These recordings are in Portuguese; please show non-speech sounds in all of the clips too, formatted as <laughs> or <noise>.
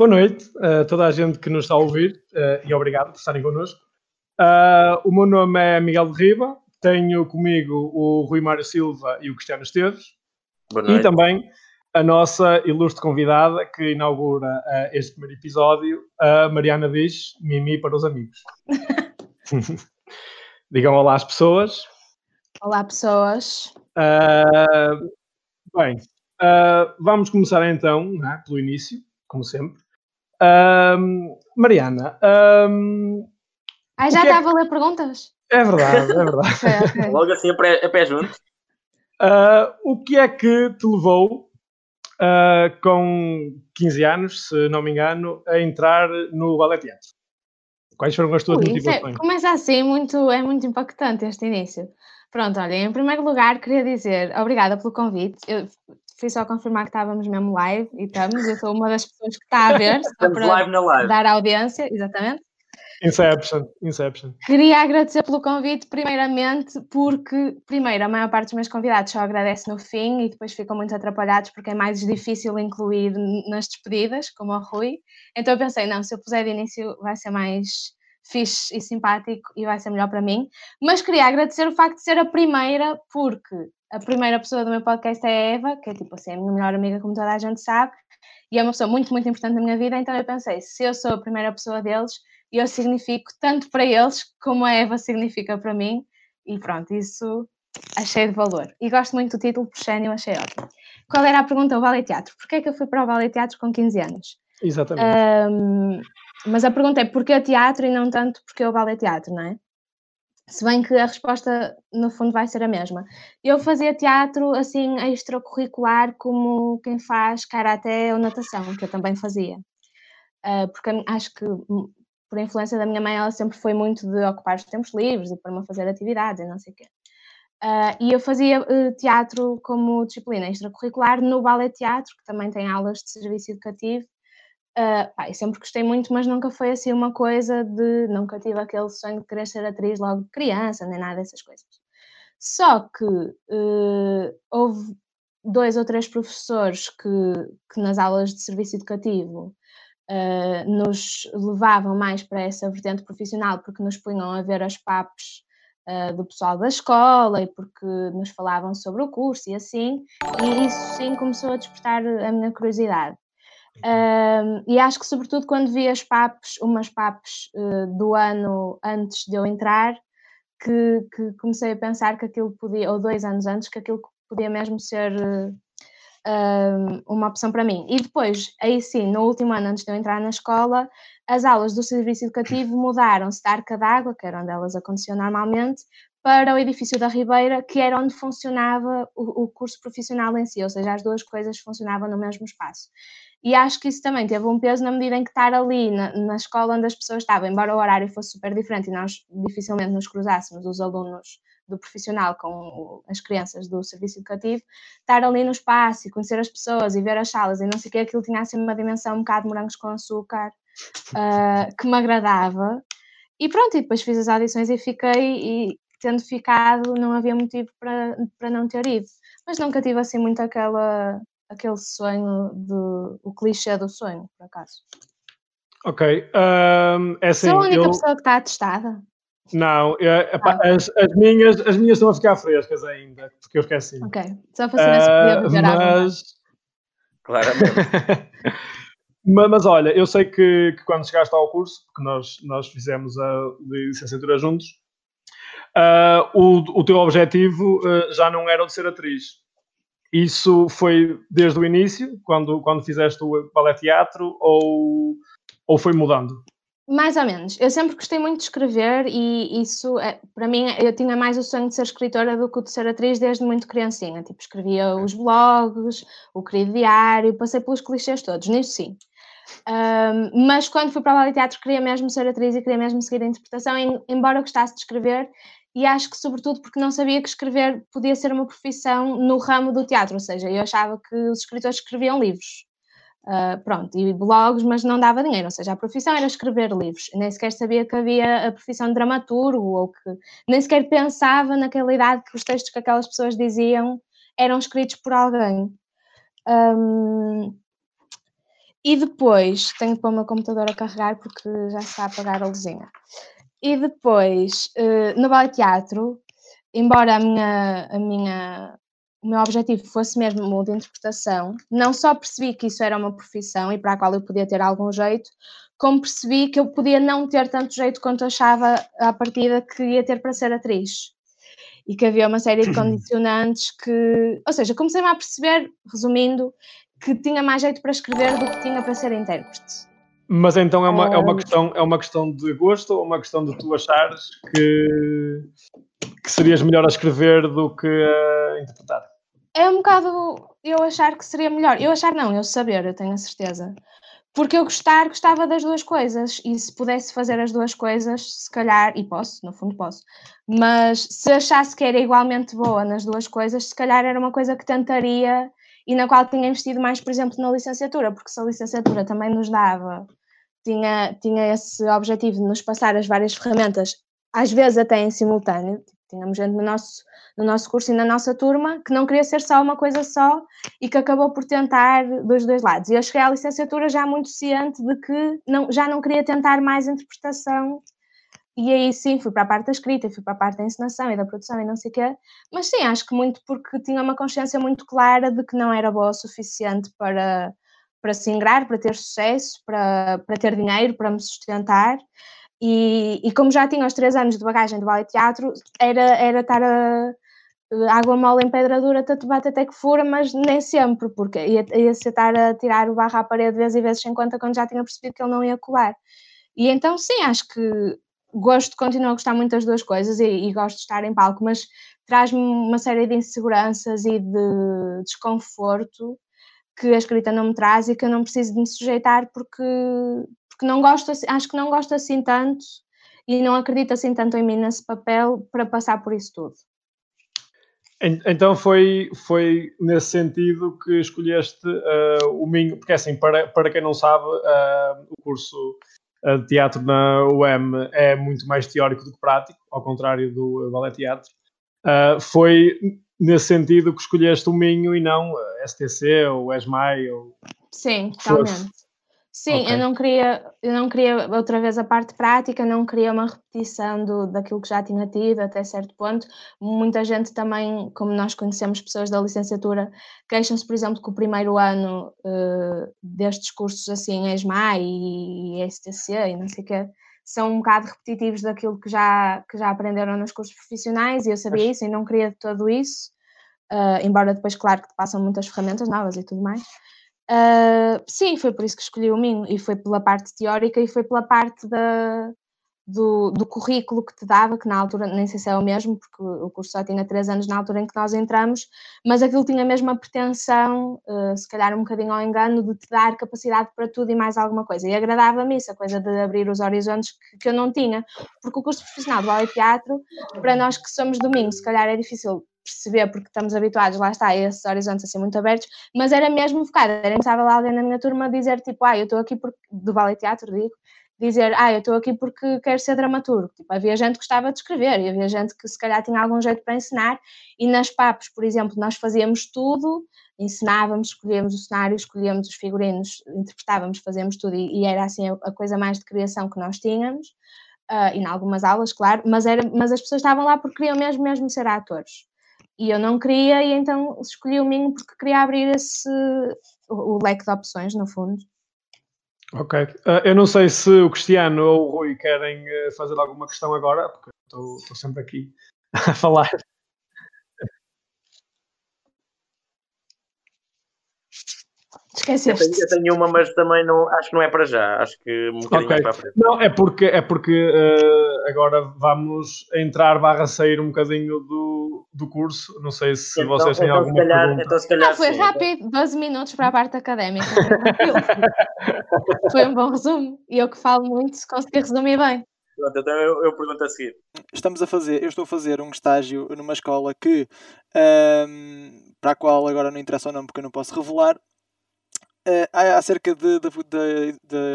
Boa noite a toda a gente que nos está a ouvir uh, e obrigado por estarem connosco. Uh, o meu nome é Miguel de Riba, tenho comigo o Rui Mário Silva e o Cristiano Esteves. E também a nossa ilustre convidada que inaugura uh, este primeiro episódio, a Mariana diz Mimi para os amigos. <laughs> Digam olá às pessoas. Olá, pessoas. bem, vamos começar então né, pelo início como sempre. Um, Mariana. Um, ah, já é estava é... a ler perguntas? É verdade, é verdade. <laughs> okay, okay. Logo assim a pé, a pé junto. Uh, o que é que te levou, uh, com 15 anos, se não me engano, a entrar no ballet teatro? Quais foram as tuas Ui, é motivações? É, começa assim, muito, é muito impactante este início. Pronto, olha, em primeiro lugar queria dizer obrigada pelo convite. Eu fui só confirmar que estávamos mesmo live e estamos. Eu sou uma das pessoas que está a ver. <laughs> estamos live na live. Dar audiência, exatamente. Inception, Inception. Queria agradecer pelo convite, primeiramente, porque, primeiro, a maior parte dos meus convidados só agradece no fim e depois ficam muito atrapalhados porque é mais difícil incluir nas despedidas, como o Rui. Então eu pensei, não, se eu puser de início vai ser mais fixe e simpático e vai ser melhor para mim. Mas queria agradecer o facto de ser a primeira, porque a primeira pessoa do meu podcast é a Eva, que é tipo assim, a minha melhor amiga, como toda a gente sabe, e é uma pessoa muito, muito importante na minha vida, então eu pensei, se eu sou a primeira pessoa deles, eu significo tanto para eles como a Eva significa para mim, e pronto, isso achei de valor. E gosto muito do título, Puxênio, achei ótimo. Qual era a pergunta? O Ballet Teatro. Porquê é que eu fui para o Ballet Teatro com 15 anos? Exatamente. Um, mas a pergunta é porquê o teatro e não tanto porque o Ballet Teatro, não é? Se bem que a resposta, no fundo, vai ser a mesma. Eu fazia teatro, assim, extracurricular, como quem faz karaté ou natação, que eu também fazia. Uh, porque acho que, hum, por influência da minha mãe, ela sempre foi muito de ocupar os tempos livres e para-me fazer atividades e não sei o quê. Uh, e eu fazia uh, teatro como disciplina extracurricular no ballet teatro, que também tem aulas de serviço educativo, Uh, sempre gostei muito, mas nunca foi assim uma coisa de. Nunca tive aquele sonho de querer ser atriz logo de criança, nem nada dessas coisas. Só que uh, houve dois ou três professores que, que nas aulas de serviço educativo uh, nos levavam mais para essa vertente profissional, porque nos punham a ver as papos do pessoal da escola e porque nos falavam sobre o curso e assim, e isso sim começou a despertar a minha curiosidade. Um, e acho que, sobretudo, quando vi as PAPs, umas PAPs uh, do ano antes de eu entrar, que, que, comecei a pensar que aquilo podia, ou dois anos antes, que aquilo podia mesmo ser uh, uma opção para mim. E depois, aí sim, no último ano antes de eu entrar na escola, as aulas do serviço educativo mudaram-se da Arca d'Água, que era onde elas aconteciam normalmente, para o edifício da Ribeira, que era onde funcionava o, o curso profissional em si, ou seja, as duas coisas funcionavam no mesmo espaço. E acho que isso também teve um peso na medida em que estar ali na, na escola onde as pessoas estavam, embora o horário fosse super diferente e nós dificilmente nos cruzássemos, os alunos do profissional com as crianças do serviço educativo, estar ali no espaço e conhecer as pessoas e ver as salas e não sei o que, aquilo tinha assim uma dimensão um bocado de morangos com açúcar uh, que me agradava. E pronto, e depois fiz as audições e fiquei, e tendo ficado, não havia motivo para, para não ter ido. Mas nunca tive assim muito aquela aquele sonho de o clichê do sonho, por acaso. Ok. Um, é assim, Sou a única eu... pessoa que está atestada? Não, é, epá, ah. as, as, minhas, as minhas estão a ficar frescas ainda, porque eu esqueci. Ok, só para saber uh, se podia beber mas... Claramente. <laughs> mas, mas, olha, eu sei que, que, quando chegaste ao curso, porque nós, nós fizemos a licenciatura juntos, uh, o, o teu objetivo uh, já não era o de ser atriz. Isso foi desde o início, quando, quando fizeste o ballet teatro, ou, ou foi mudando? Mais ou menos. Eu sempre gostei muito de escrever e isso, é, para mim, eu tinha mais o sonho de ser escritora do que de ser atriz desde muito criancinha. Tipo, escrevia os blogs, o querido diário, passei pelos clichês todos, nisso sim. Um, mas quando fui para o ballet teatro queria mesmo ser atriz e queria mesmo seguir a interpretação, embora eu gostasse de escrever, e acho que sobretudo porque não sabia que escrever podia ser uma profissão no ramo do teatro, ou seja, eu achava que os escritores escreviam livros, uh, pronto, e blogs, mas não dava dinheiro, ou seja, a profissão era escrever livros, nem sequer sabia que havia a profissão de dramaturgo, ou que nem sequer pensava naquela idade que os textos que aquelas pessoas diziam eram escritos por alguém. Um, E depois, tenho que pôr o meu computador a carregar porque já está a apagar a luzinha. E depois, uh, no ballet teatro, embora a minha, a minha, o meu objetivo fosse mesmo o de interpretação, não só percebi que isso era uma profissão e para a qual eu podia ter algum jeito, como percebi que eu podia não ter tanto jeito quanto achava à partida que ia ter para ser atriz. E que havia uma série de condicionantes que. Ou seja, comecei-me a perceber, resumindo, que tinha mais jeito para escrever do que tinha para ser intérprete. Mas então é uma, é uma, questão, é uma questão de gosto ou uma questão de tu achares que, que serias melhor a escrever do que a interpretar? É um bocado eu achar que seria melhor. Eu achar não, eu saber, eu tenho a certeza. Porque eu gostar, gostava das duas coisas. E se pudesse fazer as duas coisas, se calhar, e posso, no fundo posso, mas se achasse que era igualmente boa nas duas coisas, se calhar era uma coisa que tentaria e na qual tinha investido mais, por exemplo, na licenciatura, porque se a licenciatura também nos dava, tinha, tinha esse objetivo de nos passar as várias ferramentas, às vezes até em simultâneo, tipo, tínhamos gente no nosso, no nosso curso e na nossa turma que não queria ser só uma coisa só e que acabou por tentar dos dois lados. E eu cheguei à licenciatura já muito ciente de que não, já não queria tentar mais interpretação e aí sim, fui para a parte da escrita, fui para a parte da encenação e da produção e não sei o quê, mas sim, acho que muito porque tinha uma consciência muito clara de que não era boa o suficiente para, para se ingrar, para ter sucesso, para, para ter dinheiro, para me sustentar. E, e como já tinha os três anos de bagagem de ballet teatro, era, era estar a, água mole em pedra dura, tanto bate até que fura, mas nem sempre, porque ia, ia estar a tirar o barro à parede vezes e vezes sem conta quando já tinha percebido que ele não ia colar. E então, sim, acho que gosto, continuo a gostar muito das duas coisas e, e gosto de estar em palco, mas traz-me uma série de inseguranças e de desconforto que a escrita não me traz e que eu não preciso de me sujeitar porque, porque não gosto, acho que não gosto assim tanto e não acredito assim tanto em mim nesse papel para passar por isso tudo. Então foi, foi nesse sentido que escolheste uh, o Minho, porque assim, para, para quem não sabe, uh, o curso de teatro na UEM é muito mais teórico do que prático, ao contrário do ballet teatro. Uh, foi nesse sentido que escolheste o Minho e não STC ou ESMAI ou Sim, totalmente. Sim, okay. eu não queria, eu não queria outra vez a parte prática, não queria uma repetição do, daquilo que já tinha tido até certo ponto. Muita gente também, como nós conhecemos pessoas da licenciatura, queixam-se, por exemplo, que o primeiro ano uh, destes cursos assim, ESMA e, e STC e não sei o quê, são um bocado repetitivos daquilo que já, que já aprenderam nos cursos profissionais e eu sabia isso e não queria tudo isso, uh, embora depois, claro, que te passam muitas ferramentas novas e tudo mais. Uh, sim, foi por isso que escolhi o Minho e foi pela parte teórica e foi pela parte da, do, do, currículo que te dava, que na altura nem sei se é o mesmo, porque o curso só tinha três anos na altura em que nós entramos, mas aquilo tinha mesmo a pretensão, uh, se calhar um bocadinho ao engano, de te dar capacidade para tudo e mais alguma coisa. E agradava-me isso, a coisa de abrir os horizontes que, que eu não tinha, porque o curso profissional de ballet teatro, para nós que somos domingo, se calhar é difícil perceber, porque estamos habituados, lá está, a esses horizontes assim muito abertos, mas era mesmo focado, era impensável alguém na minha turma dizer tipo, ah, eu estou aqui porque, do ballet teatro, digo, dizer, ah, eu estou aqui porque quero ser dramaturgo. Tipo, havia gente que gostava de escrever e havia gente que se calhar tinha algum jeito para ensinar e nas papos, por exemplo, nós fazíamos tudo, ensinávamos, escolhíamos o cenário, escolhíamos os figurinos, interpretávamos, fazíamos tudo e, e era assim a, a, coisa mais de criação que nós tínhamos. Uh, e em algumas aulas, claro, mas, era, mas as pessoas estavam lá porque queriam mesmo, mesmo ser atores e eu não queria, e então escolhi o Minho porque queria abrir esse, o, o leque de opções, no fundo. Ok. Uh, eu não sei se o Cristiano ou o Rui querem uh, fazer alguma questão agora, porque estou sempre aqui <laughs> a falar. Esqueceste. Eu tenho, eu tenho uma, mas também não, acho que não é para já. Acho que um bocadinho okay. mais para a frente. Não, é porque, é porque uh, agora vamos entrar barra sair um bocadinho do, do curso. Não sei se então, vocês têm então, alguma calhar, pergunta. Então, se calhar, não, foi sim, rápido, então. 12 minutos para a parte académica. foi um bom resumo. E eu que falo muito, se conseguir resumir bem. Pronto, então eu, eu pergunto a seguir. Estamos a fazer, eu estou a fazer um estágio numa escola que, um, ehm, para a qual agora não interessa o nome porque eu não posso revelar, uh, acerca de,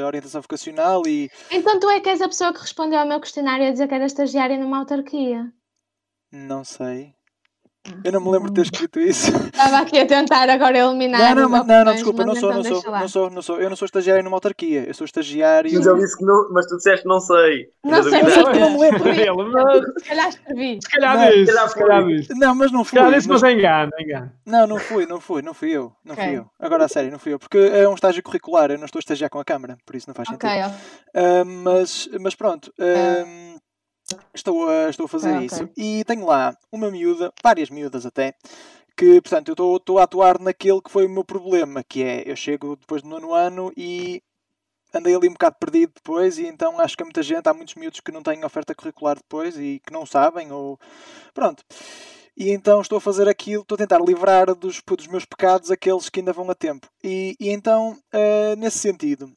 orientação vocacional e. Então tu é que és a pessoa que respondeu ao meu questionário a dizer que era estagiária numa autarquia? Não sei. Eu não me lembro de ter escrito isso. <laughs> Estava aqui a tentar agora eliminar. Não, não, mas- não, não, desculpa, eu não sou, então não sou, deixa lá. não sou, não sou, eu não sou estagiário numa autarquia, eu sou estagiário. Mas ele disse que não, mas tu disseste não sei. Não sei, Mas eu- eu não me lembro. Mas, Se calhar escrevi. se calhar Não, disse, se calhar se disse. Não, mas não Se fui. calhar disse, mas- é engano, é engano. Não, não fui, não fui, não fui eu, não Ok. fui eu. Agora a sério, não fui eu, porque é um estágio curricular, eu não estou a estagiar com a Câmara, por isso não faz sentido. ok. Ah, mas, mas pronto, ah, estou, a, estou a fazer Ok, ok. isso. E tenho lá uma miúda, várias miúdas até, que, portanto, eu estou, a atuar naquele que foi o meu problema, que é, eu chego depois do nono ano e andei ali um bocado perdido depois e então acho que há muita gente, há muitos miúdos que não têm oferta curricular depois e que não sabem, ou pronto. E então estou a fazer aquilo, estou a tentar livrar dos, dos meus pecados aqueles que ainda vão a tempo. E, e então, ah, nesse sentido,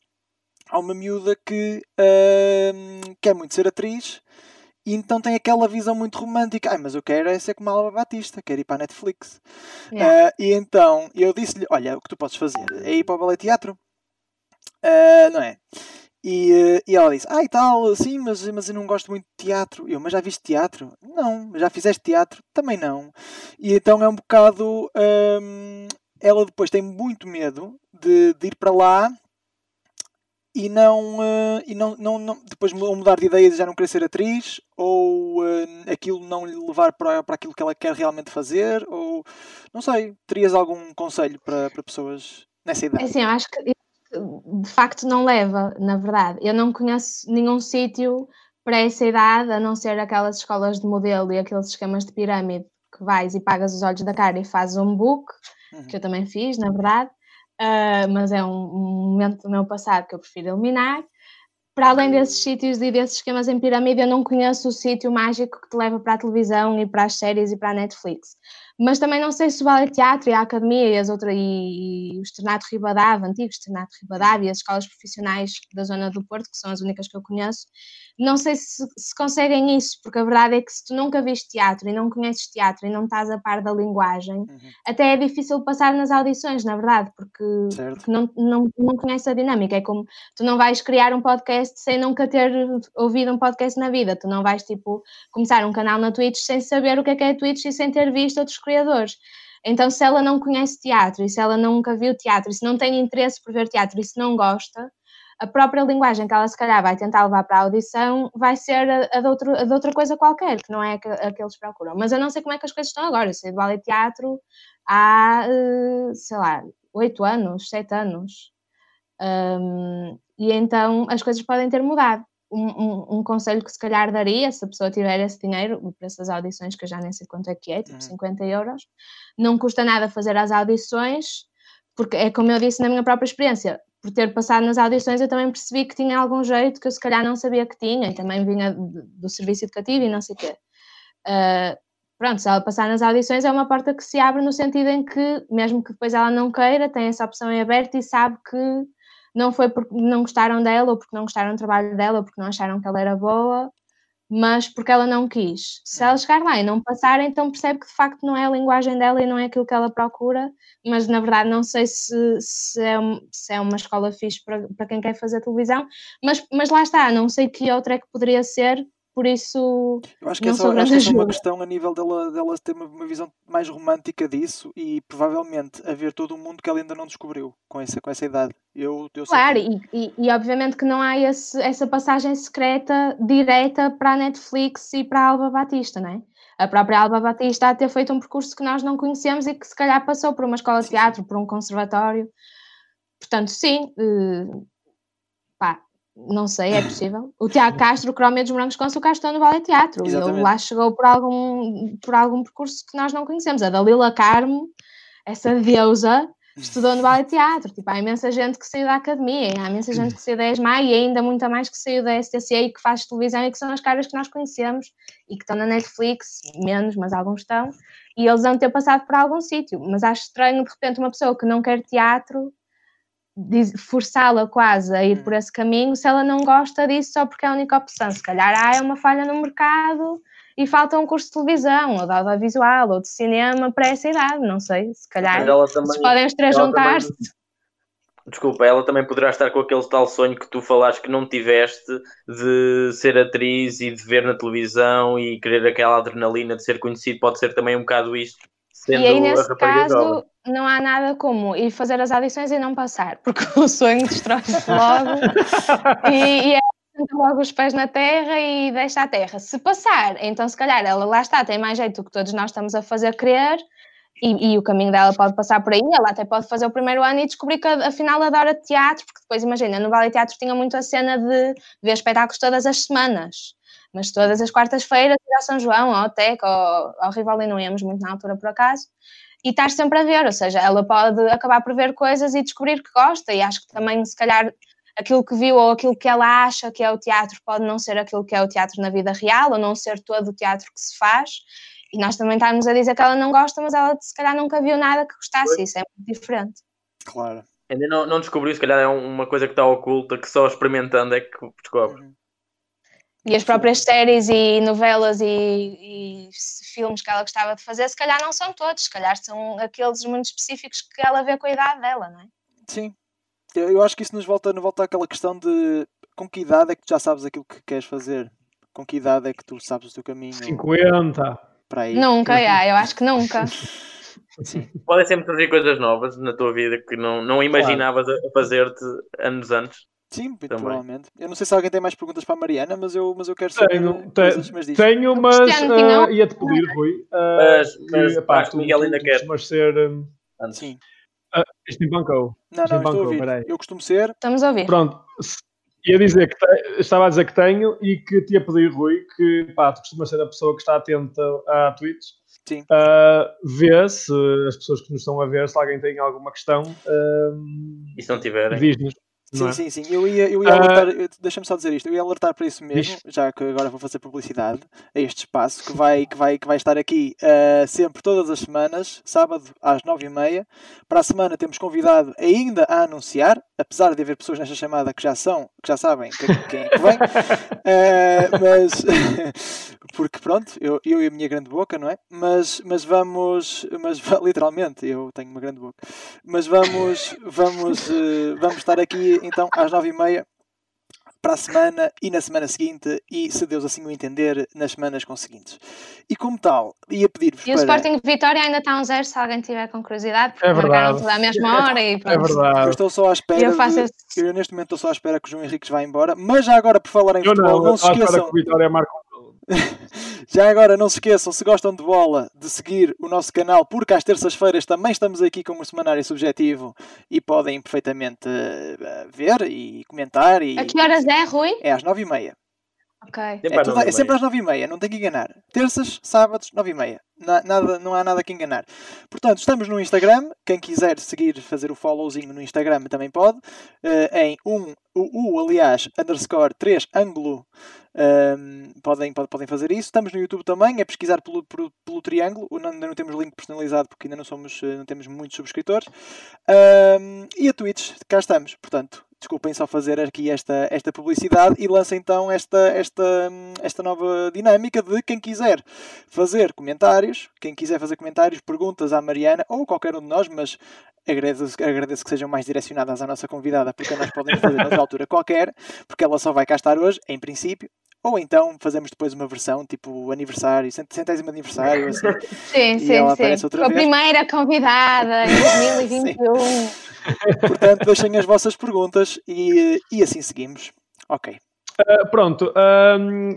há uma miúda que ah, quer muito ser atriz e então tem aquela visão muito romântica. Ai, mas eu quero é ser como a Alba Batista, quero ir para a Netflix. Yeah. Ah, e então eu disse-lhe: Olha, o que tu podes fazer é ir para o ballet teatro, Ah, não é? E, eh, e ela disse: Ah, e tal, sim, mas, mas eu não gosto muito de teatro. Eu, mas já viste teatro? Não. Já fizeste teatro? Também não. E então é um bocado. hum, ela depois tem muito medo de, de ir para lá e não. eh, e não, não, não depois mudar de ideia e já não querer ser atriz, ou eh, aquilo não lhe levar para, para aquilo que ela quer realmente fazer, ou. Não sei. Terias algum conselho para, para pessoas nessa É idade? assim, eu acho que de facto não leva, na verdade. Eu não conheço nenhum sítio para essa idade, a não ser aquelas escolas de modelo e aqueles esquemas de pirâmide que vais e pagas os olhos da cara e fazes um book, Uhum. que eu também fiz, na verdade, ah, mas é um, um momento do meu passado que eu prefiro eliminar. Para além desses sítios e desses esquemas em pirâmide, eu não conheço o sítio mágico que te leva para a televisão e para as séries e para a Netflix. Mas também não sei se o Ballet Teatro e a Academia e, as outras, e, e o Externato antigo Externato e as escolas profissionais da zona do Porto, que são as únicas que eu conheço, não sei se, se conseguem isso, porque a verdade é que se tu nunca viste teatro e não conheces teatro e não estás a par da linguagem, Uhum. até é difícil passar nas audições, na verdade, porque, porque não, não, não conheces a dinâmica. É como tu não vais criar um podcast sem nunca ter ouvido um podcast na vida, tu não vais tipo começar um canal na Twitch sem saber o que é que é Twitch e sem ter visto outros criadores. Então, se ela não conhece teatro e se ela nunca viu teatro e se não tem interesse por ver teatro e se não gosta, a própria linguagem que ela se calhar vai tentar levar para a audição vai ser a, a de, outro, a de outra coisa qualquer, que não é a que, a que eles procuram. Mas eu não sei como é que as coisas estão agora. Eu sei de ballet teatro há, eh, sei lá, oito anos, sete anos. Um, e então as coisas podem ter mudado. Um, um, um conselho que se calhar daria, se a pessoa tiver esse dinheiro, para essas audições, que eu já nem sei quanto é que é, tipo Uhum. 50 euros, não custa nada fazer as audições, porque é como eu disse na minha própria experiência, por ter passado nas audições eu também percebi que tinha algum jeito que eu se calhar não sabia que tinha, e também vinha do, serviço educativo e não sei o quê. Uh, pronto, se ela passar nas audições é uma porta que se abre no sentido em que, mesmo que depois ela não queira, tem essa opção em aberto e sabe que não foi porque não gostaram dela, ou porque não gostaram do trabalho dela, ou porque não acharam que ela era boa, mas porque ela não quis. Se ela chegar lá e não passar, então percebe que de facto não é a linguagem dela e não é aquilo que ela procura, mas na verdade não sei se, se, é, se é uma escola fixe para, para quem quer fazer televisão, mas, mas lá está, não sei que outra é que poderia ser, por isso Eu acho que é acho que grande é uma questão a nível dela, dela ter uma, uma visão mais romântica disso e provavelmente haver todo um mundo que ela ainda não descobriu com essa, com essa idade. Eu, eu sei Claro, e, e- e obviamente que não há esse- essa passagem secreta direta para a Netflix e para a Alba Batista, não é? A própria Alba Batista de ter feito um percurso que nós não conhecemos e que se calhar passou por uma escola de teatro, por um conservatório. Portanto, sim, eh, pá, não sei, é possível. O Tiago Castro, o Crómia dos Morangos com Açúcar, estão no Ballet Teatro. Ele lá chegou por algum, por algum percurso que nós não conhecemos. A Dalila Carmo, essa deusa, estudou no ballet teatro, tipo, há imensa gente que saiu da academia, há imensa gente que saiu da ESMA e ainda muita mais que saiu da STCA e que faz televisão e que são as caras que nós conhecemos e que estão na Netflix, menos, mas alguns estão, e eles vão ter passado por algum sítio, mas acho estranho de repente uma pessoa que não quer teatro forçá-la quase a ir por esse caminho se ela não gosta disso só porque é a única opção, se calhar ah, é uma falha no mercado e falta um curso de televisão, ou de audiovisual, ou de cinema para essa idade, não sei, se calhar ela se também. podem os três juntar-se. desculpa, ela também poderá estar com aquele tal sonho que tu falaste que não tiveste de ser atriz e de ver na televisão e querer aquela adrenalina de ser conhecido, pode ser também um bocado isto. Sendo E aí, nesse rapariga jovem. Não há nada como ir fazer as audições e não passar, porque <laughs> o sonho destrói-se logo e, e é logo os pés na terra e deixa a terra. Se passar, então se calhar ela lá está, tem mais jeito do que todos nós estamos a fazer crer e, e o caminho dela pode passar por aí, ela até pode fazer o primeiro ano e descobrir que afinal adora teatro, porque depois imagina, no Vale Teatro tinha muito a cena de ver espetáculos todas as semanas. Mas todas as quartas-feiras ir ao São João, ao Teco, ao, ao Rivoli não íamos muito na altura por acaso, e estar sempre a ver, ou seja, ela pode acabar por ver coisas e descobrir que gosta, e acho que também, se calhar, aquilo que viu ou aquilo que ela acha que é o teatro pode não ser aquilo que é o teatro na vida real, ou não ser todo o teatro que se faz, e nós também estamos a dizer que ela não gosta, mas ela se calhar nunca viu nada que gostasse, isso é muito diferente. Claro. Ainda não, não descobriu, se calhar é uma coisa que está oculta, que só experimentando é que descobre. Uhum. E as próprias séries e novelas e, e filmes que ela gostava de fazer, se calhar não são todos, se calhar são aqueles muito específicos que ela vê com a idade dela, não é? Sim. Eu acho que isso nos volta, nos volta àquela questão de com que idade é que tu já sabes aquilo que queres fazer? Com que idade é que tu sabes o teu caminho 50. para aí? Nunca, já, eu acho que nunca. Sim. Podem sempre surgir coisas novas na tua vida que não, não imaginavas a a fazer-te anos antes. Sim, Também. provavelmente. Eu não sei se alguém tem mais perguntas para a Mariana, mas eu, mas eu quero saber Tenho, coisas, mas diz. tenho, mas ah, ia-te pedir, Rui. ah, Mas- que, mas, epá, que tu, Miguel ainda tu quer. costumas ser. hum, Antes. Sim. ah, isto em bancou. Não, não, estou a bancou, ouvir. peraí. Eu costumo ser. Estamos a ouvir. Pronto. Ia dizer que te- estava a dizer que tenho e que te ia pedir, Rui, que pá, tu costumas ser a pessoa que está atenta à Twitch. Sim. Ah, vê se as pessoas que nos estão a ver, se alguém tem alguma questão, ah, E se não tiverem? diz-nos. Sim, é? sim, sim. Eu ia, eu ia Ah. alertar, deixa-me só dizer isto, eu ia alertar para isso mesmo, Diz. já que agora vou fazer publicidade a este espaço que vai, que vai, que vai estar aqui ah, sempre todas as semanas, sábado às nove e meia. Para a semana temos convidado ainda a anunciar, apesar de haver pessoas nesta chamada que já são, que já sabem que- quem é que vem, Ah, <laughs> mas <laughs> porque pronto, eu, eu e a minha grande boca, não é? Mas, mas vamos, mas <laughs> literalmente, eu tenho uma grande boca. Mas vamos, vamos, eh, vamos estar aqui então às nove e meia para a semana e na semana seguinte e, se Deus assim o entender, nas semanas conseguintes. E como tal, ia pedir-vos E o para... Sporting Vitória ainda está um zero, se alguém tiver com curiosidade, porque É marcaram verdade. tudo à mesma hora e É pronto. Eu verdade. estou só à espera. Eu faço eu neste momento estou só à espera que o João Henriques vá embora. Mas já agora, por falar em Eu futebol, não, não, eu se esqueçam. que o Vitória um gol. <laughs> Já agora, não se esqueçam, se gostam de bola, de seguir o nosso canal, porque às terças-feiras também estamos aqui com o Semanário Subjetivo e podem perfeitamente eh, ver e comentar. E... A que horas é, Rui? É às nove e meia. Ok. Sempre É, às tudo- é sempre às nove e meia, não tem que enganar. Terças, sábados, nove e meia. Na- nada, não há nada que enganar. Portanto, estamos no Instagram. Quem quiser seguir, fazer o followzinho no Instagram também pode. Eh, em um, o, o, aliás, underscore 3 ângulo. ehm, podem, pode- podem fazer isso. Estamos no YouTube também. É pesquisar pelo, pelo, pelo triângulo. O- não- Ainda não temos link personalizado porque ainda não, somos, eh, não temos muitos subscritores. Ehm, e a Twitch, cá estamos. Portanto, desculpem só fazer aqui esta, esta publicidade e lança então esta, esta, esta nova dinâmica de quem quiser fazer comentários, quem quiser fazer comentários, perguntas à Mariana ou qualquer um de nós, mas agradeço, agradeço que sejam mais direcionadas à nossa convidada, porque nós podemos fazer noutra <laughs> altura qualquer, porque ela só vai cá estar hoje, em princípio. Ou então fazemos depois uma versão tipo aniversário, cent- centésimo aniversário, assim. <laughs> Sim, E sim, ela sim. aparece outra A vez. primeira convidada em <laughs> 2021. Portanto, deixem as vossas perguntas e, e assim seguimos. Ok. Ah, pronto,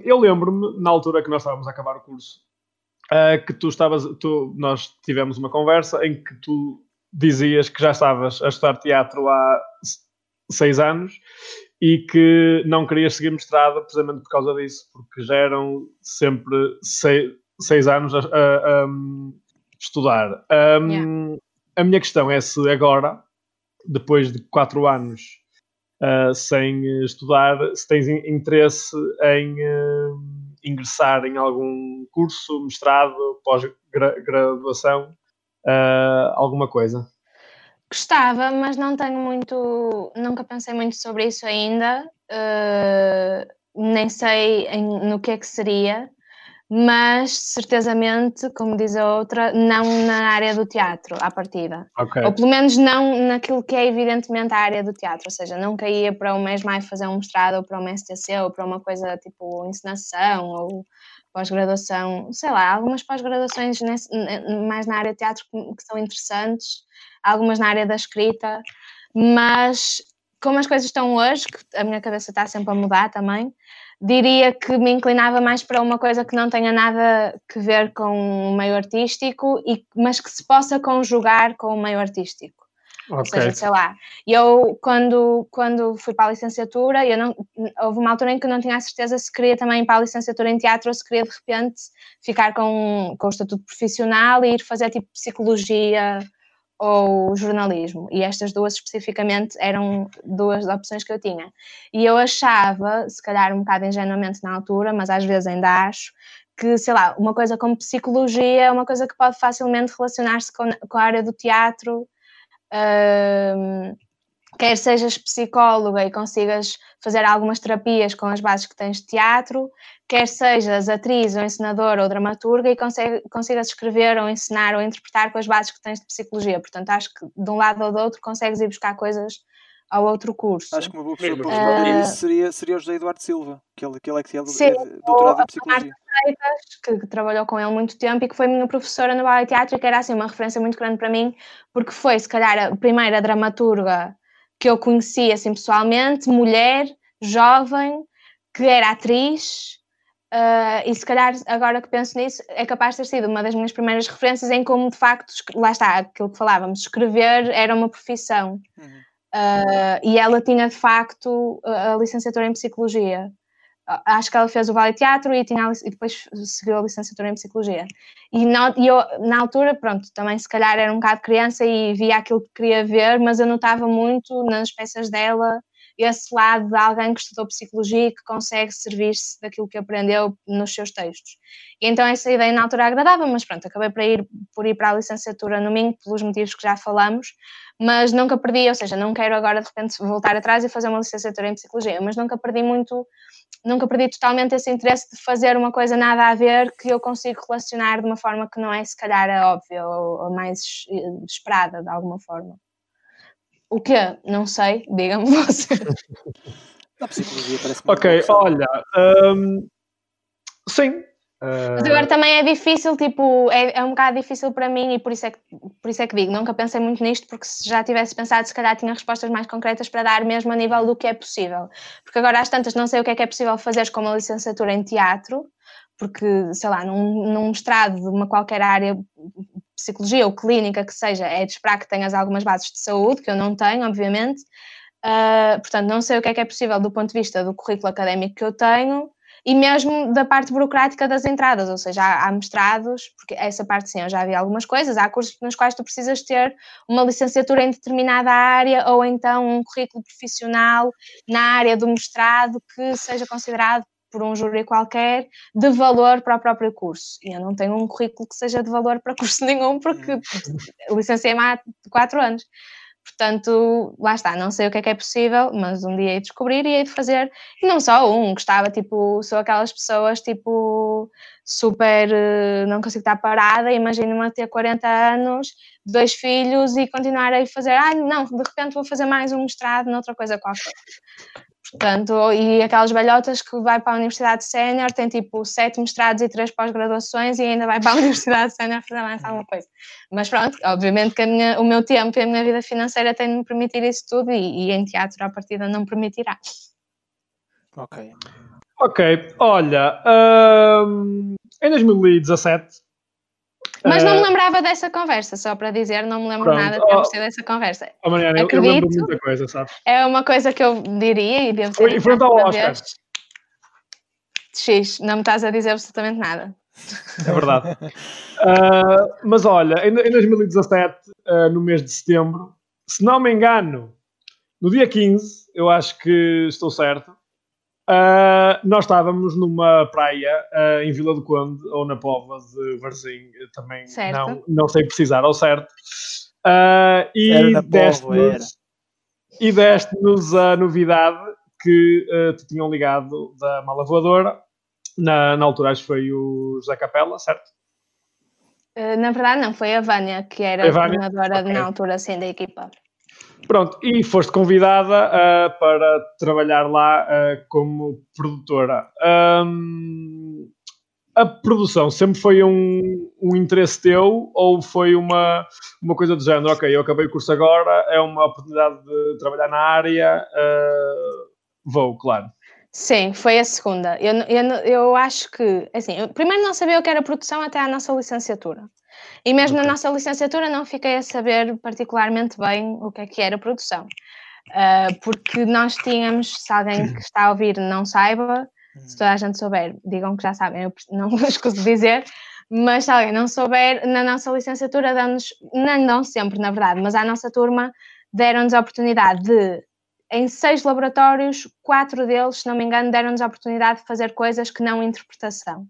eu lembro-me, na altura que nós estávamos a acabar o curso, ah, que tu estavas, tu, nós tivemos uma conversa em que tu dizias que já estavas a estudar teatro há seis anos e que não querias seguir mestrado precisamente por causa disso, porque já eram sempre seis, seis anos a, a- a, hum, estudar. Ahm, A minha questão é se agora, depois de quatro anos uh, sem estudar, se tens in- interesse em uh, ingressar em algum curso, mestrado, pós-graduação, uh, alguma coisa. Gostava, mas não tenho muito. Nunca pensei muito sobre isso ainda. eh, nem sei em- no que é que seria. mas certezamente, como diz a outra, não na área do teatro, à partida. Ok. Ou pelo menos não naquilo que é evidentemente a área do teatro, ou seja, nunca ia para mês mais fazer um mestrado ou para um STC ou para uma coisa tipo encenação ou pós-graduação, sei lá, algumas pós-graduações mais na área de teatro que, são interessantes, algumas na área da escrita, mas como as coisas estão hoje, que a minha cabeça está sempre a mudar também, diria que me inclinava mais para uma coisa que não tenha nada que ver com o meio artístico, e, mas que se possa conjugar com o meio artístico. Okay. Ou seja, sei lá, eu quando, quando fui para a licenciatura, eu não, houve uma altura em que eu não tinha a certeza se queria também ir para a licenciatura em teatro ou se queria de repente ficar com, com o estatuto profissional e ir fazer tipo psicologia ou jornalismo. E estas duas especificamente eram duas opções que eu tinha. E eu achava, se calhar um bocado ingenuamente na altura, mas às vezes ainda acho, que, sei lá, uma coisa como psicologia é uma coisa que pode facilmente relacionar-se com, com a área do teatro quer sejas psicóloga e consigas fazer algumas terapias com as bases que tens de teatro, quer sejas atriz ou encenadora ou dramaturga e consigas escrever ou ensinar ou interpretar com as bases que tens de psicologia. Portanto, acho que de um lado ou do outro consegues ir buscar coisas ao outro curso. Acho que uma boa pessoa para uh, seria, seria o José Eduardo Silva, que ele, que ele é que é doutorado em Psicologia. Freitas, que, que, trabalhou com ele muito tempo e que foi minha professora no ballet teatro que era assim uma referência muito grande para mim, porque foi se calhar a primeira dramaturga que eu conheci assim pessoalmente, mulher, jovem, que era atriz, uh, e se calhar agora que penso nisso, é capaz de ter sido uma das minhas primeiras referências em como de facto, lá está, aquilo que falávamos, escrever era uma profissão. Uhum. Uh, e ela tinha de facto a licenciatura em psicologia acho que ela fez o ballet teatro e, tinha, e depois seguiu a licenciatura em psicologia. E, na, e eu, na altura, pronto, também se calhar era um bocado criança e via aquilo que queria ver, mas eu notava muito nas peças dela esse lado de alguém que estudou psicologia e que consegue servir-se daquilo que aprendeu nos seus textos. E então essa ideia na altura agradava, mas pronto, acabei por ir, por ir para a licenciatura no Minho pelos motivos que já falamos, mas nunca perdi, ou seja, não quero agora de repente voltar atrás e fazer uma licenciatura em psicologia, mas nunca perdi muito nunca perdi totalmente esse interesse de fazer uma coisa nada a ver que eu consigo relacionar de uma forma que não é se calhar a óbvia ou, ou mais eh, esperada de alguma forma. O que? Não sei, digam-me <laughs> você. Ok, olha, um, sim, mas agora também é difícil, tipo, é, é um bocado difícil para mim e por isso, é que, por isso é que digo, nunca pensei muito nisto, porque se já tivesse pensado, se calhar tinha respostas mais concretas para dar mesmo a nível do que é possível. Porque agora às tantas não sei o que é que é possível fazer com uma licenciatura em teatro, porque, sei lá, num, num mestrado de uma qualquer área, psicologia ou clínica que seja, é de esperar que tenhas algumas bases de saúde, que eu não tenho, obviamente. Uh, portanto, não sei o que é que é possível do ponto de vista do currículo académico que eu tenho, e mesmo da parte burocrática das entradas, ou seja, há, há mestrados, porque essa parte sim, eu já vi algumas coisas, há cursos nos quais tu precisas ter uma licenciatura em determinada área ou então um currículo profissional na área do mestrado que seja considerado por um júri qualquer de valor para o próprio curso. E eu não tenho um currículo que seja de valor para curso <laughs> nenhum, porque <laughs> licenciei-me há quatro anos. Portanto, lá está, não sei o que é que é possível, mas um dia de descobrir e de fazer. E não só um, gostava, tipo, sou aquelas pessoas, tipo, super. Eh, não consigo estar parada, imagino-me a ter 40 anos, dois filhos e continuar a fazer. Ah, não, de repente vou fazer mais um mestrado noutra coisa qualquer. Portanto, e aquelas velhotas que vai para a Universidade Sénior, tem tipo sete mestrados e três pós-graduações e ainda vai para a <laughs> Universidade Sénior fazer mais alguma coisa. Mas pronto, obviamente que minha, o meu tempo e a minha vida financeira têm de me permitir isso tudo e, e em teatro a partida não permitirá. Ok. Ok, olha, um, em 2017 mas não me eh, lembrava dessa conversa, só para dizer, não me lembro Pronto. nada de termos tido essa conversa. Oh, Mariana, Acredito, eu lembro muita coisa, sabes? É uma coisa que eu diria e devo ser. E pronto ao Oscar. X, não me estás a dizer absolutamente nada. É verdade. uh, <laughs> mas olha, em, em 2017, uh, eh, no mês de setembro, se não me engano, no dia 15, eu acho que estou certo, Uh, nós estávamos numa praia uh, em Vila do Conde ou na Pova de Varzim, também não, não sei precisar ao certo. Uh, e deste-nos e deste a novidade que te tinham ligado da mala voadora na, na altura acho que foi o José Capela, certo? Uh, na verdade, não, foi a Vânia, que era a treinadora okay. na altura assim, da equipa. Pronto, e foste convidada uh, para trabalhar lá uh, como produtora. Um, a produção sempre foi um, um interesse teu ou foi uma, uma coisa do género? Ok, eu acabei o curso agora, é uma oportunidade de trabalhar na área, uh, vou, claro. Sim, foi a segunda. Eu, eu, eu acho que, assim, eu primeiro não sabia o que era produção até à nossa licenciatura. E mesmo okay. na nossa licenciatura não fiquei a saber particularmente bem o que é que era produção. Uh, porque nós tínhamos, se alguém que <clears throat> está a ouvir não saiba, se toda a gente souber, digam que já sabem, eu não <laughs> escuso dizer, mas se alguém não souber, na nossa licenciatura dão-nos, não, não sempre, na verdade, mas à nossa turma deram-nos a oportunidade de, em seis laboratórios, quatro deles, se não me engano, deram-nos a oportunidade de fazer coisas que não interpretação.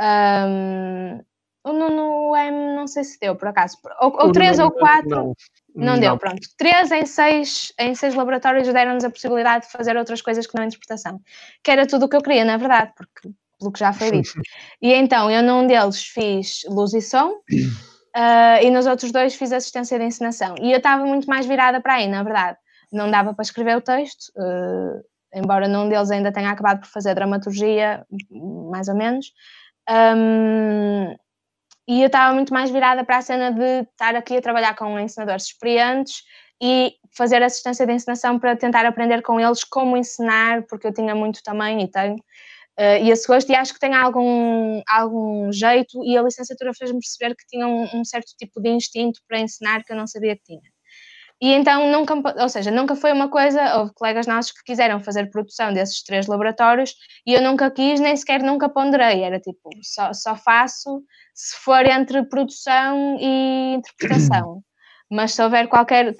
Um, o Nuno M não sei se deu, por acaso. Ou, ou três ou quatro. Não, não, não, deu, pronto. Três em seis, em seis laboratórios deram-nos a possibilidade de fazer outras coisas que não interpretação. Que era tudo o que eu queria, na verdade, porque pelo que já foi <laughs> dito. e então, eu num deles fiz luz e som. Uh, <clears throat> e nos outros dois fiz assistência de encenação. E eu estava muito mais virada para aí, na verdade. Não dava para escrever o texto, uh, embora num deles ainda tenha acabado por fazer dramaturgia, mais ou menos. Um, e eu estava muito mais virada para a cena de estar aqui a trabalhar com ensinadores experientes e fazer assistência de ensinação para tentar aprender com eles como ensinar, porque eu tinha muito também e tenho uh, e esse gosto, e acho que tem algum, algum jeito, e a licenciatura fez-me perceber que tinha um, um, certo tipo de instinto para ensinar que eu não sabia que tinha. E então nunca, ou seja, nunca foi uma coisa, houve colegas nossos que quiseram fazer produção desses três laboratórios e eu nunca quis, nem sequer nunca ponderei, era tipo, só, só faço se for entre produção e interpretação. <clears throat> Mas se houver qualquer.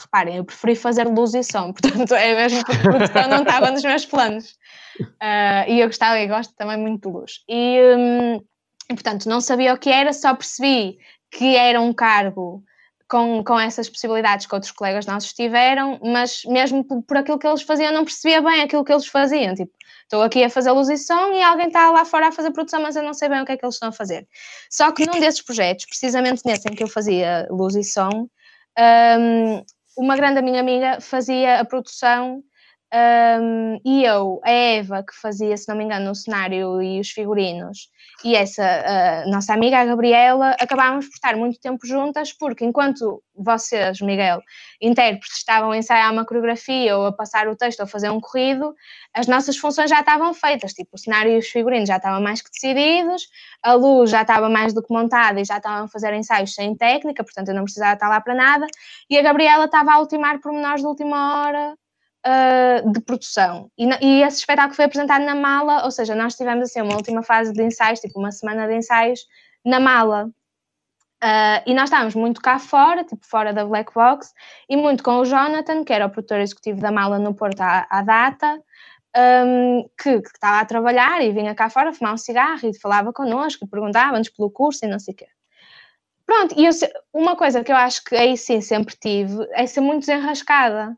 Reparem, eu preferi fazer luz e som, <laughs> portanto é mesmo porque produção não estava nos meus planos. Uh, e eu gostava e gosto também muito de luz. E, um, e, portanto, não sabia o que era, só percebi que era um cargo com, com essas possibilidades que outros colegas nossos tiveram, mas mesmo por, por aquilo que eles faziam, não percebia bem aquilo que eles faziam. Tipo, estou aqui a fazer luz e som e alguém está lá fora a fazer produção, mas eu não sei bem o que é que eles estão a fazer. Só que num <laughs> desses projetos, precisamente nesse em que eu fazia luz e som, um, uma grande minha amiga fazia a produção um, e eu, a Eva, que fazia, se não me engano, o cenário e os figurinos, e essa uh, nossa amiga, a Gabriela, acabámos por estar muito tempo juntas, porque enquanto vocês, Miguel, intérpretes, estavam a ensaiar uma coreografia ou a passar o texto ou a fazer um corrido, as nossas funções já estavam feitas, tipo, o cenário e os figurinos já estavam mais que decididos, a luz já estava mais do que montada e já estavam a fazer ensaios sem técnica, portanto eu não precisava estar lá para nada, e a Gabriela estava a ultimar pormenores de última hora uh, de produção. E, e, esse espetáculo foi apresentado na mala, ou seja, nós tivemos assim uma última fase de ensaios, tipo uma semana de ensaios, na mala. Uh, e nós estávamos muito cá fora, tipo fora da Black Box, e muito com o Jonathan, que era o produtor executivo da mala no Porto à, à data, um, que, que, estava a trabalhar e vinha cá fora fumar um cigarro e falava connosco, perguntava-nos pelo curso e não sei o quê. Pronto, e eu, uma coisa que eu acho que aí sim sempre tive é ser muito desenrascada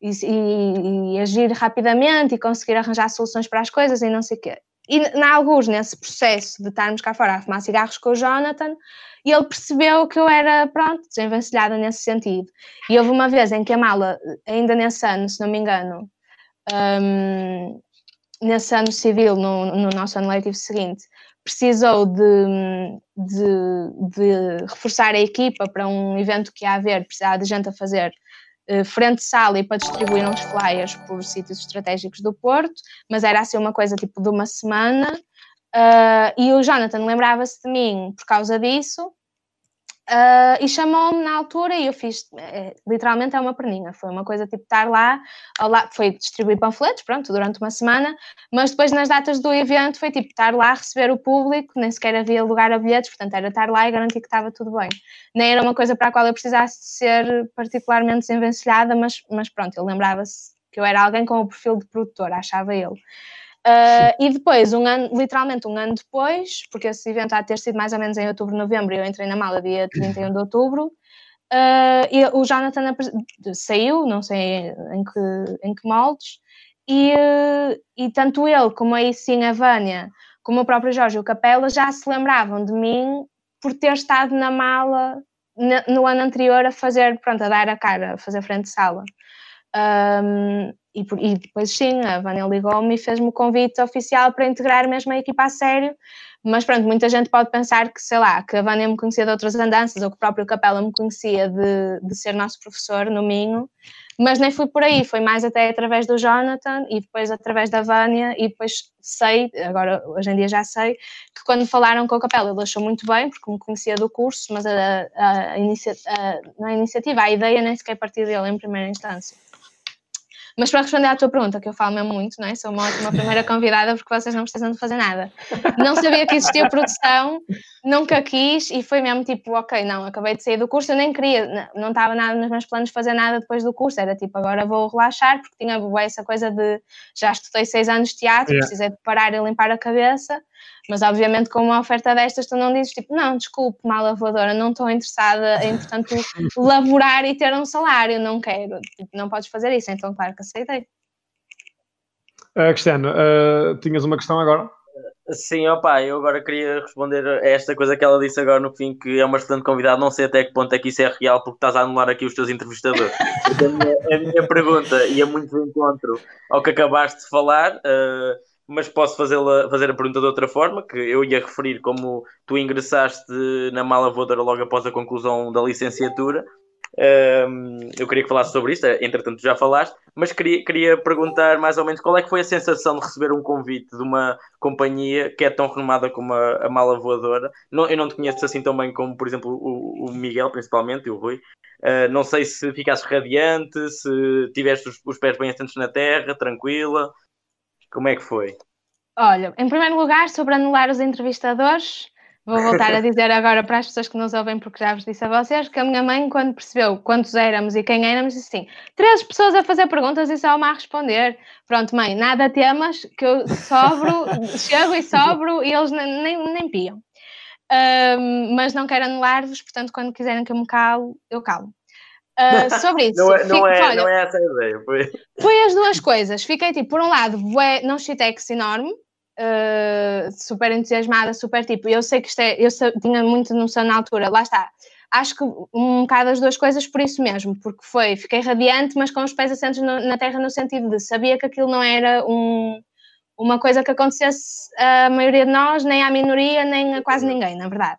e, e, e, agir rapidamente e conseguir arranjar soluções para as coisas e não sei o quê. E na alguns, nesse processo de estarmos cá fora a fumar cigarros com o Jonathan, e ele percebeu que eu era, pronto, desenvencilhada nesse sentido. E houve uma vez em que a mala, ainda nesse ano, se não me engano, um, nesse ano civil, no, no nosso ano letivo seguinte, precisou de, de, de, reforçar a equipa para um evento que ia haver, precisava de gente a fazer frente sala e para distribuir uns flyers por sítios estratégicos do Porto, mas era assim uma coisa tipo de uma semana. Uh, e o Jonathan lembrava-se de mim por causa disso Uh, e chamou-me na altura e eu fiz, é, literalmente é uma perninha, foi uma coisa tipo estar lá, lá, foi distribuir panfletos, pronto, durante uma semana, mas depois nas datas do evento foi tipo estar lá, receber o público, nem sequer havia lugar a bilhetes, portanto era estar lá e garantir que estava tudo bem. Nem era uma coisa para a qual eu precisasse ser particularmente desenvencilhada, mas, mas pronto, ele lembrava-se que eu era alguém com o perfil de produtor, achava ele. Uh, e depois, um ano, literalmente um ano depois, porque esse evento há de ter sido mais ou menos em outubro, novembro, e eu entrei na mala dia 31 de outubro, uh, e o Jonathan saiu, não sei em que, em que moldes, e, uh, e tanto ele como aí sim a Vânia, como o próprio Jorge e o Capela já se lembravam de mim por ter estado na mala no ano anterior a fazer, pronto, a dar a cara, a fazer frente de sala. Um, e, e, depois sim, a Vânia ligou-me e fez-me o convite oficial para integrar mesmo a equipa a sério, mas pronto, muita gente pode pensar que, sei lá, que a Vânia me conhecia de outras andanças ou que o próprio Capela me conhecia de, de ser nosso professor no Minho, mas nem fui por aí, foi mais até através do Jonathan e depois através da Vânia e depois sei, agora hoje em dia já sei, que quando falaram com o Capela ele achou muito bem, porque me conhecia do curso, mas a, a, a, inicia, a, a iniciativa, a ideia nem sequer partiu dele em primeira instância. Mas para responder à tua pergunta, que eu falo mesmo muito, não é? Sou uma ótima <laughs> primeira convidada porque vocês não precisam de fazer nada. Não sabia que existia produção, nunca quis e foi mesmo tipo, ok, não, acabei de sair do curso, eu nem queria, não estava nada nos meus planos fazer nada depois do curso, era tipo, agora vou relaxar porque tinha essa coisa de já estudei seis anos de teatro, yeah. precisei de parar e limpar a cabeça mas obviamente com uma oferta destas tu não dizes tipo, não, desculpe, mala voadora, não estou interessada em, portanto, <laughs> laborar e ter um salário, não quero. Tipo, não podes fazer isso, então claro que aceitei. Uh, Cristiano, uh, tinhas uma questão agora? Sim, opa, eu agora queria responder a esta coisa que ela disse agora no fim, que é uma excelente convidada, não sei até que ponto é que isso é real, porque estás a anular aqui os teus entrevistadores. a, minha, a minha pergunta ia muito de encontro ao que acabaste de falar, uh, mas posso fazer a, fazer a pergunta de outra forma, que eu ia referir como tu ingressaste na mala voadora logo após a conclusão da licenciatura. Um, eu queria que falasses sobre isto, entretanto já falaste, mas queria, queria perguntar mais ou menos qual é que foi a sensação de receber um convite de uma companhia que é tão renomada como a, a mala voadora. Não, eu não te conheço assim tão bem como, por exemplo, o, o Miguel, principalmente, e o Rui. Uh, não sei se ficaste radiante, se tiveste os, os pés bem assentos na terra, tranquila. Como é que foi? Olha, em primeiro lugar, sobre anular os entrevistadores, vou voltar a <laughs> dizer agora para as pessoas que nos ouvem, porque já vos disse a vocês, que a minha mãe, quando percebeu quantos éramos e quem éramos, disse assim: três pessoas a fazer perguntas e só uma a responder. Pronto, mãe, nada temas, que eu sobro, <laughs> chego e sobro e eles nem, nem, nem piam. Um, mas não quero anular-vos, portanto, quando quiserem que eu me calo, eu calo. Uh, <laughs> sobre isso. não, é, não, é, olha, não é essa a ideia. Foi... foi as duas coisas. Fiquei tipo, por um lado, bué, não shitex enorme, uh, super entusiasmada, super tipo. Eu sei que isto é. Eu tinha muito noção na altura, lá está. Acho que um bocado as duas coisas por isso mesmo, porque foi, fiquei radiante, mas com os pés assentos no, na terra, no sentido de sabia que aquilo não era um, uma coisa que acontecesse à maioria de nós, nem à minoria, nem a quase ninguém, na verdade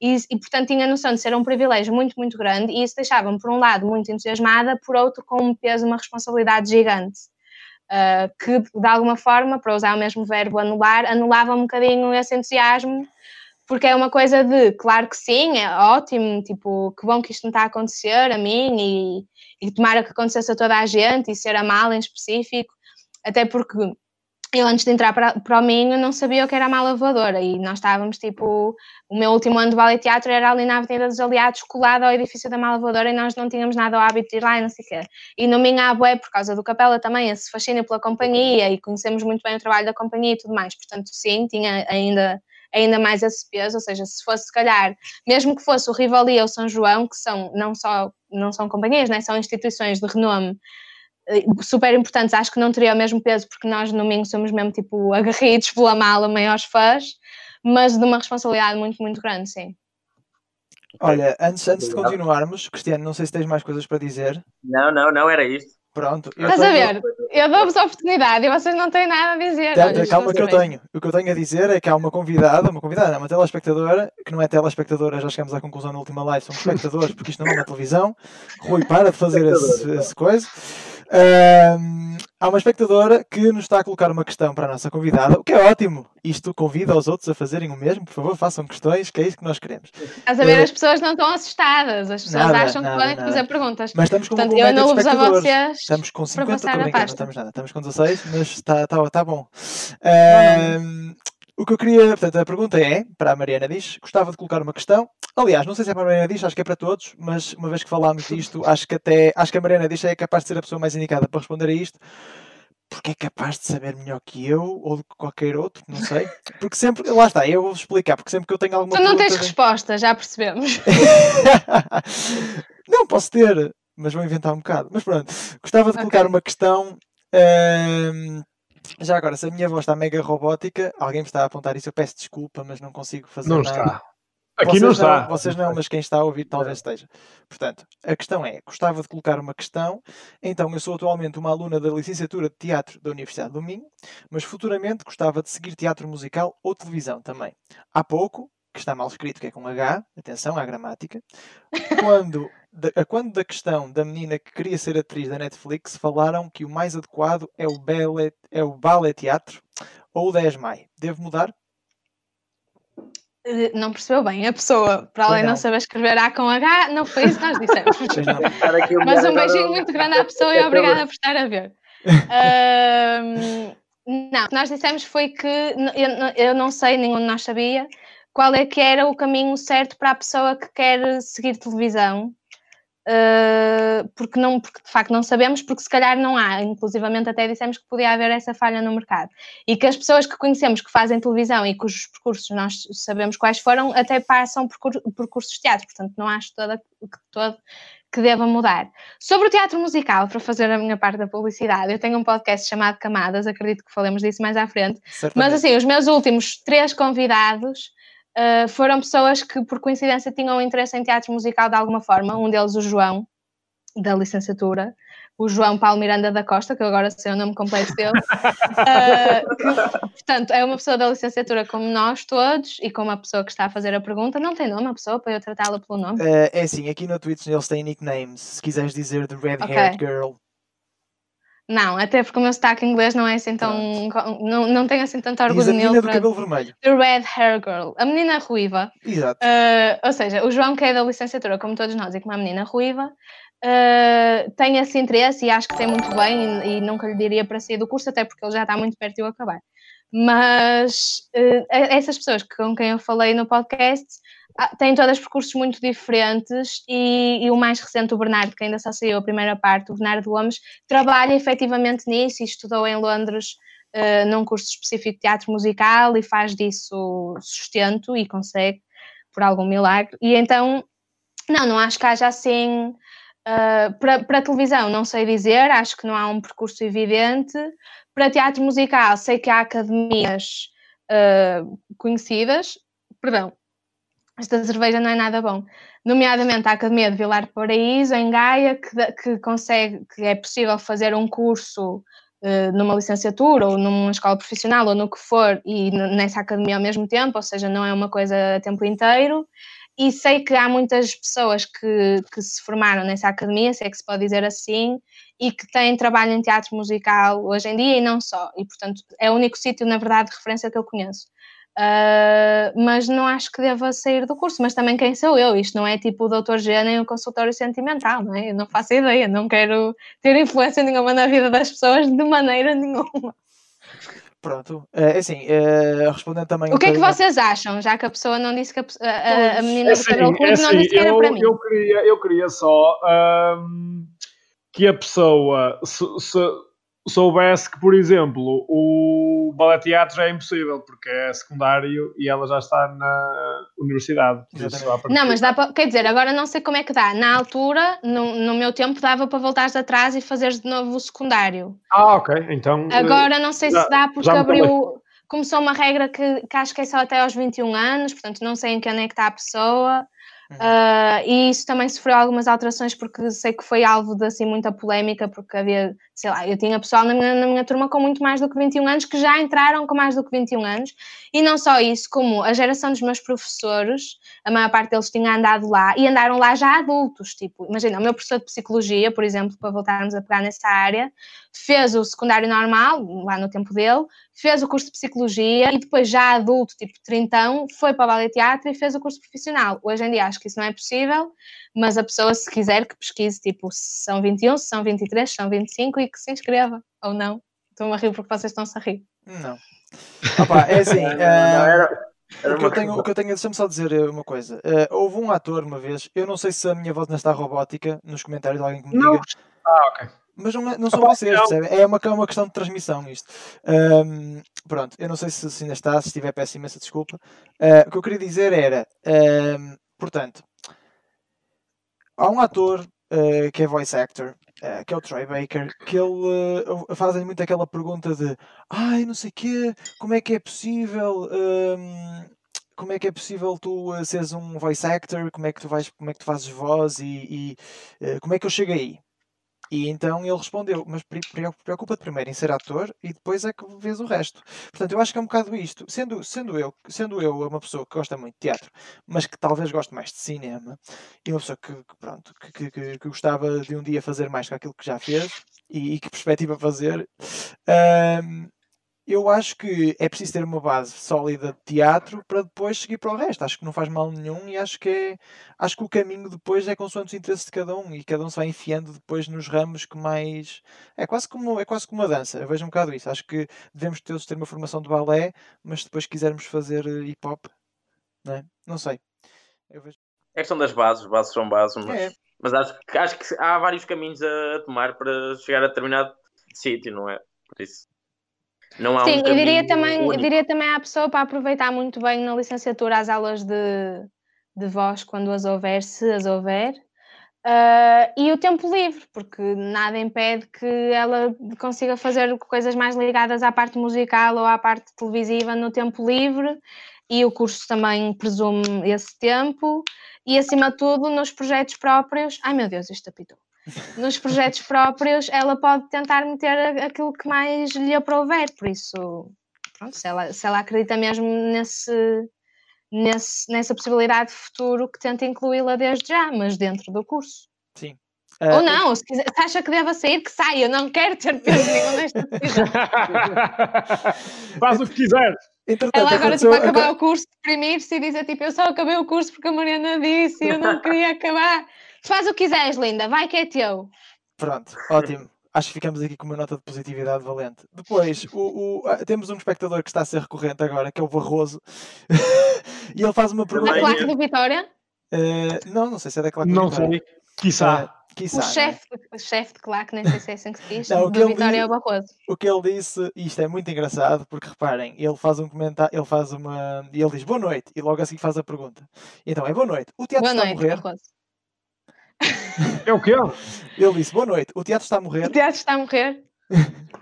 e, e, portanto tinha noção de ser um privilégio muito, muito grande e isso deixava-me, por um lado, muito entusiasmada, por outro, com um peso, uma responsabilidade gigante. Uh, que de alguma forma, para usar o mesmo verbo anular, anulava um bocadinho esse entusiasmo, porque é uma coisa de, claro que sim, é ótimo, tipo, que bom que isto não está a acontecer a mim e, e tomara que acontecesse a toda a gente e ser a mal em específico, até porque eu antes de entrar para, para o Minho não sabia o que era a mala voadora e nós estávamos tipo, o meu último ano de ballet teatro era ali na Avenida dos Aliados, colado ao edifício da mala voadora e nós não tínhamos nada ao hábito de ir lá e não sei o quê. E no Minho há bué, por causa do Capela também, esse fascínio pela companhia e conhecemos muito bem o trabalho da companhia e tudo mais, portanto sim, tinha ainda ainda mais esse peso, ou seja, se fosse se calhar, mesmo que fosse o Rivali ou o São João, que são não só não são companhias, né, são instituições de renome super importantes, acho que não teria o mesmo peso, porque nós no domingo somos mesmo tipo agarridos pela mala, maiores fãs, mas de uma responsabilidade muito, muito grande, sim. Olha, antes, antes de continuarmos, Cristiano, não sei se tens mais coisas para dizer. Não, não, não era isto. Pronto. Estás a ver? Eu dou-vos a oportunidade e vocês não têm nada a dizer. Tem, Olha, calma que eu tenho. O que eu tenho a dizer é que há uma convidada, uma convidada, não, uma telespectadora, que não é telespectadora, já chegamos à conclusão na última live, são espectadores, porque isto não é uma televisão. Rui, para de fazer esse, esse coisa há uma espectadora que nos está a colocar uma questão para a nossa convidada, o que é ótimo. Isto convida os outros a fazerem o mesmo. Por favor, façam questões, que é isso que nós queremos. Estás a ver, uh, as pessoas não estão assustadas. As pessoas nada, acham nada, que podem nada. fazer perguntas. Mas estamos com Portanto, eu não uso a vocês Estamos com 50, estou brincando, não estamos nada. Estamos com 16, mas está, está, está bom. Uh, o que eu queria, portanto, a pergunta é, para a Mariana diz, gostava de colocar uma questão. Aliás, não sei se é para a Mariana diz, acho que é para todos, mas uma vez que falámos disto, acho que até acho que a Mariana diz é capaz de ser a pessoa mais indicada para responder a isto, porque é capaz de saber melhor que eu ou de qualquer outro, não sei. <laughs> Porque sempre, lá está, eu vou explicar, porque sempre que eu tenho alguma Tu não tens resposta, já percebemos. <laughs> não, posso ter, mas vou inventar um bocado. Mas pronto, gostava de colocar okay. uma questão já agora, se a minha voz está mega robótica, alguém me está a apontar isso, eu peço desculpa, mas não consigo fazer Não nada. está. Aqui Vocês não está. vocês não, mas quem está a ouvir talvez esteja. Portanto, a questão é: gostava de colocar uma questão. Então, eu sou atualmente uma aluna da licenciatura de teatro da Universidade do Minho, mas futuramente gostava de seguir teatro musical ou televisão também. Há pouco, que está mal escrito, que é com H, atenção à gramática, quando a quando da questão da menina que queria ser atriz da Netflix, falaram que o mais adequado é o ballet, é o ballet teatro ou o 10 Mai. Devo mudar? Eh, Não percebeu bem a pessoa, para além de não. não saber escrever A com H, não foi isso que nós dissemos. Mas um beijinho muito grande à pessoa e <laughs> obrigada por estar a ver. <laughs> Não, o que nós dissemos foi que eu, eu não sei, nenhum de nós sabia, qual é que era o caminho certo para a pessoa que quer seguir televisão. Ah, porque, não, porque de facto não sabemos, porque se calhar não há, inclusivamente até dissemos que podia haver essa falha no mercado. E que as pessoas que conhecemos que fazem televisão e cujos percursos nós sabemos quais foram, até passam por, por cursos de teatro, portanto não acho toda, que todo que deva mudar. Sobre o teatro musical, para fazer a minha parte da publicidade, eu tenho um podcast chamado Camadas, acredito que falemos disso mais à frente. Mas Certamente. assim, os meus últimos três convidados ah, foram pessoas que, por coincidência, tinham interesse em teatro musical de alguma forma. Um deles, o João, da licenciatura, o João Paulo Miranda da Costa, que eu agora sei o nome completo dele. <laughs> Ah, que, portanto, é uma pessoa da licenciatura como nós todos e como a pessoa que está a fazer a pergunta. Não tem nome a pessoa para eu tratá-la pelo nome? Eh, é assim, aqui no Twitch eles têm nicknames. Se quiseres dizer The Red Haired Ok. Girl. Não, até porque o meu sotaque inglês não é assim tão. Não, não tenho assim tanto Diz a orgulho menina nele. do cabelo vermelho. The Red Hair Girl. A menina ruiva. Exato. Uh, ou seja, o João, que é da licenciatura, como todos nós, e como a menina ruiva, uh, tem esse interesse e acho que tem muito bem e, e nunca lhe diria para sair do curso, até porque ele já está muito perto de eu acabar. Mas uh, essas pessoas com quem eu falei no podcast têm todas percursos muito diferentes e, e o mais recente, o Bernardo, que ainda só saiu a primeira parte, o Bernardo Gomes, trabalha efetivamente nisso e estudou em Londres uh, num curso específico de teatro musical e faz disso sustento e consegue por algum milagre. E então, não, não acho que haja assim. Uh, para, para televisão, não sei dizer, acho que não há um percurso evidente. Para teatro musical, sei que há academias uh, conhecidas. Perdão, esta cerveja não é nada bom. Nomeadamente a Academia de Vilar de Paraíso, em Gaia, que, que consegue, que é possível fazer um curso uh, numa licenciatura ou numa escola profissional ou no que for e nessa academia ao mesmo tempo, ou seja, não é uma coisa a tempo inteiro. E sei que há muitas pessoas que, que se formaram nessa academia, se é que se pode dizer assim, e que têm trabalho em teatro musical hoje em dia e não só. E, portanto, é o único sítio, na verdade, de referência que eu conheço. Uh, mas não acho que deva sair do curso. Mas também quem sou eu? Isto não é tipo o Dr. G nem o consultório sentimental, não é? Eu não faço ideia, não quero ter influência nenhuma na vida das pessoas de maneira nenhuma. Pronto. É assim, eh, respondendo também. O que é que vocês acham? Já que a pessoa não disse que a, a- a- menina É do cabelo assim, é não assim, disse que era eu, para mim. eu queria, eu queria só ahm, que a pessoa sou- sou- soubesse que, por exemplo, o ballet teatro já é impossível porque é secundário e ela já está na universidade. Não, mas dá para. Quer dizer, agora não sei como é que dá. Na altura, no, no meu tempo, dava para voltares atrás e fazeres de novo o secundário. Ah, ok. Então. eh, Agora não sei já- se dá porque abriu. Começou uma regra que, que acho que é só até aos 21 anos, portanto não sei em que ano é que está a pessoa. Ah, e isso também sofreu algumas alterações porque sei que foi alvo de assim muita polémica, porque havia, sei lá, eu tinha pessoal na minha, na minha turma com muito mais do que 21 anos que já entraram com mais do que 21 anos, e não só isso, como a geração dos meus professores, a maior parte deles tinha andado lá e andaram lá já adultos, tipo, imagina, o meu professor de psicologia, por exemplo, para voltarmos a pegar nessa área, fez o secundário normal, lá no tempo dele, fez o curso de psicologia e depois já adulto, tipo trintão, foi para o ballet teatro e fez o curso profissional. Hoje em dia acho que isso não é possível, mas a pessoa se quiser que pesquise, tipo, se são 21, se são 23, se são 25 e que se inscreva, ou não. Estou-me a rir porque vocês estão-se a rir. Não. Opa, é assim. <laughs> Eh, era- era o que eu tenho, o que eu tenho, deixa-me só dizer eh, uma coisa. Eh, houve um ator uma vez, eu não sei se a minha voz não está robótica, nos comentários alguém que me Não. diga, Ah, ok. Mas não, é- não são Opa, vocês, não. percebem? É uma, é uma questão de transmissão isto. Ahm, pronto, eu não sei se, se ainda está, se estiver, peço imensa desculpa. Ah, o que eu queria dizer era, ahm, portanto, há um ator ah, que é voice actor uh, que é o Troy Baker, que ele uh, fazem muito aquela pergunta de ai, não sei o quê, como é que é possível. Um, como é que é possível tu uh, seres um voice actor? Como é que tu vais, como é que tu fazes voz e, e uh, como é que eu chego aí? E então ele respondeu: Mas preocupa-te primeiro em ser ator e depois é que vês o resto. Portanto, eu acho que é um bocado isto. Sendo, sendo, eu, sendo eu uma pessoa que gosta muito de teatro, mas que talvez goste mais de cinema, e uma pessoa que, que pronto, que, que, que, gostava de um dia fazer mais que aquilo que já fez e, e que perspectiva fazer, um, eu acho que é preciso ter uma base sólida de teatro para depois seguir para o resto. Acho que não faz mal nenhum e acho que é acho que o caminho depois é consoante os interesses de cada um e cada um se vai enfiando depois nos ramos que mais é quase como é quase como uma dança. Eu vejo um bocado isso. Acho que devemos todos ter uma formação de balé, mas depois quisermos fazer eh, hip hop, não é? Não sei. Vejo... É questão das bases, bases são bases, mas, é. mas acho, que, acho que há vários caminhos a tomar para chegar a determinado sítio, não é? Por isso. Não há Sim, um eu diria, também, eu diria também à pessoa para aproveitar muito bem na licenciatura as aulas de, de voz, quando as houver, se as houver, uh, e o tempo livre, porque nada impede que ela consiga fazer coisas mais ligadas à parte musical ou à parte televisiva no tempo livre, e o curso também presume esse tempo, e acima de tudo nos projetos próprios. Ai meu Deus, isto apitou nos projetos próprios, ela pode tentar meter aquilo que mais lhe aprouver. Por isso, pronto, se, ela, se ela acredita mesmo nesse, nesse, nessa possibilidade de futuro, que tenta incluí-la desde já, mas dentro do curso. Sim. Uh, Ou não, se, quiser, se acha que deve sair, que saia. Eu não quero ter peso nenhum nesta decisão. <laughs> Faz o que quiser. Ela agora, tipo, acabar o curso, deprimir-se e dizer, tipo, eu só acabei o curso porque a Mariana disse e eu não queria acabar. Faz o que quiseres, linda, vai que é teu. Pronto, ótimo. Acho que ficamos aqui com uma nota de positividade valente. Depois, o, o, temos um espectador que está a ser recorrente agora, que é o Barroso. <laughs> e ele faz uma pergunta. Da claque do Vitória? Uh, não, não sei se é da claque do Vitória. Não sei, quiçá. Uh, Quiçá, o chefe é? chef de claque, nem sei se é assim que se diz, não, o que Vitória disse, é o Barroso. O que ele disse, e isto é muito engraçado, porque reparem, ele faz um comentário, ele faz uma. e ele diz boa noite, e logo assim faz a pergunta. Então é boa noite. O teatro boa está noite, a morrer. Barroso. É o quê? Ele disse: Boa noite, o teatro está a morrer. O teatro está a morrer. <laughs>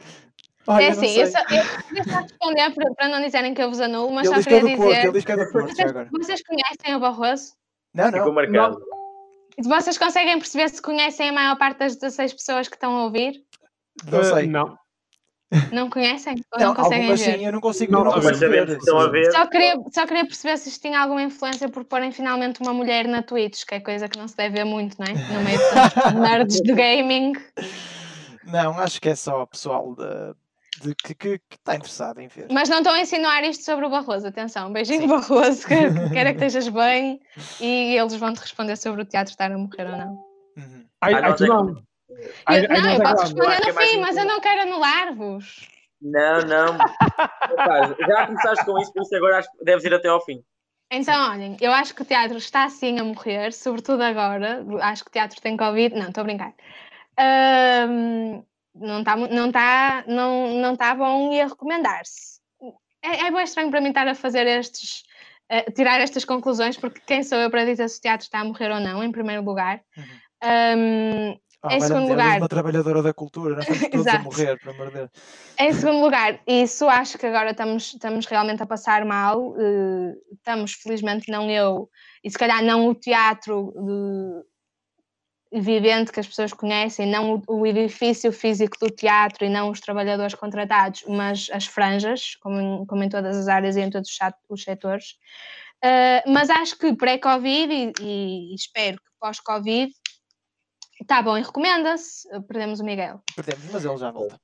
Olha, é assim, eu só, eu, eu só responder para, para, não dizerem que eu vos anulo, mas ele só queria dizer. Porto, ele diz que é do Porto, vocês, vocês conhecem o Barroso? Não, não. Ficou marcado. Não. Vocês conseguem perceber se conhecem a maior parte das 16 pessoas que estão a ouvir? Não sei. Uh, não. Não conhecem? Não, não conseguem ver? sim, eu não consigo, não, não consigo ver. Estão a ver. Só queria, só queria perceber se isto tinha alguma influência por porem finalmente uma mulher na Twitch, que é coisa que não se deve ver muito, não é? No meio de <laughs> nerds de gaming. Não, acho que é só o pessoal de, de que, que, que, está interessado em ver. Mas não estão a insinuar isto sobre o Barroso, atenção. Beijinho, Sim. Barroso, que, <laughs> quero que estejas bem e eles vão te responder sobre o teatro estar a morrer ou não. Uhum. Ai, ai, tu não. Eu, não, eu posso responder no fim, mas eu não quero anular-vos. Não, não. <laughs> já começaste com isso, por isso agora acho que deves ir até ao fim. Então, olhem, eu acho que o teatro está sim a morrer, sobretudo agora. Acho que o teatro tem Covid. Não, estou a brincar. Um, não está não tá, não, não tá bom e a recomendar-se. É, é bem estranho para mim estar a fazer estes. Uh, tirar estas conclusões, porque quem sou eu para dizer se o teatro está a morrer ou não, em primeiro lugar. Uhum. Um, ah, em segundo lugar. uma trabalhadora da cultura, nós estamos <laughs> todos a morrer, para morder. Em segundo lugar, isso acho que agora estamos, estamos realmente a passar mal. Uh, estamos, felizmente, não eu, e se calhar não o teatro de, vivente que as pessoas conhecem, não o, o, edifício físico do teatro e não os trabalhadores contratados, mas as franjas, como em, como em todas as áreas e em todos os setores. Uh, mas acho que pré-Covid e, e espero que pós-Covid Tá bom, e recomenda-se. Perdemos o Miguel. Perdemos, mas ele já volta.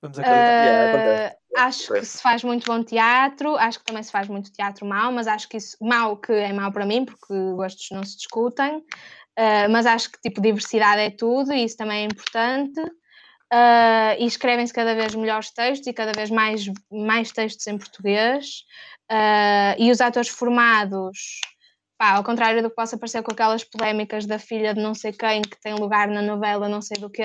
Vamos acreditar. Uh, acho que se faz muito bom teatro, acho que também se faz muito teatro mau, mas acho que isso, mau que é mau para mim, porque gostos não se discutem, uh, mas acho que tipo diversidade é tudo e isso também é importante. Uh, e escrevem-se cada vez melhores textos e cada vez mais, mais textos em português. e os atores formados pá, ao contrário do que possa parecer com aquelas polémicas da filha de não sei quem que tem lugar na novela não sei do que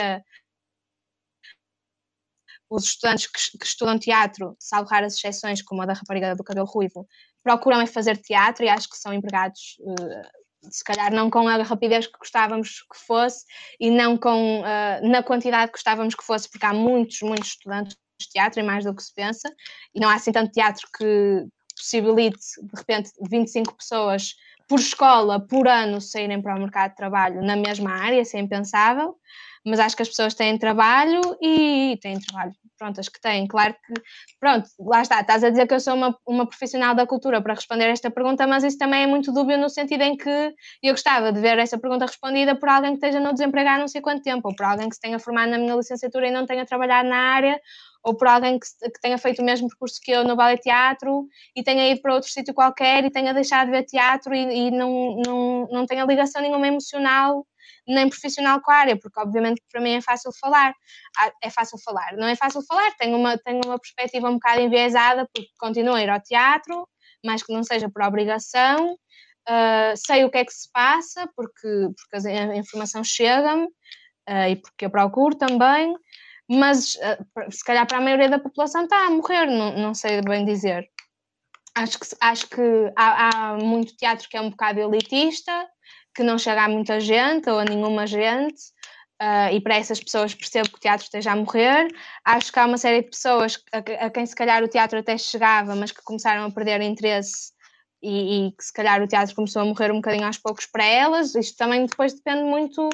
os estudantes que, que, estudam teatro, salvo raras exceções, como a da rapariga do cabelo ruivo, procuram é fazer teatro e acho que são empregados uh, se calhar não com a rapidez que gostávamos que fosse e não com uh, na quantidade que gostávamos que fosse, porque há muitos, muitos estudantes de teatro e mais do que se pensa, e não há assim tanto teatro que possibilite de repente 25 pessoas por escola, por ano, saírem para o mercado de trabalho na mesma área, isso é impensável mas acho que as pessoas têm trabalho e têm trabalho, pronto, as que têm. Claro que, pronto, lá está, estás a dizer que eu sou uma, uma profissional da cultura para responder esta pergunta, mas isso também é muito dúbio no sentido em que eu gostava de ver essa pergunta respondida por alguém que esteja no desemprego há não sei quanto tempo, ou por alguém que se tenha formado na minha licenciatura e não tenha trabalhado na área, ou por alguém que, que, tenha feito o mesmo percurso que eu no ballet teatro e tenha ido para outro sítio qualquer e tenha deixado de ver teatro e, e não, não, não tenha ligação nenhuma emocional nem profissional com a área, porque obviamente para mim é fácil falar. Ah, é fácil falar, não é fácil falar, tenho uma, tenho uma perspectiva um bocado enviesada, porque continuo a ir ao teatro, mas que não seja por obrigação. Uh, sei o que é que se passa, porque, porque a informação chega-me uh, e porque eu procuro também, mas uh, se calhar para a maioria da população está a morrer, não, não sei bem dizer. Acho que, acho que há, há muito teatro que é um bocado elitista, que não chega a muita gente ou a nenhuma gente, uh, e para essas pessoas percebo que o teatro esteja a morrer. Acho que há uma série de pessoas a, a quem se calhar o teatro até chegava, mas que começaram a perder interesse e, e, que se calhar o teatro começou a morrer um bocadinho aos poucos para elas. Isto também depois depende muito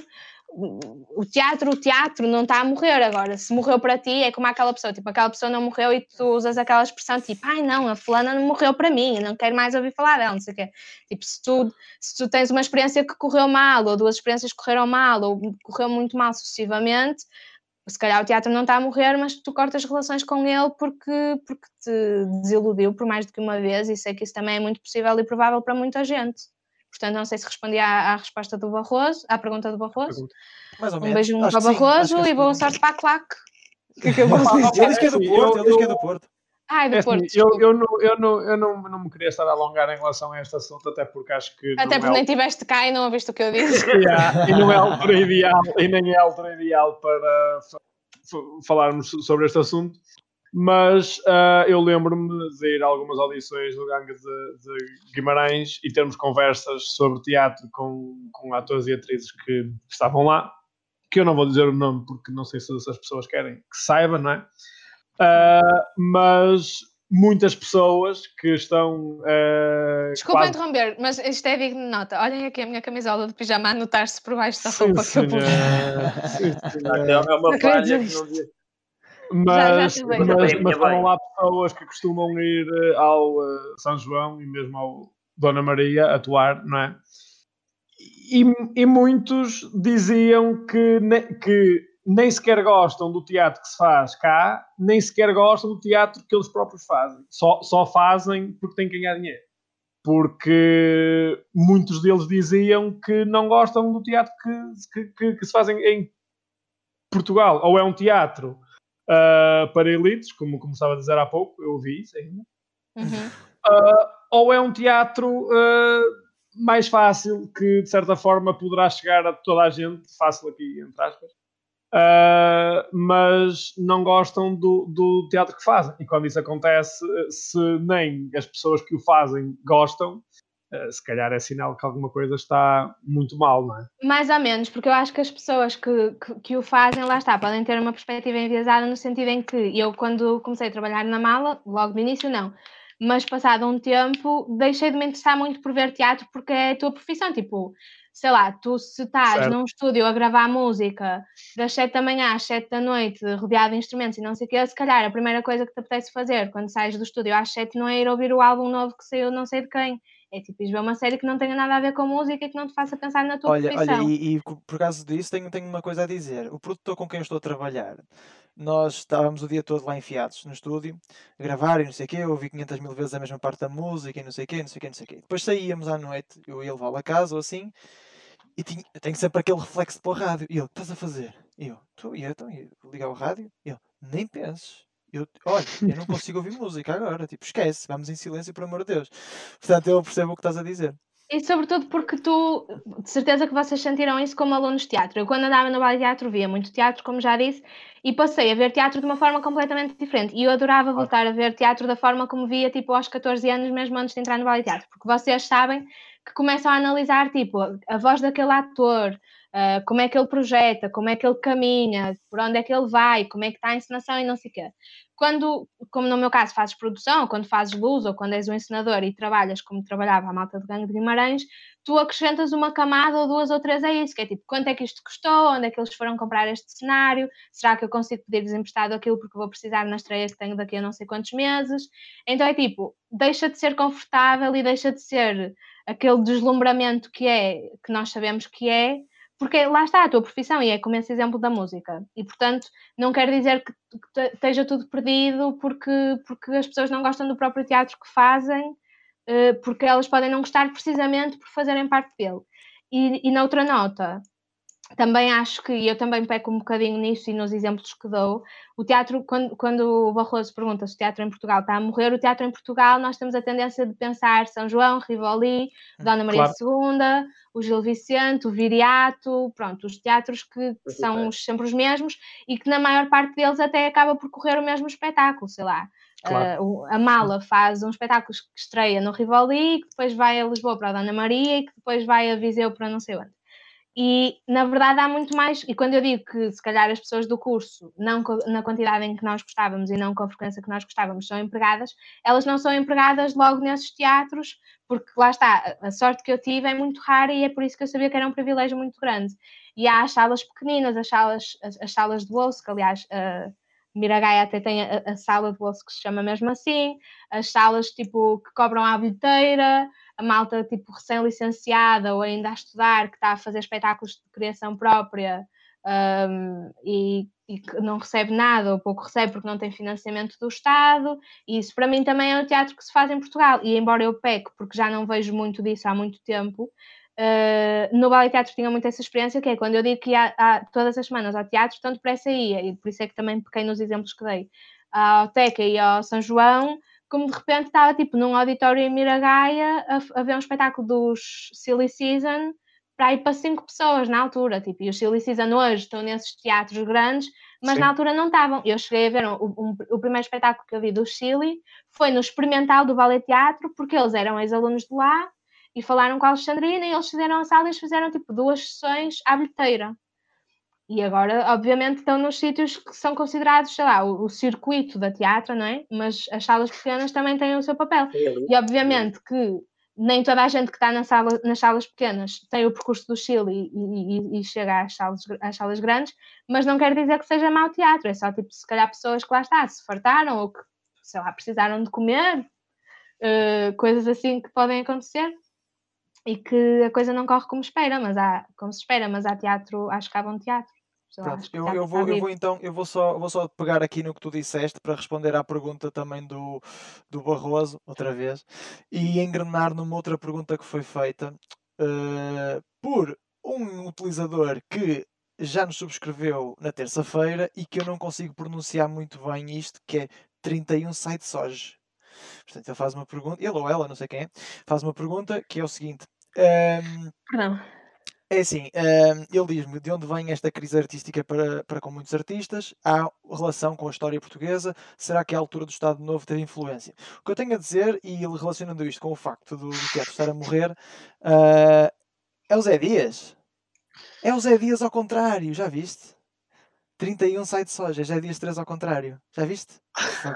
o teatro, o teatro não está a morrer agora. Se morreu para ti, é como aquela pessoa, tipo, aquela pessoa não morreu e tu usas aquela expressão tipo, ai não, a fulana não morreu para mim, não quero mais ouvir falar dela, não sei o quê. Tipo, se tu, se tu tens uma experiência que correu mal, ou duas experiências que correram mal, ou correu muito mal sucessivamente, se calhar o teatro não está a morrer, mas tu cortas relações com ele porque, porque te desiludiu por mais do que uma vez, e sei que isso também é muito possível e provável para muita gente. Portanto, não sei se respondi à, à resposta do Barroso, à pergunta do Barroso. Mais ou menos. Um beijinho para o Barroso e boa sorte para a claque. Que é que eu vou dizer? <laughs> Ele diz que é do Porto, ele diz que é do Porto. Ah, é do é Porto. Assim, eu, eu, não, eu, não, eu não, não me queria estar a alongar em relação a este assunto, até porque acho que. Até porque é nem estiveste cá e não ouviste o que eu disse. <laughs> yeah, e não é a altura ideal, e nem é a altura ideal para falarmos sobre este assunto mas uh, eu lembro-me de ir a algumas audições do Gangue de, de, Guimarães e termos conversas sobre teatro com, com atores e atrizes que estavam lá, que eu não vou dizer o nome porque não sei se, as pessoas querem que saiba, não é? Uh, mas muitas pessoas que estão. Uh, Desculpa quase... interromper, mas isto é digno de nota. Olhem aqui a minha camisola de pijama a notar-se por baixo da roupa sim, que eu pus. É uma falha que não devia mas, já, já mas, mas foram lá pessoas que costumam ir eh, ao uh, São João e mesmo ao Dona Maria atuar, não é? E, e muitos diziam que, ne, que nem sequer gostam do teatro que se faz cá, nem sequer gostam do teatro que eles próprios fazem. Só, só fazem porque têm que ganhar dinheiro. Porque muitos deles diziam que não gostam do teatro que, que, que se fazem em Portugal. Ou é um teatro uh, para elites, como começava a dizer há pouco, eu ouvi isso ainda. Uhum. Uh, ou é um teatro uh, mais fácil, que de certa forma poderá chegar a toda a gente, fácil aqui, entre aspas, mas não gostam do, do teatro que fazem. E quando isso acontece, se nem as pessoas que o fazem gostam, se calhar é sinal que alguma coisa está muito mal, não é? Mais ou menos, porque eu acho que as pessoas que, que, que, o fazem, lá está, podem ter uma perspectiva enviesada no sentido em que eu, quando comecei a trabalhar na mala, logo no início não, mas passado um tempo, deixei de me interessar muito por ver teatro porque é a tua profissão, tipo, sei lá, tu se estás certo. num estúdio a gravar música das 7 da manhã às 7 da noite, rodeado de instrumentos e não sei o quê, se calhar a primeira coisa que te apetece fazer quando sais do estúdio às 7 não é ir ouvir o álbum novo que saiu não sei de quem, é tipo ver uma série que não tenha nada a ver com música e que não te faça pensar na tua olha, profissão. Olha, e, e, por causa disso tenho, tenho uma coisa a dizer. O produtor com quem eu estou a trabalhar, nós estávamos o dia todo lá enfiados no estúdio, a gravar e não sei o quê, eu ouvi 500 mil vezes a mesma parte da música e não sei o quê, não sei o quê, não sei o quê. Depois saíamos à noite, eu ia levá-lo a casa ou assim, e tinha, tenho sempre aquele reflexo o rádio. E ele, estás a fazer? E eu, tu, e eu, então, ligar o rádio? E ele, nem penses. Eu, olha, eu não consigo ouvir música agora, tipo, esquece, vamos em silêncio, por amor de Deus. Portanto, eu percebo o que estás a dizer. E sobretudo porque tu, de certeza que vocês sentiram isso como alunos de teatro. Eu quando andava no baile teatro via muito teatro, como já disse, e passei a ver teatro de uma forma completamente diferente. E eu adorava voltar a ver teatro da forma como via, tipo, aos 14 anos, mesmo antes de entrar no baile teatro. Porque vocês sabem que começam a analisar, tipo, a voz daquele ator, uh, como é que ele projeta, como é que ele caminha, por onde é que ele vai, como é que está a encenação e não sei o quê. Quando, como no meu caso, fazes produção, quando fazes luz ou quando és um encenador e trabalhas como trabalhava a malta de Gangue de Guimarães, tu acrescentas uma camada ou duas ou três a isso, que é tipo, quanto é que isto custou, onde é que eles foram comprar este cenário, será que eu consigo pedir-lhes emprestado aquilo porque vou precisar na estreia que tenho daqui a não sei quantos meses. Então é tipo, deixa de ser confortável e deixa de ser aquele deslumbramento que é, que nós sabemos que é, porque lá está a tua profissão e é como esse exemplo da música. E portanto, não quer dizer que, esteja tudo perdido porque, porque as pessoas não gostam do próprio teatro que fazem, eh, porque elas podem não gostar precisamente por fazerem parte dele. E, e noutra nota, também acho que, e eu também peco um bocadinho nisso e nos exemplos que dou, o teatro, quando, quando o Barroso pergunta se o teatro em Portugal está a morrer, o teatro em Portugal nós temos a tendência de pensar São João, Rivoli, hum, Dona Maria claro. II, o Gil Vicente, o Viriato, pronto, os teatros que, que são os, sempre os mesmos e que na maior parte deles até acaba por correr o mesmo espetáculo, sei lá. Claro. Uh, a Mala faz um espetáculo que estreia no Rivoli, que depois vai a Lisboa para a Dona Maria e que depois vai a Viseu para não sei onde. E, na verdade, há muito mais. E quando eu digo que, se calhar, as pessoas do curso, não na quantidade em que nós gostávamos e não com a frequência que nós gostávamos, são empregadas, elas não são empregadas logo nesses teatros, porque lá está, a sorte que eu tive é muito rara e é por isso que eu sabia que era um privilégio muito grande. E há as salas pequeninas, as salas, as, as salas de bolso, que aliás. Uh, Miragaia até tem a, a, sala de bolso que se chama mesmo assim, as salas tipo que cobram a bilheteira, a malta tipo recém-licenciada ou ainda a estudar, que está a fazer espetáculos de criação própria um, e, e, que não recebe nada ou pouco recebe porque não tem financiamento do Estado. E isso para mim também é o teatro que se faz em Portugal. E embora eu peque, porque já não vejo muito disso há muito tempo, uh, no Ballet Teatro tinha muito essa experiência, que é quando eu digo que ia há, todas as semanas ao teatro, tanto depressa ia, e por isso é que também pequei nos exemplos que dei, ao Teca e ao São João, como de repente estava tipo num auditório em Miragaia a, a ver um espetáculo dos Silly Season para ir para cinco pessoas na altura, tipo, e os Silly Season hoje estão nesses teatros grandes, mas Sim. na altura não estavam. Eu cheguei a ver um, um, o primeiro espetáculo que eu vi do Chile foi no experimental do Ballet Teatro, porque eles eram ex-alunos de lá e falaram com a Alexandrina e eles fizeram a sala e eles fizeram tipo duas sessões à bilheteira. E agora, obviamente, estão nos sítios que são considerados, sei lá, o, o, circuito da teatro, não é? Mas as salas pequenas também têm o seu papel. E obviamente que nem toda a gente que está na sala, nas salas pequenas tem o percurso do Chile e, e, e, chega às salas, às salas grandes, mas não quer dizer que seja mau teatro, é só tipo, se calhar pessoas que lá está, se fartaram ou que, sei lá, precisaram de comer, uh, coisas assim que podem acontecer e que a coisa não corre como espera, mas há, como se espera, mas há teatro, acho que há bom teatro. Pronto, eu, eu, vou, eu vou então, eu vou só, vou só pegar aqui no que tu disseste para responder à pergunta também do, do Barroso, outra vez, e engrenar numa outra pergunta que foi feita uh, por um utilizador que já nos subscreveu na terça-feira e que eu não consigo pronunciar muito bem isto, que é 31 sites hoje. Portanto, ele faz uma pergunta, ele ou ela, não sei quem é, faz uma pergunta que é o seguinte. Um, ehm, Perdão. É assim, uh, ele diz-me de onde vem esta crise artística para, para com muitos artistas, há relação com a história portuguesa, será que a altura do Estado Novo teve influência? O que eu tenho a dizer, e ele relacionando isto com o facto do, do teatro estar a morrer, uh, é o Zé Dias. É o Zé Dias ao contrário, já viste? 31 sites soja, já é dias 3 ao contrário. Já viste?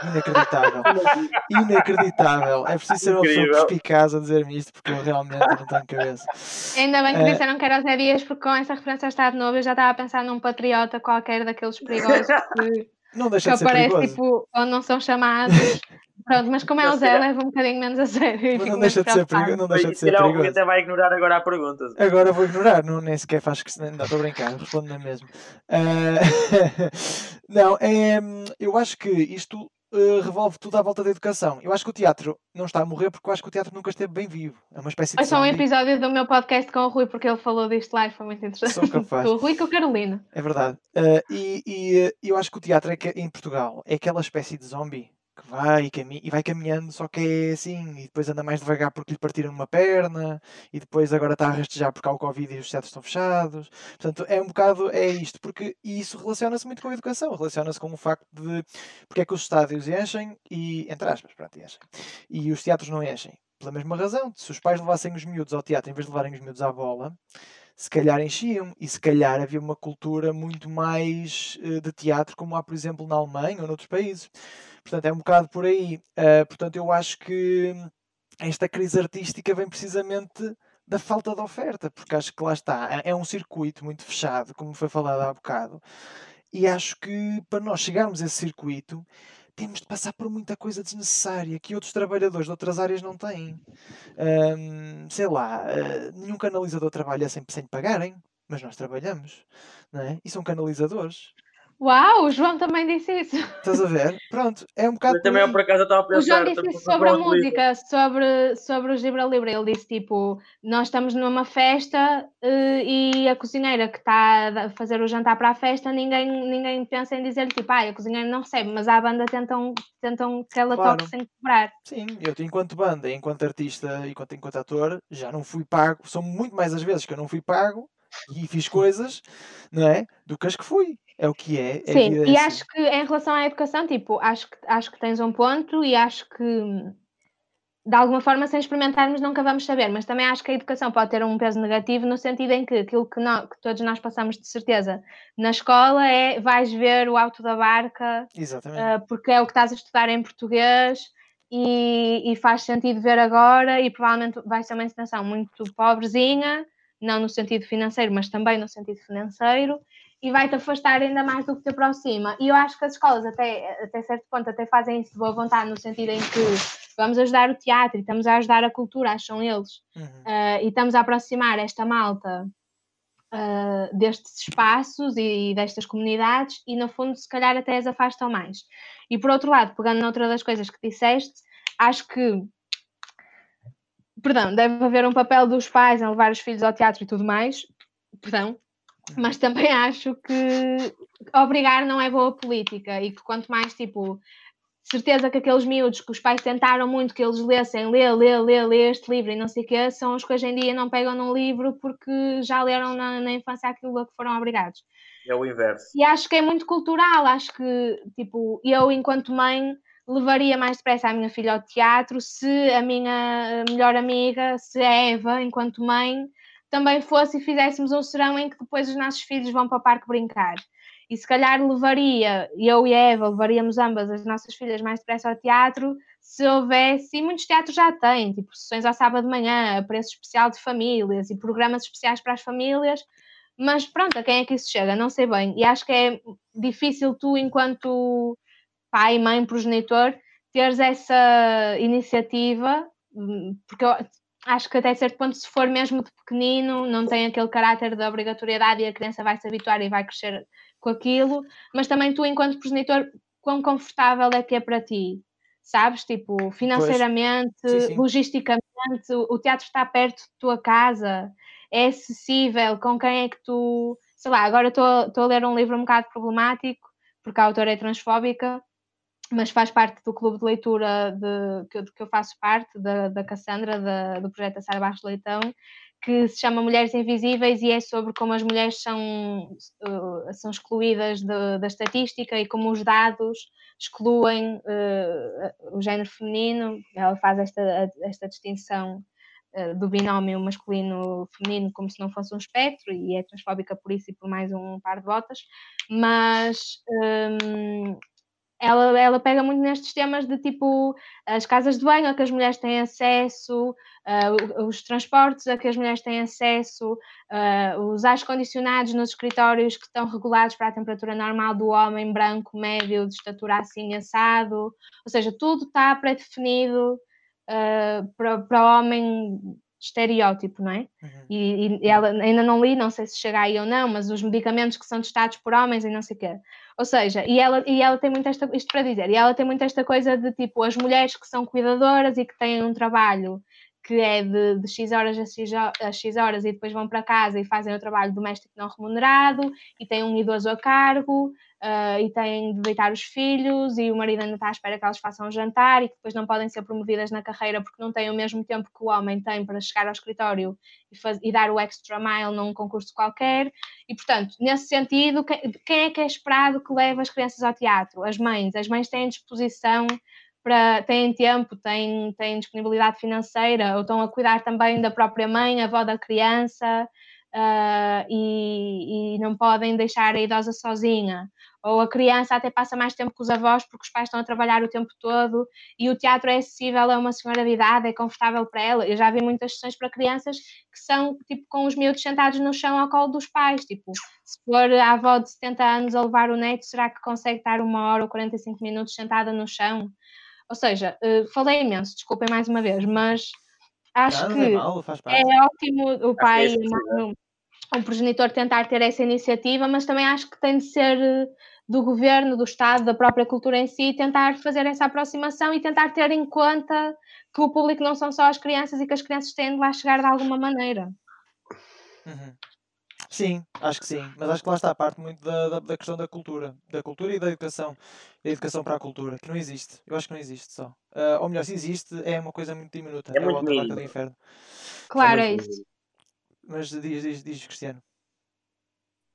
Inacreditável. <laughs> Inacreditável. É preciso ser uma pessoa perspicaz a dizer-me isto porque eu realmente não tenho cabeça. Ainda bem que é... disseram que era Zé Dias porque com essa referência ao Estado Novo eu já estava a pensar num patriota qualquer daqueles perigosos que, não deixa que de ser aparece perigoso. tipo onde não são chamados <laughs> Pronto, mas como é o Zé, leva um bocadinho menos a sério. Mas não deixa de ser perigoso. Não deixa de ser perigoso. até vai ignorar agora a pergunta. Agora vou ignorar, não, nem sequer faz que se não estou a brincar, respondo na mesma. Uh... <laughs> não, é, eu acho que isto uh, revolve tudo à volta da educação. Eu acho que o teatro não está a morrer porque eu acho que o teatro nunca esteve bem vivo. É uma espécie de. Foi só um episódio do meu podcast com o Rui, porque ele falou disto lá e foi muito interessante. Sou capaz. <laughs> o Rui e com a Carolina. É verdade. Uh, e, e eu acho que o teatro é que, em Portugal é aquela espécie de zombie vai e, vai caminhando, só que é assim, e depois anda mais devagar porque lhe partiram uma perna, e depois agora está a rastejar porque há o Covid e os teatros estão fechados. Portanto, é um bocado, é isto, porque isso relaciona-se muito com a educação, relaciona-se com o facto de porque é que os estádios enchem e, entre aspas, pronto, enchem, e os teatros não enchem. Pela mesma razão, se os pais levassem os miúdos ao teatro em vez de levarem os miúdos à bola, se calhar enchiam e se calhar havia uma cultura muito mais uh, de teatro, como há, por exemplo, na Alemanha ou noutros países. Portanto, é um bocado por aí. Uh, portanto, eu acho que esta crise artística vem precisamente da falta de oferta, porque acho que lá está, é, é um circuito muito fechado, como foi falado há bocado, e acho que para nós chegarmos a esse circuito temos de passar por muita coisa desnecessária que outros trabalhadores de outras áreas não têm. Um, sei lá, uh, nenhum canalizador trabalha sem, sem pagarem, mas nós trabalhamos, não é? E são canalizadores. Uau, o João também disse isso. Estás a ver? Pronto, é um bocado. Eu também, por acaso, estava a pensar. O João disse isso sobre a música, sobre, sobre o Gibra Libre. Ele disse tipo: Nós estamos numa festa uh, e a cozinheira que está a fazer o jantar para a festa, ninguém, ninguém pensa em dizer-lhe tipo: Ah, a cozinheira não recebe, mas a banda tentam, tentam que ela claro. toque sem cobrar. Sim, eu, enquanto banda, enquanto artista, enquanto, enquanto ator, já não fui pago. São muito mais as vezes que eu não fui pago e fiz coisas, não é? Do que as que fui. É o que é. é Sim, e acho que em relação à educação, tipo, acho que, acho que tens um ponto e acho que de alguma forma, sem experimentarmos, nunca vamos saber, mas também acho que a educação pode ter um peso negativo no sentido em que aquilo que, nós, que todos nós passamos de certeza na escola é vais ver o alto da barca, uh, porque é o que estás a estudar em português e, e, faz sentido ver agora e provavelmente vai ser uma encenação muito pobrezinha, não no sentido financeiro, mas também no sentido financeiro, e vai-te afastar ainda mais do que te aproxima. E eu acho que as escolas, até, até certo ponto, até fazem isso de boa vontade, no sentido em que vamos ajudar o teatro e estamos a ajudar a cultura, acham eles, uhum. uh, e estamos a aproximar esta malta uh, destes espaços e, e, destas comunidades, e no fundo, se calhar, até as afastam mais. E por outro lado, pegando noutra das coisas que disseste, acho que. Perdão, deve haver um papel dos pais em levar os filhos ao teatro e tudo mais. Perdão, mas também <laughs> acho que obrigar não é boa política e que quanto mais tipo certeza que aqueles miúdos que os pais tentaram muito que eles lessem, lê, lê, lê, lê este livro e não sei o quê, são os que hoje em dia não pegam num livro porque já leram na, na infância aquilo a que foram obrigados. É o inverso. E acho que é muito cultural, acho que, tipo, eu enquanto mãe levaria mais depressa a minha filha ao teatro se a minha melhor amiga, se a Eva, enquanto mãe, também fosse e fizéssemos um serão em que depois os nossos filhos vão para o parque brincar. E se calhar levaria, eu e a Eva, levaríamos ambas as nossas filhas mais depressa ao teatro se houvesse, e muitos teatros já têm, tipo sessões ao sábado de manhã, preço especial de famílias e programas especiais para as famílias, mas pronto, a quem é que isso chega? Não sei bem. E acho que é difícil tu, enquanto pai, mãe, progenitor, teres essa iniciativa, hum, porque eu, acho que até certo ponto, se for mesmo de pequenino, não tem aquele caráter de obrigatoriedade e a criança vai se habituar e vai crescer com aquilo, mas também tu, enquanto progenitor, quão confortável é que é para ti? Sabes? Tipo, financeiramente, sim, sim. logisticamente, o teatro está perto de tua casa, é acessível, com quem é que tu. Sei lá, agora estou a ler um livro um bocado problemático, porque a autora é transfóbica, mas faz parte do clube de leitura de, que, eu, que eu faço parte, da, da Cassandra, da, do projeto Sara Barros Leitão, que se chama Mulheres Invisíveis e é sobre como as mulheres são, uh, são excluídas de, da estatística e como os dados excluem uh, o género feminino. Ela faz esta, esta distinção uh, do binómio masculino-feminino como se não fosse um espectro e é transfóbica por isso e por mais um par de botas, mas um, ela, ela pega muito nestes temas de tipo as casas de banho a que as mulheres têm acesso, uh, os transportes a que as mulheres têm acesso, uh, os ar condicionados nos escritórios que estão regulados para a temperatura normal do homem branco, médio, de estatura assim assado, ou seja, tudo está pré-definido uh, para, para o homem estereótipo, não é? Uhum. E, e, ela ainda não li, não sei se chega aí ou não, mas os medicamentos que são testados por homens e não sei o quê. Ou seja, e ela, e ela tem muito esta, isto para dizer, e ela tem muito esta coisa de tipo, as mulheres que são cuidadoras e que têm um trabalho que é de, de X horas a X, a X horas e depois vão para casa e fazem o trabalho doméstico não remunerado e têm um idoso a cargo uh, e têm de deitar os filhos e o marido ainda está à espera que elas façam jantar e que depois não podem ser promovidas na carreira porque não têm o mesmo tempo que o homem tem para chegar ao escritório e, faz, e dar o extra mile num concurso qualquer. E, portanto, nesse sentido, quem, quem é que é esperado que leve as crianças ao teatro? As mães. As mães têm disposição para, têm tempo, têm, têm disponibilidade financeira, ou estão a cuidar também da própria mãe, avó da criança, uh, e, e, não podem deixar a idosa sozinha. Ou a criança até passa mais tempo com os avós porque os pais estão a trabalhar o tempo todo e o teatro é acessível a uma senhora de idade, é confortável para ela. Eu já vi muitas sessões para crianças que são tipo com os miúdos sentados no chão ao colo dos pais. Tipo, se for a avó de 70 anos a levar o neto, será que consegue estar uma hora ou 45 minutos sentada no chão? Ou seja, uh, falei imenso, desculpem mais uma vez, mas acho que é, mal, é, ótimo o pai e o, o progenitor tentar ter essa iniciativa, mas também acho que tem de ser eh, do governo, do Estado, da própria cultura em si, tentar fazer essa aproximação e tentar ter em conta que o público não são só as crianças e que as crianças têm de lá chegar de alguma maneira. Uhum. Sim, acho que sim, mas acho que lá está a parte muito da, da, da, questão da cultura, da cultura e da educação, da educação para a cultura, que não existe. Eu acho que não existe só. Uh, ou melhor, se existe, é uma coisa muito diminuta. É, é muito a do inferno. Claro, é, é isso. Mas diz, diz, diz Cristiano.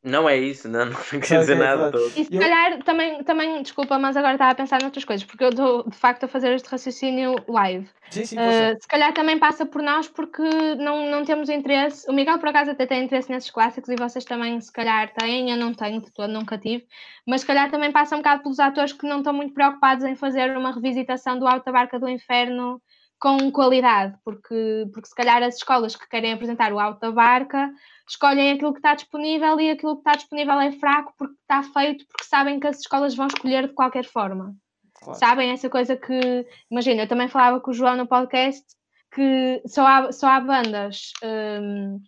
Não é isso, não, <laughs> não quer dizer nada. Todo. E se eu... calhar também, também, desculpa, mas agora estava a pensar noutras coisas, porque eu estou de facto a fazer este raciocínio live. Sim, sim, uh, se calhar também passa por nós porque não, não temos interesse. O Miguel, por acaso, até tem interesse nesses clássicos e vocês também, se calhar, têm. Eu não tenho de todo, nunca tive. Mas se calhar também passa um bocado pelos atores que não estão muito preocupados em fazer uma revisitação do Alto da Barca do Inferno com qualidade, porque, porque se calhar as escolas que querem apresentar o alto da barca escolhem aquilo que está disponível e aquilo que está disponível é fraco porque está feito, porque sabem que as escolas vão escolher de qualquer forma. Claro. Sabem essa coisa que. Imagina, eu também falava com o João no podcast que só há, só há bandas, um,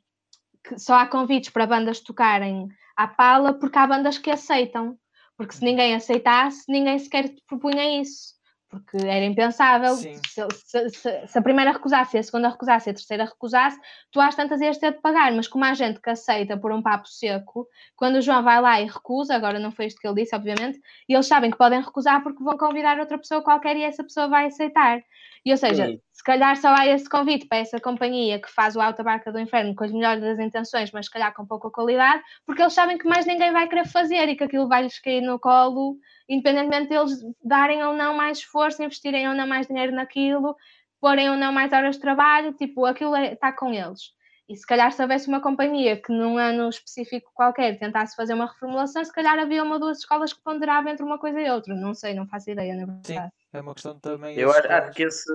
que só há convites para bandas tocarem à pala porque há bandas que aceitam. Porque se ninguém aceitasse, ninguém sequer propunha isso porque era impensável. Se, se, se, se, a primeira recusasse, a segunda recusasse, a terceira recusasse, tu às tantas ias ter de pagar, mas como há gente que aceita por um papo seco, quando o João vai lá e recusa, agora não foi isto que ele disse, obviamente, e eles sabem que podem recusar porque vão convidar outra pessoa qualquer e essa pessoa vai aceitar. E ou seja, Sim. se calhar só há esse convite para essa companhia que faz o Alta Barca do Inferno com as melhores das intenções, mas se calhar com pouca qualidade, porque eles sabem que mais ninguém vai querer fazer e que aquilo vai-lhes cair no colo independentemente deles darem ou não mais esforço, investirem ou não mais dinheiro naquilo, porem ou não mais horas de trabalho, tipo, aquilo é, está com eles. E se calhar se houvesse uma companhia que num ano específico qualquer tentasse fazer uma reformulação, se calhar havia uma ou duas escolas que ponderavam entre uma coisa e outra. Não sei, não faço ideia, na verdade. Sim, é uma questão também. Eu acho, acho, que esse,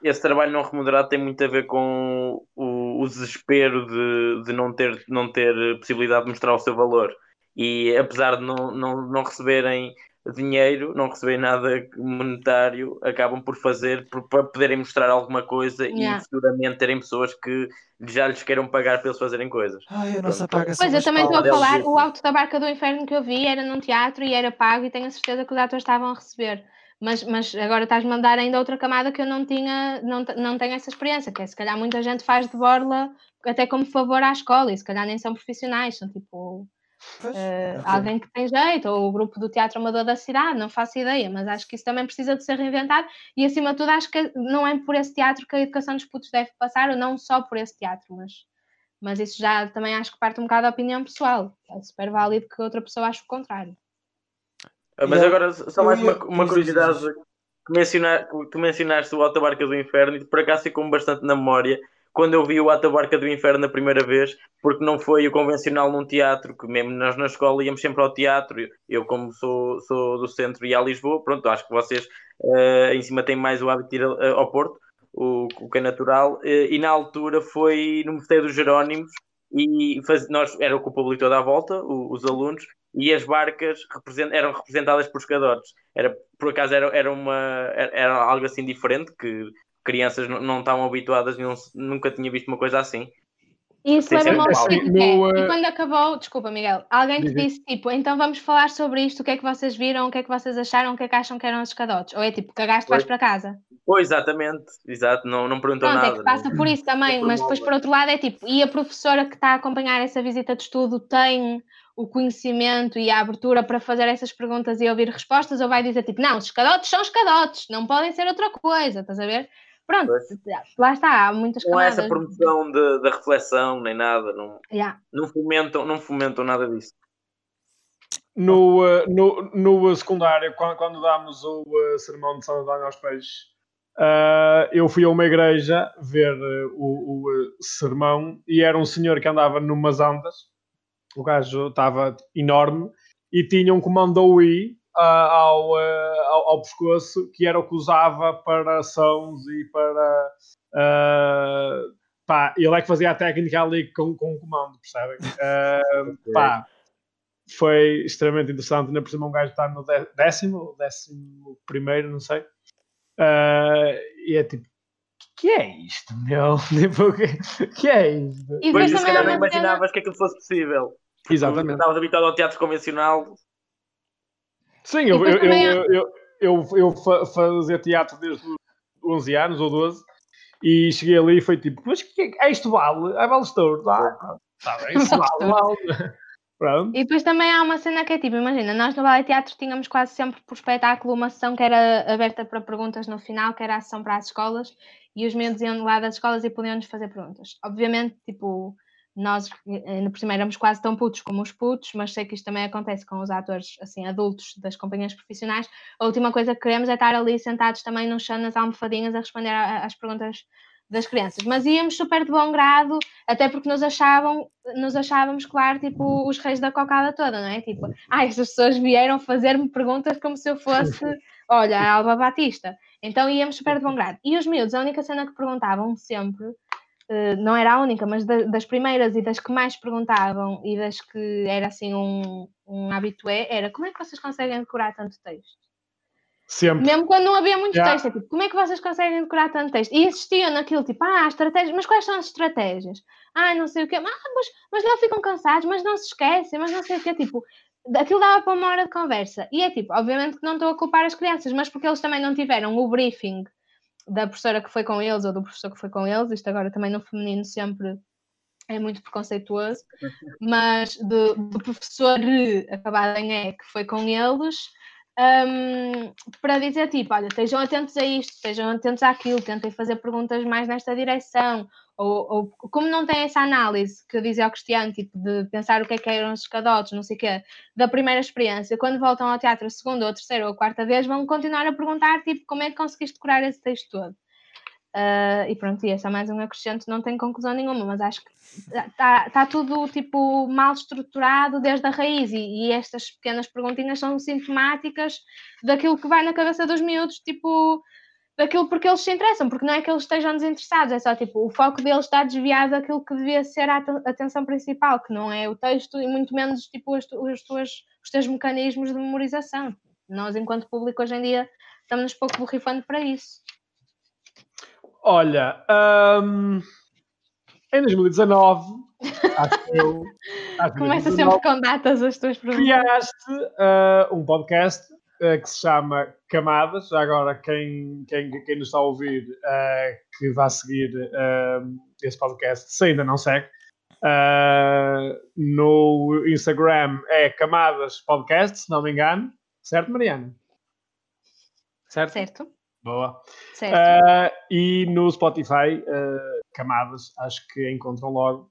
esse trabalho não remunerado tem muito a ver com o, o desespero de, de não, ter, não ter possibilidade de mostrar o seu valor. E apesar de não, não, não receberem dinheiro, não receberem nada monetário, acabam por fazer por, para poderem mostrar alguma coisa yeah. e futuramente terem pessoas que já lhes queiram pagar para eles fazerem coisas. Ai, a nossa paga Pois eu também estou a falar, o Alto da Barca do Inferno que eu vi era num teatro e era pago e tenho a certeza que os atores estavam a receber. Mas, mas agora estás-me a dar ainda outra camada que eu não tinha, não, não tenho essa experiência, que é se calhar muita gente faz de borla até como favor à escola e se calhar nem são profissionais, são tipo uh, alguém que tem jeito, ou o grupo do Teatro Amador da cidade, não faço ideia, mas acho que isso também precisa de ser reinventado e, acima de tudo, acho que não é por esse teatro que a educação dos putos deve passar, ou não só por esse teatro, mas, mas isso já também acho que parte um bocado da opinião pessoal. É super válido que outra pessoa ache o contrário. Ah, mas agora, só mais uma, uma curiosidade. Que mencionar, tu mencionaste o Alta Barca do Inferno e por acaso ficou-me bastante na memória quando eu vi o Atabarca do Inferno na primeira vez, porque não foi o convencional num teatro, que mesmo nós na escola íamos sempre ao teatro, eu como sou, sou do centro e a Lisboa, pronto, acho que vocês uh, em cima têm mais o hábito de ir uh, ao Porto, o, o, que é natural, uh, e na altura foi no Mosteiro dos Jerónimos, e faz, nós, era com o público toda à volta, o, os alunos, e as barcas represent, eram representadas por pescadores. Era, por acaso era, era, uma, era, era algo assim diferente, que crianças não estavam habituadas, não, nunca tinha visto uma coisa assim. Isso leva-me ao seguinte, é, e quando acabou, desculpa Miguel, alguém te disse tipo, então vamos falar sobre isto, o que é que vocês viram, o que é que vocês acharam, o que é que acham que eram os escadotes? Ou é tipo, cagaste, vais para casa? Pois, exatamente, exato, não, não perguntou Pronto, nada. é que passa não. por isso também, mas depois por outro lado é tipo, e a professora que está a acompanhar essa visita de estudo tem o conhecimento e a abertura para fazer essas perguntas e ouvir respostas, ou vai dizer tipo, não, os escadotes são escadotes, não podem ser outra coisa, estás a ver? Pronto, Pois. lá está, há muitas Não há camadas. essa promoção de- da reflexão, nem nada, não, Yeah. não, fomentam, não fomentam nada disso. No, eh, no, no eh, secundário, quando, quando dámos o eh, sermão de São António aos Peixes, eh, eu fui a uma igreja ver o, o, sermão e era um senhor que andava numas andas, o gajo estava enorme e tinha um comando I ah, ao, eh, ao, ao pescoço que era o que usava para sons e para. ah, pá, ele é que fazia a técnica ali com, com o comando, percebem? <laughs> Ah, pá, foi extremamente interessante. Ainda por cima, um gajo está no dé- décimo, décimo primeiro, não sei. E é tipo, que é isto, meu? Tipo, que, que é isto? <laughs> E Pois, depois e se também há calhar não imaginavas que aquilo fosse possível. Exatamente. Estavas habituado ao teatro convencional. Sim, eu, eu, eu, eu, eu, eu fa- fazia teatro desde os 11 anos ou 12 e cheguei ali e foi tipo, mas que é isto vale? É vale estouro, ah, tá bem, vale, vale. Pronto. E depois também há uma cena que é tipo, imagina, nós no Ballet Teatro tínhamos quase sempre por espetáculo uma sessão que era aberta para perguntas no final, que era a sessão para as escolas, e os miúdos iam lá das escolas e podiam-nos fazer perguntas. Obviamente, tipo, nós eh, ainda por cima éramos quase tão putos como os putos, mas sei que isto também acontece com os atores, assim, adultos das companhias profissionais. A última coisa que queremos é estar ali sentados também no chão, nas almofadinhas, a responder às perguntas das crianças. Mas íamos super de bom grado, até porque nos achavam, nos achávamos, claro, tipo, os reis da cocada toda, não é? Tipo, ah, estas pessoas vieram fazer-me perguntas como se eu fosse, <laughs> olha, a Alba Batista. Então íamos super de bom grado. E os miúdos, a única cena que perguntavam sempre, eh, não era a única, mas da- das primeiras e das que mais perguntavam e das que era assim um, um habitué, era como é que vocês conseguem decorar tanto texto? Sempre. Mesmo quando não havia muito Yeah. texto, é tipo, como é que vocês conseguem decorar tanto texto? E insistiam naquilo, tipo, ah, estratégias, mas quais são as estratégias? Ah, não sei o quê, ah, mas, mas não ficam cansados, mas não se esquecem, mas não sei o quê, tipo, aquilo dava para uma hora de conversa. E é tipo, obviamente que não estou a culpar as crianças, mas porque eles também não tiveram o briefing da professora que foi com eles ou do professor que foi com eles, isto agora também no feminino sempre é muito preconceituoso, <laughs> mas do, do professor acabado em E que foi com eles, hum, para dizer tipo, olha, estejam atentos a isto, estejam atentos àquilo, tentem fazer perguntas mais nesta direção, ou, ou como não tem essa análise que eu dizia ao Cristiano, tipo, de pensar o que é que eram os escadotes, não sei o quê, da primeira experiência, quando voltam ao teatro a segunda, ou a terceira, ou a quarta vez, vão continuar a perguntar, tipo, como é que conseguiste decorar esse texto todo? Ah, e pronto, e é mais um acrescente, não tem conclusão nenhuma, mas acho que está tá tudo tipo mal estruturado desde a raiz e, e estas pequenas perguntinhas são sintomáticas daquilo que vai na cabeça dos miúdos, tipo daquilo porque eles se interessam, porque não é que eles estejam desinteressados, é só tipo o foco deles está desviado daquilo que devia ser a aten- atenção principal, que não é o texto e muito menos tipo os, tu- os, tuas, os teus mecanismos de memorização. Nós, enquanto público, hoje em dia estamos pouco borrifando para isso. Olha, hum, em 2019, acho que eu. acho <laughs> Começa 2019, sempre com datas as tuas perguntas. criaste ah, um podcast que se chama Camadas. Já Agora, quem, quem, quem nos está a ouvir ah, que vá seguir ah, esse podcast, se ainda não segue, ah, no Instagram é Camadas Podcast, se não me engano. Certo, Mariana? Certo? Certo, Boa. certo. E no Spotify, Camadas, acho que encontram logo.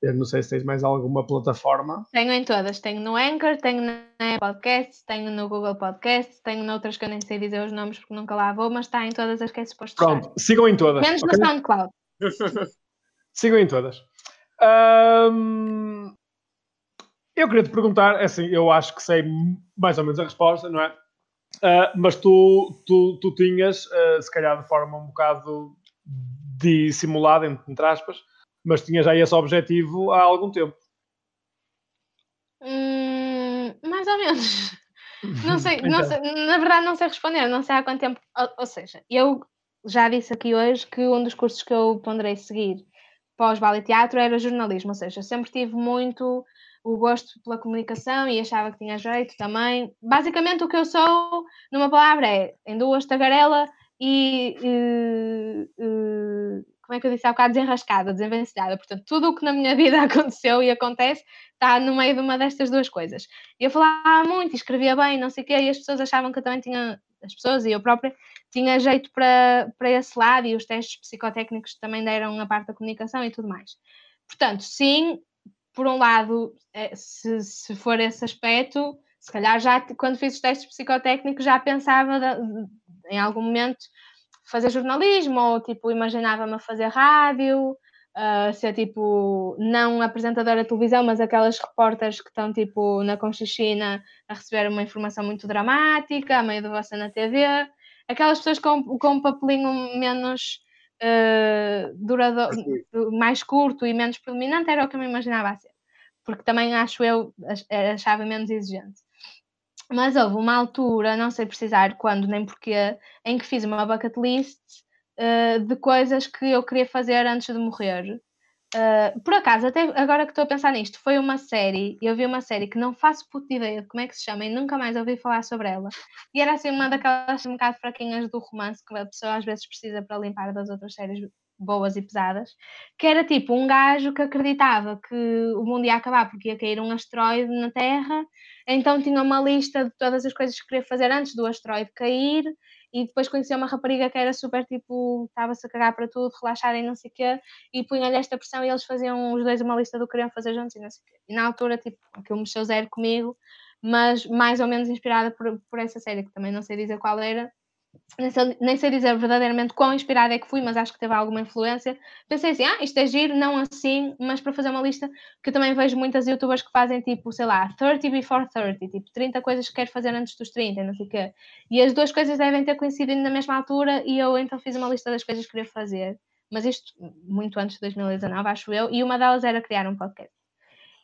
Eu não sei se tens mais alguma plataforma. Tenho em todas. Tenho no Anchor, tenho na Apple Podcasts, tenho no Google Podcasts, tenho noutras que eu nem sei dizer os nomes porque nunca lá vou, mas está em todas as que é suposto estar. Pronto, sigam em todas. Menos ok? no SoundCloud. <laughs> Sigam em todas. Eu queria te perguntar, é assim, eu acho que sei mais ou menos a resposta, não é? Ah, mas tu, tu, tu tinhas, ah, se calhar de forma um bocado dissimulada, entre aspas, mas tinhas já esse objetivo há algum tempo. Hum, mais ou menos. <laughs> Não sei, não sei, na verdade não sei responder, não sei há quanto tempo. Ou, ou seja, eu já disse aqui hoje que um dos cursos que eu ponderei seguir pós-ballet teatro era jornalismo, ou seja, sempre tive muito o gosto pela comunicação e achava que tinha jeito também. Basicamente, o que eu sou, numa palavra, é em duas tagarela e. Uh, uh, como é que eu disse há bocado? Desenrascada, desenvencilhada. Portanto, tudo o que na minha <laughs> vida aconteceu e acontece está no meio de uma destas duas coisas. Eu falava muito, escrevia bem, não sei o quê, e as pessoas achavam que eu também tinha, as pessoas e eu própria, tinha jeito para, para esse lado e os testes psicotécnicos também deram a parte da comunicação e tudo mais. Portanto, sim, por um lado, é, se, se for esse aspecto, se calhar já quando fiz os testes psicotécnicos já pensava em algum momento fazer jornalismo ou tipo imaginava-me a fazer rádio, uh, ser tipo não apresentadora de televisão, mas aquelas repórteres que estão tipo na Conchichina a receber uma informação muito dramática, a meio de você na TV, aquelas pessoas com, com um papelinho menos uh, durador, mais curto e menos predominante, era o que eu me imaginava a ser. Porque também acho eu, achava menos exigente. Mas houve uma altura, não sei precisar quando nem porquê, em que fiz uma bucket list uh, de coisas que eu queria fazer antes de morrer. Uh, por acaso, até agora que estou a pensar nisto, foi uma série, eu vi uma série que não faço puta ideia de como é que se chama e nunca mais ouvi falar sobre ela. E era assim uma daquelas um bocado fraquinhas do romance que a pessoa às vezes precisa para limpar das outras séries boas e pesadas, que era tipo um gajo que acreditava que o mundo ia acabar porque ia cair um asteroide na Terra, então tinha uma lista de todas as coisas que queria fazer antes do asteroide cair e depois conheci uma rapariga que era super tipo, estava-se a cagar para tudo, relaxar e não sei o quê, e punha-lhe esta pressão e eles faziam os dois uma lista do que queriam fazer juntos e não sei o quê. E na altura, tipo, aquilo mexeu zero comigo, mas mais ou menos inspirada por, por essa série, que também não sei dizer qual era, nem sei, dizer verdadeiramente quão inspirada é que fui, mas acho que teve alguma influência. Pensei assim, ah, isto é giro, não assim, mas para fazer uma lista, que eu também vejo muitas youtubers que fazem tipo, sei lá, 30 before 30, tipo 30 coisas que quero fazer antes dos 30, não sei o quê. E as duas coisas devem ter coincidido na mesma altura e eu então fiz uma lista das coisas que queria fazer. Mas isto muito antes de 2019, acho eu, e uma delas era criar um podcast.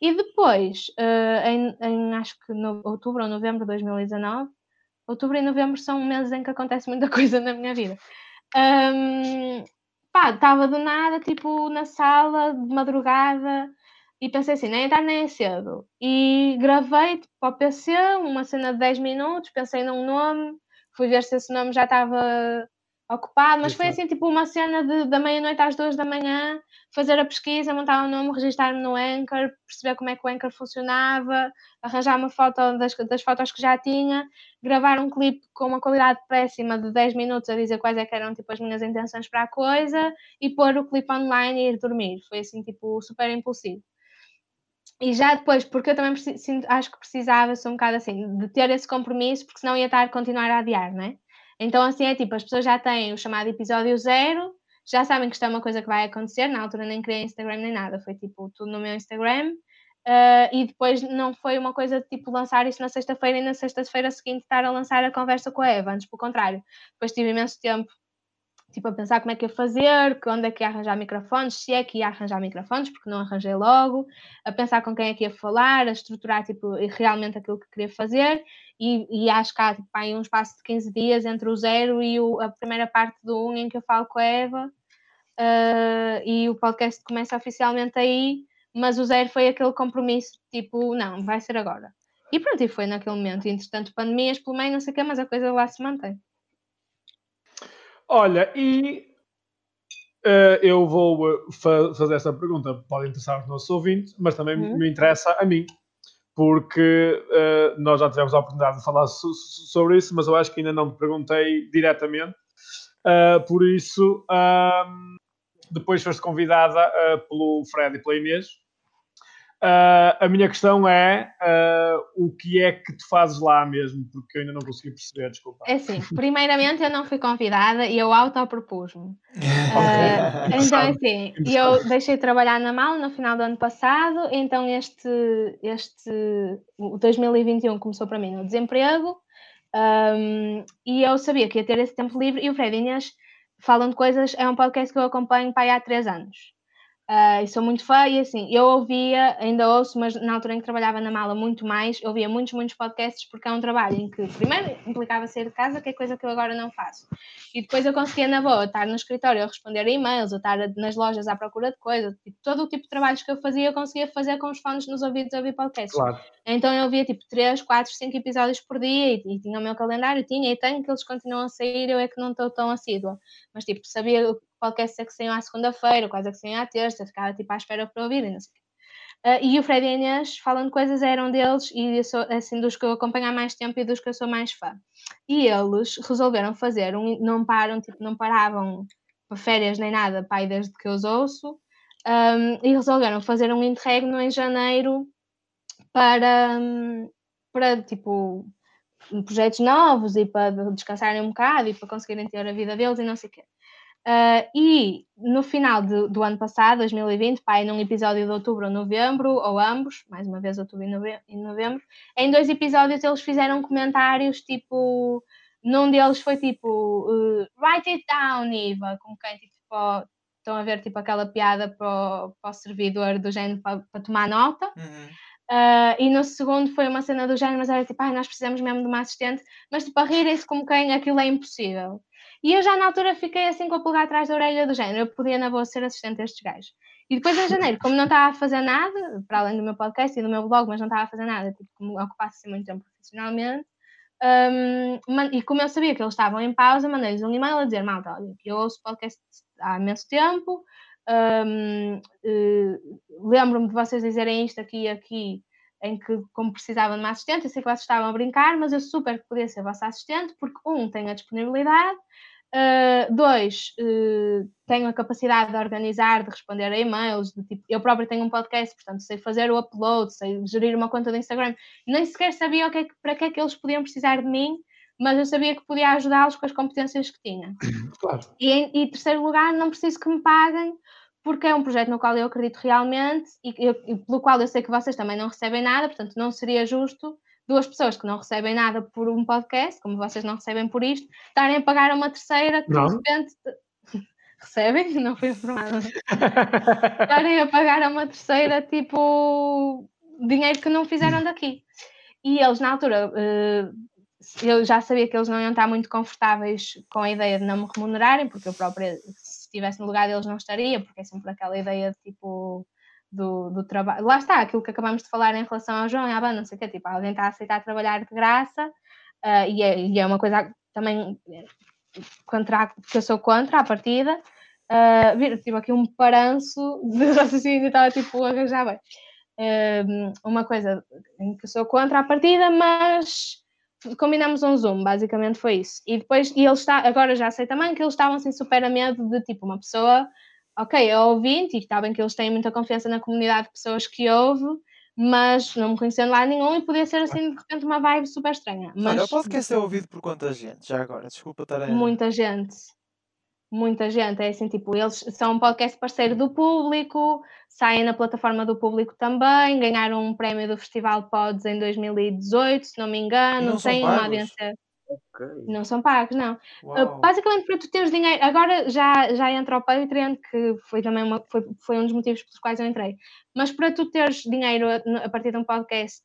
E depois, uh, em, em, acho que no outubro ou novembro de 2019, outubro e novembro são meses em que acontece muita <laughs> coisa na minha vida. Um, pá, estava do nada, tipo, na sala, de madrugada, e pensei assim, nem tarde nem é cedo. E gravei tipo, para o PC uma cena de 10 minutos, pensei num nome, fui ver se esse nome já estava ocupado, mas foi assim, tipo, uma cena de, da meia-noite às duas da manhã, fazer a pesquisa, montar o um nome, registrar-me no Anchor, perceber como é que o Anchor funcionava, arranjar uma foto das, das fotos que já tinha, gravar um clipe com uma qualidade péssima de 10 minutos a dizer quais é que eram, tipo, as minhas intenções para a coisa, e pôr o clipe online e ir dormir. Foi assim, tipo, super impulsivo. E já depois, porque eu também sinto, acho que precisava, sou um bocado assim, de ter esse compromisso, porque senão ia estar a continuar a adiar, não é? Então, assim, é tipo, as pessoas já têm o chamado episódio zero, já sabem que isto é uma coisa que vai acontecer, na altura nem criei Instagram nem nada, foi tipo tudo no meu Instagram, uh, e depois não foi uma coisa de tipo lançar isso na sexta-feira e na sexta-feira seguinte estar a lançar a conversa com a Eva, antes pelo contrário, depois tive imenso tempo tipo, a pensar como é que ia fazer, onde é que ia arranjar microfones, se é que ia arranjar microfones, porque não arranjei logo, a pensar com quem é que ia falar, a estruturar tipo, realmente aquilo que queria fazer, e, e acho que há tipo, aí um espaço de 15 dias entre o zero e o, a primeira parte do 1 um em que eu falo com a Eva, uh, e o podcast começa oficialmente aí, mas o zero foi aquele compromisso, tipo, não, vai ser agora. E pronto, e foi naquele momento. Entretanto, pandemias pelo meio, não sei o quê, mas a coisa lá se mantém. Olha, e uh, eu vou eh, fa fazer essa pergunta, pode interessar os nossos ouvintes, mas também uhum. me interessa a mim, porque uh, nós já tivemos a oportunidade de falar so sobre isso, mas eu acho que ainda não te perguntei diretamente. Uh, por isso, depois foste convidada pelo Fred e pela Inês Uh, a minha questão é uh, o que é que tu fazes lá mesmo, porque eu ainda não consegui perceber, desculpa. É assim, primeiramente eu não fui convidada e eu autopropus-me. <laughs> Uh, então é assim, eu deixei de trabalhar na MAL no final do ano passado, então este, este 2021 começou para mim no desemprego um, e eu sabia que ia ter esse tempo livre e o Fred Inês falam de coisas, é um podcast que eu acompanho para aí há três anos. Uh, e sou muito fã, e assim, eu ouvia, ainda ouço, mas na altura em que trabalhava na mala muito mais, eu ouvia muitos, muitos podcasts, porque é um trabalho em que, primeiro, implicava sair de casa, que é coisa que eu agora não faço, e depois eu conseguia, na boa, estar no escritório a responder a e-mails, ou estar nas lojas à procura de coisas, tipo, todo o tipo de trabalhos que eu fazia, eu conseguia fazer com os fones nos ouvidos a ouvir podcasts. Claro. Então eu ouvia, tipo, 3, 4, 5 episódios por dia, e, e tinha o meu calendário, tinha e tenho, que eles continuam a sair, eu é que não estou tão assídua, mas, tipo, sabia podcasts é que saiam à segunda-feira, quais é que saiam à terça, ficava tipo à espera para ouvir e não sei. Uh, e o Fred e Inês, falando coisas, eram deles e sou assim dos que eu acompanho há mais tempo e dos que eu sou mais fã. E eles resolveram fazer um, não param, tipo, não paravam para férias nem nada, pai, desde que eu os ouço, um, e resolveram fazer um interregno em janeiro para, para tipo, projetos novos e para descansarem um bocado e para conseguirem ter a vida deles e não sei o quê. Uh, e no final de, do ano passado, 2020, pai, num episódio de outubro ou novembro, ou ambos, mais uma vez outubro e novembro, em dois episódios eles fizeram comentários tipo. Num deles foi tipo uh, Write it down, Eva, como quem tipo, estão a ver tipo aquela piada para o, para o servidor do género para, para tomar nota. Uhum. Uh, e no segundo foi uma cena do género, mas era tipo, ah, nós precisamos mesmo de uma assistente, mas tipo, a rirem-se como quem aquilo é impossível. E eu já na altura fiquei assim com a pulgar atrás da orelha do género, eu podia na boa ser assistente destes gajos. E depois em janeiro, como não estava a fazer nada, para além do meu podcast e do meu blog, mas não estava a fazer nada, tipo, como ocupasse assim muito tempo profissionalmente, um, e como eu sabia que eles estavam em pausa, mandei-lhes um e-mail a dizer, malta, olha, eu ouço podcast há imenso tempo, um, uh, eh, lembro-me de vocês dizerem isto aqui e aqui, em que, como precisavam de uma assistente, eu sei que vocês estavam a brincar, mas eu super podia ser vossa assistente, porque, um, tenho a disponibilidade, uh, dois, uh, tenho a capacidade de organizar, de responder a e-mails, de, tipo, eu próprio tenho um podcast, portanto, sei fazer o upload, sei gerir uma conta do Instagram, nem sequer sabia o que é que, para que é que eles podiam precisar de mim, mas eu sabia que podia ajudá-los com as competências que tinha. <coughs> Claro. E em terceiro lugar, não preciso que me paguem, porque é um projeto no qual eu acredito realmente e, eu, e, pelo qual eu sei que vocês também não recebem nada, portanto, não seria justo duas pessoas que não recebem nada por um podcast, como vocês não recebem por isto, estarem a pagar a uma terceira que não. de repente <laughs> recebem, não fui informada, <laughs> estarem a pagar a uma terceira tipo dinheiro que não fizeram daqui. E eles, na altura, uh, eu já sabia que eles não iam estar muito confortáveis com a ideia de não me remunerarem, porque eu própria, se estivesse no lugar deles, não estaria, porque é sempre aquela ideia de tipo do, do trabalho. Lá está, aquilo que acabamos de falar em relação ao João e à banda, não sei o quê, tipo, alguém está a aceitar trabalhar de graça, uh, e, é, e, é, uma coisa também contra, que eu sou contra a partida. Uh, tipo, aqui um paranço de <laughs> raciocínio, estava tipo a bem. Uh, uma coisa em que eu sou contra a partida, mas combinamos um Zoom, basicamente foi isso. E depois, e ele está, agora já sei também que eles estavam assim super a medo de tipo uma pessoa, ok, é ouvinte, e está bem que eles têm muita confiança na comunidade de pessoas que ouve, mas não me conhecendo lá nenhum e podia ser assim de repente uma vibe super estranha. Mas, Olha, o podcast é ouvido por quanta gente já agora? Desculpa estar a... Muita gente muita gente. É assim, tipo, eles são um podcast parceiro do público, saem na plataforma do público também, ganharam um prémio do Festival Pods em 2018, se não me engano, têm uma audiência. Okay. Não são pagos, não. Uh, basicamente, para tu teres dinheiro, agora já, já entra o Patreon, que foi também uma, foi, foi um dos motivos pelos quais eu entrei. Mas para tu teres dinheiro a, a partir de um podcast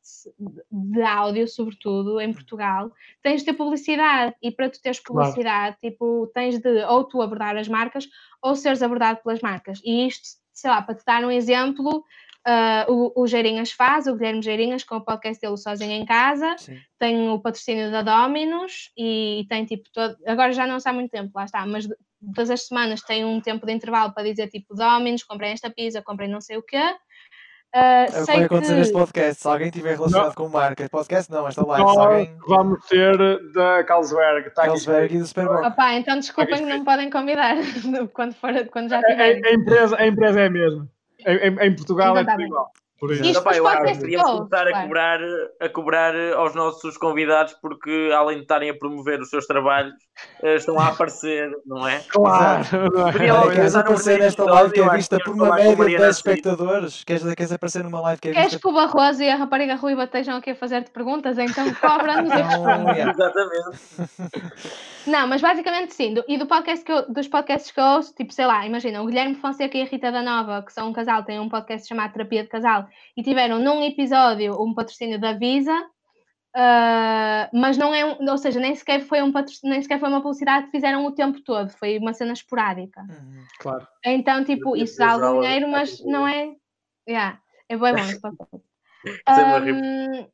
de áudio, sobretudo em Portugal, tens de ter publicidade. E para tu teres publicidade, claro. tipo, tens de ou tu abordar as marcas ou seres abordado pelas marcas. E isto, sei lá, para te dar um exemplo, Uh, o, o Geirinhas faz, o Guilherme Geirinhas, com o podcast dele Sozinho em Casa, Sim. tem o patrocínio da Dominos e, tem tipo todo. Agora já não está há muito tempo, lá está, mas todas as semanas tem um tempo de intervalo para dizer tipo Dominos, comprei esta pizza, comprei não sei o quê. Uh, é o que vai acontecer que... neste podcast. Se alguém tiver relacionado não. com marca, podcast não, esta live. Nós alguém... vamos ter da Carlsberg. Tá Carlsberg e do Superboc. Opa, então desculpem que não podem convidar <laughs> quando, for, quando já tiverem. A, a, empresa, a empresa é a mesma. Em, em, Portugal então, é tudo igual. Por isso. Isto Epá, dos eu acho que podcasts devíamos todos, começar a cobrar, a cobrar aos nossos convidados, porque além de estarem a promover os seus trabalhos, eh, estão a aparecer, não é? Claro, é? Queres aparecer primeiro nesta live que é vista por uma média de Mariana 10 Cid. espectadores? Queres, queres aparecer numa live que é Queres vista que o Barroso e a rapariga Ruiva estejam aqui a fazer-te perguntas? Então <laughs> cobra-nos e responde. yeah. Exatamente. <laughs> Não, mas basicamente sim. Do- e do podcast que eu- dos podcasts que eu ouço, tipo, sei lá, imagina, o Guilherme Fonseca e a Rita da Nova, que são um casal, têm um podcast chamado Terapia de Casal, e tiveram num episódio um patrocínio da Visa, ah, mas não é, um, ou seja, nem sequer, foi um nem sequer foi uma publicidade que fizeram o tempo todo, foi uma cena esporádica. Uhum. Claro. Então, tipo, isso dá algum dinheiro, mas não é. Yeah, é bem bom rir. <laughs> Ahm,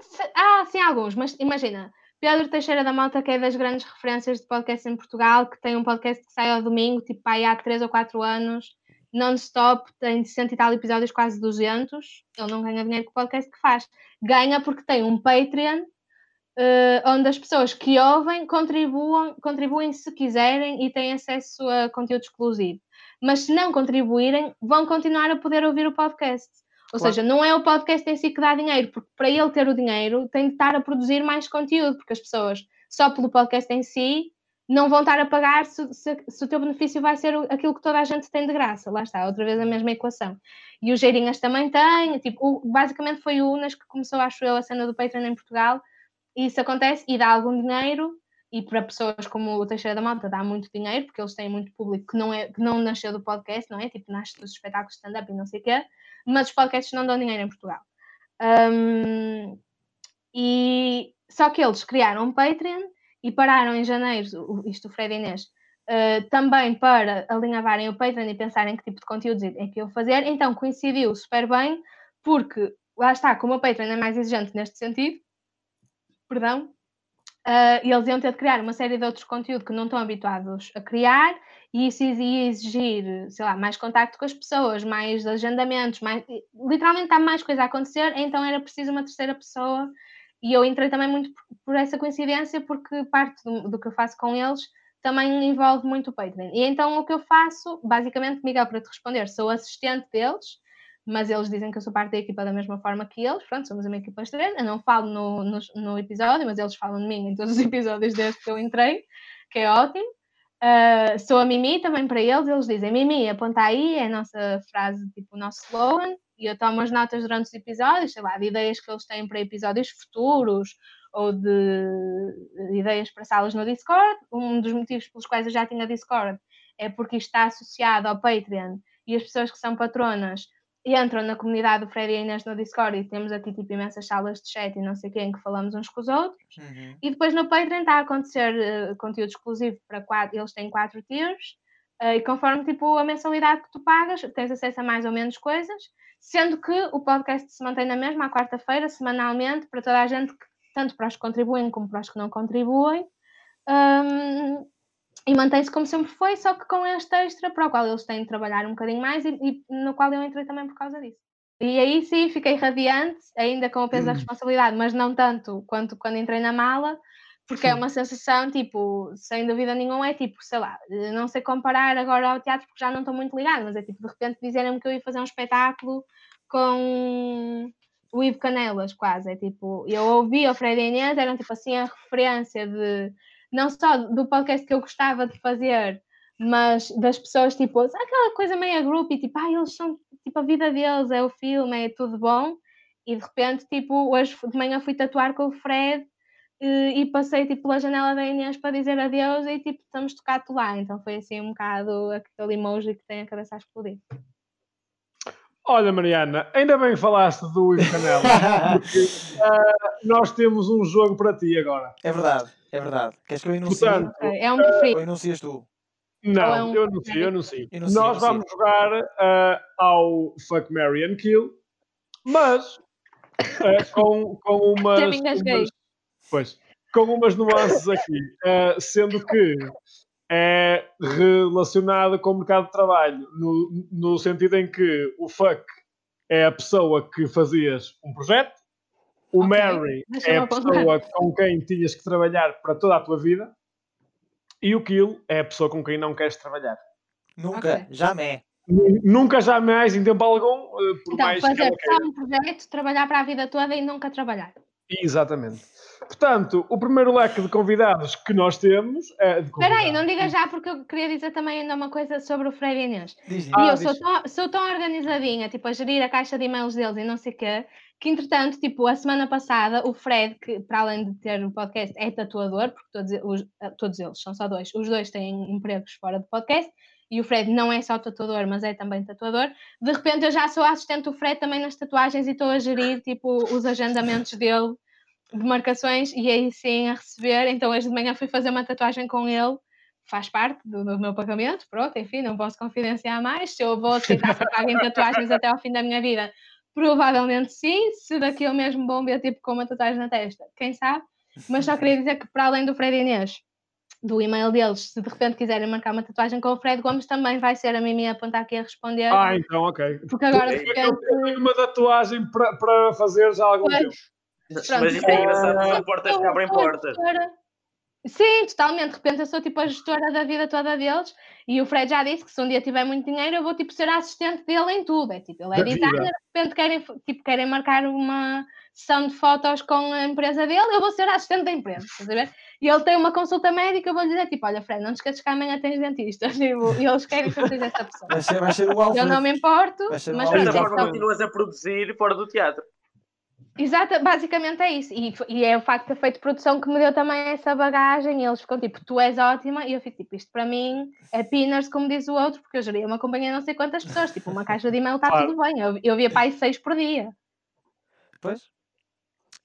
se- Ah, sim, alguns, mas imagina, Pedro Teixeira da Malta, que é das grandes referências de podcast em Portugal, que tem um podcast que sai ao domingo, tipo aí há 3 ou 4 anos, non-stop, tem 100 e tal episódios, quase 200. Ele não ganha dinheiro com o podcast que faz. Ganha porque tem um Patreon, eh, onde as pessoas que ouvem contribuam, contribuem se quiserem e têm acesso a conteúdo exclusivo. Mas se não contribuírem, vão continuar a poder ouvir o podcast. Ou Claro. seja, não é o podcast em si que dá dinheiro, porque para ele ter o dinheiro tem de estar a produzir mais conteúdo, porque as pessoas, só pelo podcast em si, não vão estar a pagar se, se- se o teu benefício vai ser aquilo que toda a gente tem de graça. Lá está, outra vez a mesma equação. E o Geirinhas também tem, tipo, o- basicamente foi o Unas que começou, acho eu, a cena do Patreon em Portugal, e isso acontece e dá algum dinheiro, e para pessoas como o Teixeira da Malta dá muito dinheiro, porque eles têm muito público que não, é, que não nasceu do podcast, não é? Tipo, nasce dos espetáculos de stand-up e não sei o quê, mas os podcasts não dão dinheiro em Portugal. Hum, e só que eles criaram um Patreon e pararam em janeiro, isto o Fred Inês, eh, também para alinhavarem o Patreon e pensarem que tipo de conteúdos é que eu fazer, então coincidiu super bem, porque lá está, como o Patreon é mais exigente neste sentido, perdão, e eles iam ter de criar uma série de outros conteúdos que não estão habituados a criar, e isso ia exigir, sei lá, mais contacto com as pessoas, mais agendamentos, mais, literalmente há mais coisa a acontecer, então era preciso uma terceira pessoa, e eu entrei também muito por, essa coincidência, porque parte do, do que eu faço com eles também envolve muito o Patreon. E então o que eu faço, basicamente, Miguel, para te responder, sou assistente deles, mas eles dizem que eu sou parte da equipa da mesma forma que eles, pronto, somos uma equipa estranha, eu não falo no, no, no episódio, mas eles falam de mim em todos os <laughs> episódios desde que eu entrei, que é ótimo. Uh, sou a Mimi também para eles, eles dizem Mimi, aponta aí, é a nossa frase, tipo o nosso slogan, e eu tomo as notas durante os episódios, sei lá, de ideias que eles têm para episódios futuros, ou de ideias para salas no Discord. Um dos motivos pelos quais eu já tinha Discord é porque isto está associado ao Patreon e as pessoas que são patronas entram na comunidade do Fred e Inês no Discord e temos aqui tipo imensas salas de chat e não sei quem que falamos uns com os outros. Uhum. E depois no Patreon está a acontecer uh, conteúdo exclusivo para quatro, eles têm quatro tiers. Uh, e conforme tipo a mensalidade que tu pagas, tens acesso a mais ou menos coisas, sendo que o podcast se mantém na mesma à quarta-feira, semanalmente, para toda a gente, tanto para os que contribuem como para os que não contribuem. Um, e mantém-se como sempre foi, só que com este extra para o qual eles têm de trabalhar um bocadinho mais e, e, no qual eu entrei também por causa disso. E aí sim fiquei radiante, ainda com o peso da responsabilidade, mas não tanto quanto quando entrei na mala, porque é uma sensação, tipo, sem dúvida nenhuma, é tipo, sei lá, não sei comparar agora ao teatro porque já não estou muito ligada, mas é tipo, de repente dizerem-me que eu ia fazer um espetáculo com o Ivo Canelas, quase, é tipo, eu ouvi o Fred e Inês, eram tipo assim a referência de não só do podcast que eu gostava de fazer, mas das pessoas, tipo, aquela coisa meio grupo e tipo, ah, eles são, tipo, a vida deles é o filme, é tudo bom, e de repente, tipo, hoje de manhã fui tatuar com o Fred e, e passei, tipo, pela janela da Inês para dizer adeus e, tipo, estamos tocado lá, então foi assim um bocado aquele emoji que tem a cabeça a explodir. Olha, Mariana, ainda bem falaste do Ivo Canela, <laughs> porque uh, nós temos um jogo para ti agora. É verdade, é verdade. Queres que eu enuncie? Portanto, Okay, é um preferido. Ou enuncias tu? Não, é um- eu não sei, eu sei, Nós vamos jogar uh, ao Fuck, Mary and Kill, mas uh, com, com umas, umas- Pois, com umas nuances aqui, uh, sendo que é relacionado com o mercado de trabalho, no, no sentido em que o fuck é a pessoa que fazias um projeto, o Ok, Mary é a pessoa com quem tinhas que trabalhar para toda a tua vida, e o kill é a pessoa com quem não queres trabalhar. Nunca, Ok. jamais. Nu- Nunca jamais em tempo algum, eh, por Então, mais que fazer ela queira. um projeto, trabalhar para a vida toda e nunca trabalhar. Exatamente. Portanto, o primeiro leque de convidados que nós temos é. de Espera aí, não diga já, porque eu queria dizer também ainda uma coisa sobre o Freire e Inês. Diz. E Ah, eu sou diz. tão, sou tão organizadinha, tipo, a gerir a caixa de e-mails deles e não sei o quê, que entretanto, tipo, a semana passada, o Fred, que para além de ter o podcast, é tatuador, porque todos, os- eh, todos eles são só dois, os dois têm empregos fora do podcast, e o Fred não é só tatuador, mas é também tatuador. De repente eu já sou assistente do Fred também nas tatuagens e estou a gerir, tipo, os agendamentos dele de marcações e aí sim a receber. Então hoje de manhã fui fazer uma tatuagem com ele, faz parte do, do meu pagamento, pronto, enfim, não posso confidenciar mais. Se eu vou aceitar ser paga em tatuagens até ao fim da minha vida, provavelmente sim. Se daqui eu mesmo ver tipo com uma tatuagem na testa, quem sabe? Mas só queria dizer que para além do Fred Inês, do e-mail deles, se de repente quiserem marcar uma tatuagem com o Fred Gomes, também vai ser a Mimi a apontar aqui a responder. Ah, então, ok. porque agora de Eu repente. eu tenho uma tatuagem para, para fazer já há algum Pois. tempo. Pronto. Mas isto é engraçado, são portas que abrem portas. Sim, totalmente. De repente eu sou tipo a gestora da vida toda deles e o Fred já disse que se um dia tiver muito dinheiro eu vou tipo ser a assistente dele em tudo. É tipo, ele é designer, de repente querem, tipo, querem marcar uma sessão de fotos com a empresa dele, eu vou ser a assistente da empresa. Estás a ver? E ele tem uma consulta médica, eu vou lhe dizer tipo, olha Fred, não te esqueças que amanhã tens dentista. <laughs> Tipo, e eles querem que eu seja essa pessoa. Vai ser, vai ser o Eu Alfred. não me importo, mas Exato. forma então- continuas a produzir fora do teatro. Exato, basicamente é isso. E, e é o facto de ter feito produção que me deu também essa bagagem. E eles ficam tipo, tu és ótima. E eu fico tipo, isto para mim é pinners, como diz o outro, porque eu geria uma companhia de não sei quantas pessoas. Tipo, uma caixa de e-mail está Claro. tudo bem. Eu, eu via para aí seis por dia. Pois.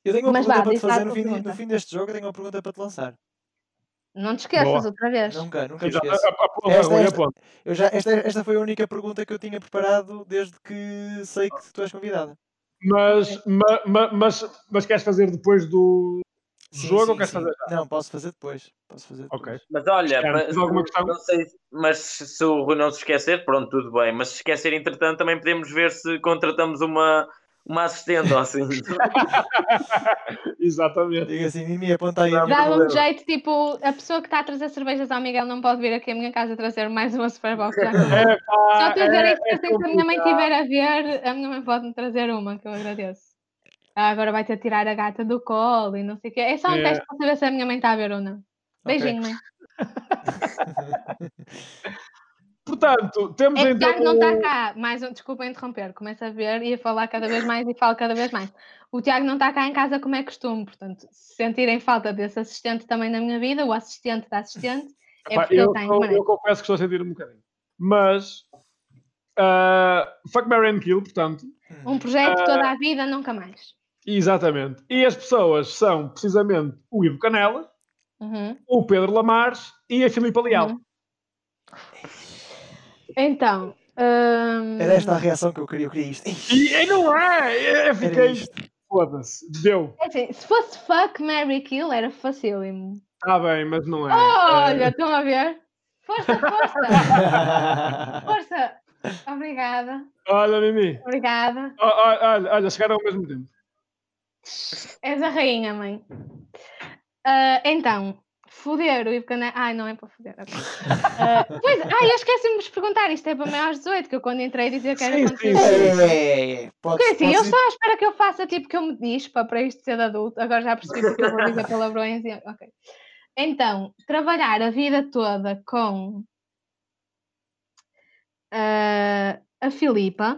Eu tenho uma Mas pergunta vá, para te fazer no fim, no fim deste jogo. Eu tenho uma pergunta para te lançar. Não te esqueças Boa. outra vez. Nunca, nunca me esqueço. A- a- a- Esta- esta-. Eu já, esta, esta foi a única pergunta que eu tinha preparado desde que sei que tu és convidada. Mas, ma- ma- mas, mas queres fazer depois do Sim, jogo sim, ou queres sim. fazer já? Não, posso fazer depois. Posso fazer depois. Ok. Mas olha, mas, tens alguma questão? não sei, mas se se o Rui não se esquecer, pronto, tudo bem. Mas se esquecer, entretanto, também podemos ver se contratamos uma, uma assistente assim. <laughs> Exatamente. Diga assim, Mimi, aponta aí. Dava-me problema. jeito, tipo, a pessoa que está a trazer cervejas ao Miguel não pode vir aqui à minha casa trazer mais uma Superbox. É, pá, Só estou a dizer é- isto é assim, se a minha mãe estiver a ver, a minha mãe pode-me trazer uma, que eu agradeço. Ah, agora vai ter tirar a gata do colo e não sei o quê. É só um É. teste para saber se a minha mãe está a ver ou não. Beijinho, mãe. <laughs> Portanto, temos É então. Tiago não está cá. Mais um, desculpa interromper. Começa a ver e a falar cada vez mais e falo cada vez mais. O Tiago não está cá em casa como é costume. Portanto, se sentirem falta desse assistente também na minha vida, o assistente da assistente, é porque ele eu, em eu, eu confesso que estou a sentir um bocadinho. Mas. ah, fuck Mary Kill, portanto. Um projeto toda a vida, nunca mais. Exatamente. E as pessoas são precisamente o Ivo Canela, Uhum. o Pedro Lamares e a Filipa Leal. Uhum. Então. hum, Era esta a reação que eu queria. Eu queria isto. E, e não é! Eu fiquei. isto. Foda-se. Deu. é assim, se fosse fuck, Mary Kill, era facílimo. Está bem, mas não é. Olha, É, estão a ver? Força, força! <laughs> força! Obrigada, olha, Mimi. obrigada. Olha, olha, chegaram ao mesmo tempo. És a rainha, mãe. Ah, então, foder o Ivo Canela. Ai, não é para foder. ok. <laughs> Ah, pois, ai, eu esqueci-me de vos perguntar. Isto é para maiores de 18, que eu quando entrei dizia que era Sim, sim, sim. É, é, é. Porque assim, eu podes- só espero que eu faça tipo que eu me dispa para isto ser de adulto. Agora já percebi porque eu vou dizer palavrões. E... ok. Então, trabalhar a vida toda com ah, a Filipa.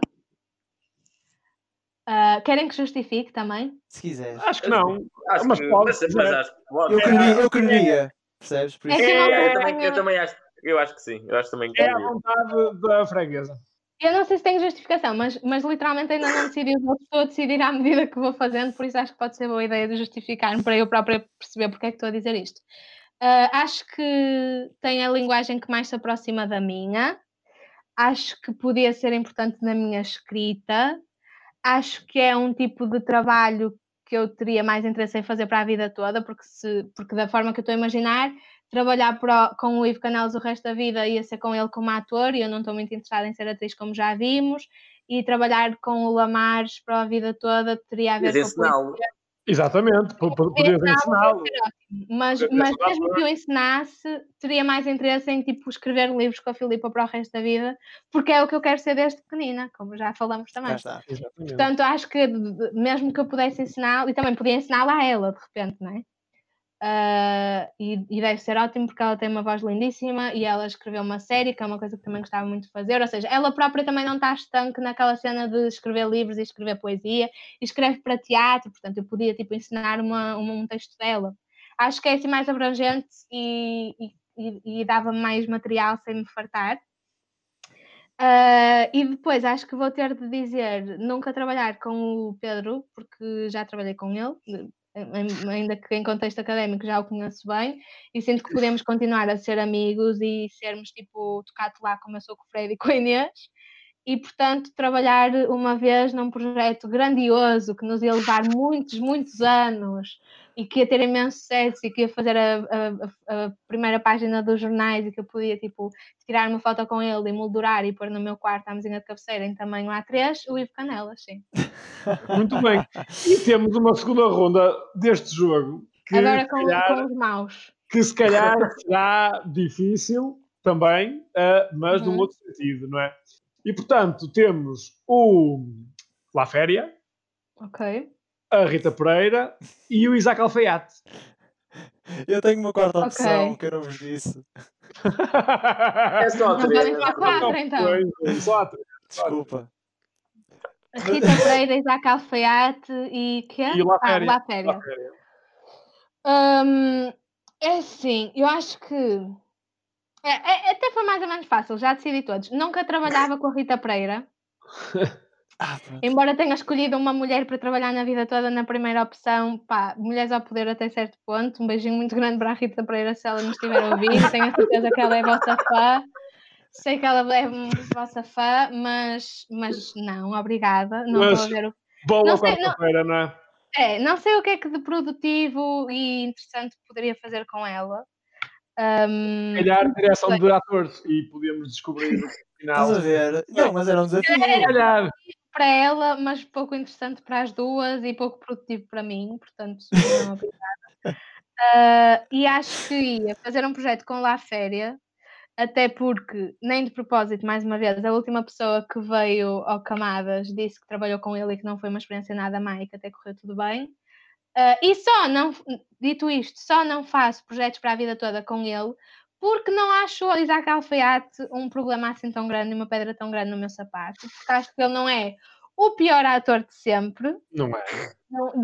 Ah, querem que justifique também? Se quiseres. Acho que não. Acho Mas que, pode, mas, mas acho que pode. Eu queria, eu queria. Percebes? Por É isso. que eu É, eu, também, tenho- eu também acho, eu acho que sim. Eu acho também que É a vontade da freguesa. Eu não sei se tem justificação, mas, mas literalmente ainda não decidi estou a decidir à medida que vou fazendo, por isso acho que pode ser boa ideia de justificar-me para eu própria perceber porque é que estou a dizer isto. Ah, acho que tem a linguagem que mais se aproxima da minha, acho que podia ser importante na minha escrita, acho que é um tipo de trabalho que eu teria mais interesse em fazer para a vida toda, porque, se, porque da forma que eu estou a imaginar, trabalhar para o- com o Ivo Canelos o resto da vida ia ser com ele como ator e eu não estou muito interessada em ser atriz como já vimos e trabalhar com o Lamares para a vida toda teria a ver Ias com poesia. Exatamente, po- podias ensiná-lo. Mas, mas mesmo que eu ensinasse, teria mais interesse em tipo, escrever livros com a Filipa para o resto da vida, porque é o que eu quero ser desde pequenina, como já falamos também. Já está. Portanto, acho que mesmo que eu pudesse ensinar, e também podia ensiná-la a ela, de repente, não é? Ah, e, e deve ser ótimo porque ela tem uma voz lindíssima e ela escreveu uma série, que é uma coisa que também gostava muito de fazer. Ou seja, ela própria também não está estanque naquela cena de escrever livros e escrever poesia, e escreve para teatro, portanto, eu podia tipo, ensinar uma, uma- um texto dela. Acho que é assim mais abrangente e, e, e- dava-me mais material sem me fartar. Ah, e depois acho que vou ter de dizer nunca trabalhar com o Pedro, porque já trabalhei com ele, ainda que em contexto académico já o conheço bem, e sinto que podemos continuar a ser amigos e sermos tipo tocado lá como eu sou com o Fred e com a Inês. E, portanto, trabalhar uma vez num projeto grandioso que nos ia levar muitos, muitos anos e que ia ter imenso sucesso e que ia fazer a, a- a- primeira página dos jornais e que eu podia, tipo, tirar uma foto com ele e moldurar e pôr no meu quarto a mesinha de cabeceira em tamanho A3, o Ivo Canelas, sim. <laughs> Muito bem. E temos uma segunda ronda deste jogo que, Agora com, calhar, com os maus. que se calhar será difícil também, ah, mas num Uhum. outro sentido, não é? E portanto temos o La Féria, Ok. A Rita Pereira e o Isaac Alfaiate. Eu tenho uma quarta Ok. opção que eu não vos disse. É só Não três. podem ficar quatro, então. Pois, só há três. Desculpa. Rita Pereira, Isaac Alfaiate e que E o La Ah, Féria. La Féria. La Féria. Hum, é assim, eu acho que é, é- até foi mais ou menos fácil, já decidi todos. Nunca trabalhava com a Rita Pereira, <laughs> Ah, embora tenha escolhido uma mulher para trabalhar na vida toda na primeira opção, pá, mulheres ao poder até certo ponto. Um beijinho muito grande para a Rita Pereira se ela nos estiver a ouvir. <laughs> Tenho a certeza que ela é vossa fã. Sei que ela é vossa fã, mas, mas não, obrigada. Não Mas- a ver o Boa sei, não- quarta-feira, não é? É, não sei o que é que de produtivo e interessante poderia fazer com ela. Hum, Se calhar direção de atores e podíamos descobrir final. Estás a ver? Não, mas era um desafio. Calhar. para ela, mas pouco interessante para as duas e pouco produtivo para mim, portanto, não <laughs> obrigada. Ah, e acho que ia fazer um projeto com La Féria, até porque, nem de propósito, mais uma vez, a última pessoa que veio ao Camadas disse que trabalhou com ele e que não foi uma experiência nada má e que até correu tudo bem. Ah, e só não, dito isto, só não faço projetos para a vida toda com ele, porque não acho o Isaac Alfaiate um problema assim tão grande, uma pedra tão grande no meu sapato, porque acho que ele não é o pior ator de sempre. Não é.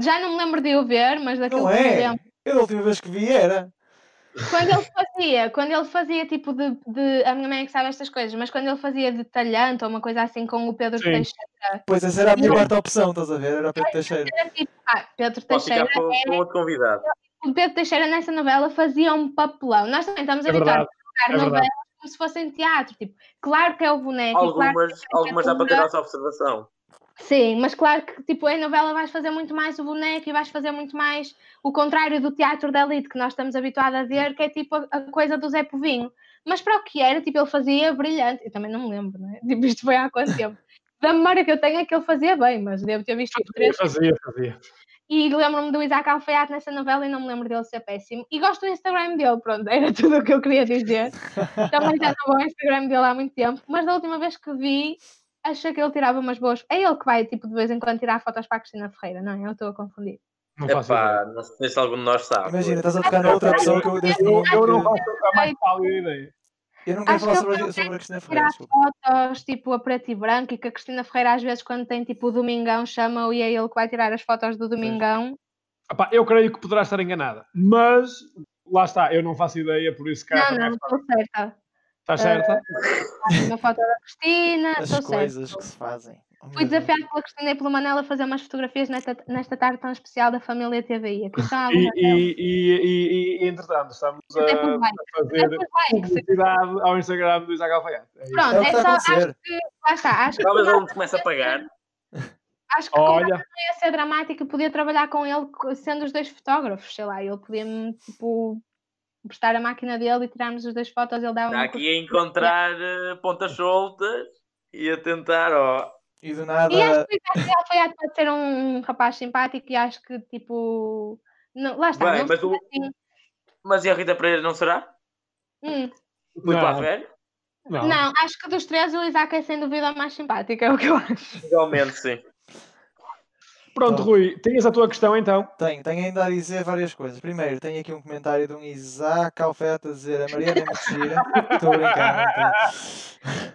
Já não me lembro de o ver, mas daquilo Não é? lembro. Eu da última vez que vi era. Quando ele fazia, quando ele fazia tipo de, de- A minha mãe é que sabe estas coisas, mas quando ele fazia de talhante ou uma coisa assim com o Pedro Sim. Teixeira, Pois essa era a minha quarta opção, estás a ver? Era o Pedro Teixeira. era tipo. Ah, Pedro Pode Teixeira. ficar com, com outro convidado. O Pedro Teixeira nessa novela fazia um papelão. Nós também estamos É habituados a jogar é novelas verdade. como se fossem teatro. Tipo, claro que é o boneco. claro Algumas, que é algumas dá para ter nossa observação. Sim, mas claro que tipo, em novela vais fazer muito mais o boneco e vais fazer muito mais o contrário do teatro da elite que nós estamos habituados a ver, que é tipo a, a coisa do Zé Povinho. Mas para o que era, tipo, ele fazia brilhante. Eu também não me lembro, não é? <laughs> Tipo, isto foi há quanto tempo? Da memória que eu tenho é que ele fazia bem, mas devo ter visto tipo, três. Fazia, fazia. E lembro-me do Isaac Alfaiate nessa novela e não me lembro dele ser péssimo. E gosto do Instagram dele, pronto, era <laughs> tudo o que eu queria dizer. Também já não vou ao Instagram dele há muito tempo, mas da última vez que vi, achei que ele tirava umas boas. É ele que vai, tipo, de vez em quando tirar fotos para a Cristina Ferreira, não é? Eu estou a confundir. Não. Epá, não sei se algum de nós sabe. Imagina, estás a tocar na outra pessoa que eu Eu, eu não faço a mais pálida ideia. Eu não quero Acho falar que sobre, a- sobre a Cristina Ferreira. tirar desculpa. fotos tipo a preto e branco e que a Cristina Ferreira às vezes quando tem tipo o Domingão chama-o e é ele que vai tirar as fotos do Domingão. Epá, eu creio que poderá estar enganada, mas lá está, eu não faço ideia, por isso cá Não, não, estou certa. está certa. Uma foto da Cristina, As certa. coisas que se fazem. Oh, Fui Deus. desafiada pela Cristina e pela Manela a fazer umas fotografias nesta, nesta tarde tão especial da família TVI. Aqui <laughs> E, e, e, e, e, entretanto, estamos a, Até por a fazer Até por likes. publicidade ao Instagram do Isaac Alfaiate. É. Pronto, É que é só, acho que, lá está, acho que, Talvez ele nos comece a pagar. acho que como Olha, não ia ser dramático, eu podia trabalhar com ele sendo os dois fotógrafos, sei lá, ele podia-me, tipo, prestar a máquina dele e tirarmos as duas fotos, ele dava Está aqui a encontrar eh, pontas soltas e a tentar, ó. E do nada. E acho que o Isaac Alfaiate pode ser um rapaz simpático e acho que, tipo. Não, lá está. Bem, não mas o- assim. Mas e a Rita Pereira não será? Hum, O Filipe Não. Lafayette? Não. Não, acho que dos três o Isaac é sem dúvida a mais simpática, é o que eu acho. Igualmente, sim. Pronto, Então. Rui, tinhas a tua questão então? Tenho, tenho ainda a dizer várias coisas. Primeiro, tenho aqui um comentário de um Isaac Alfete a dizer a Mariana é muito gira. <laughs> Estou a brincar,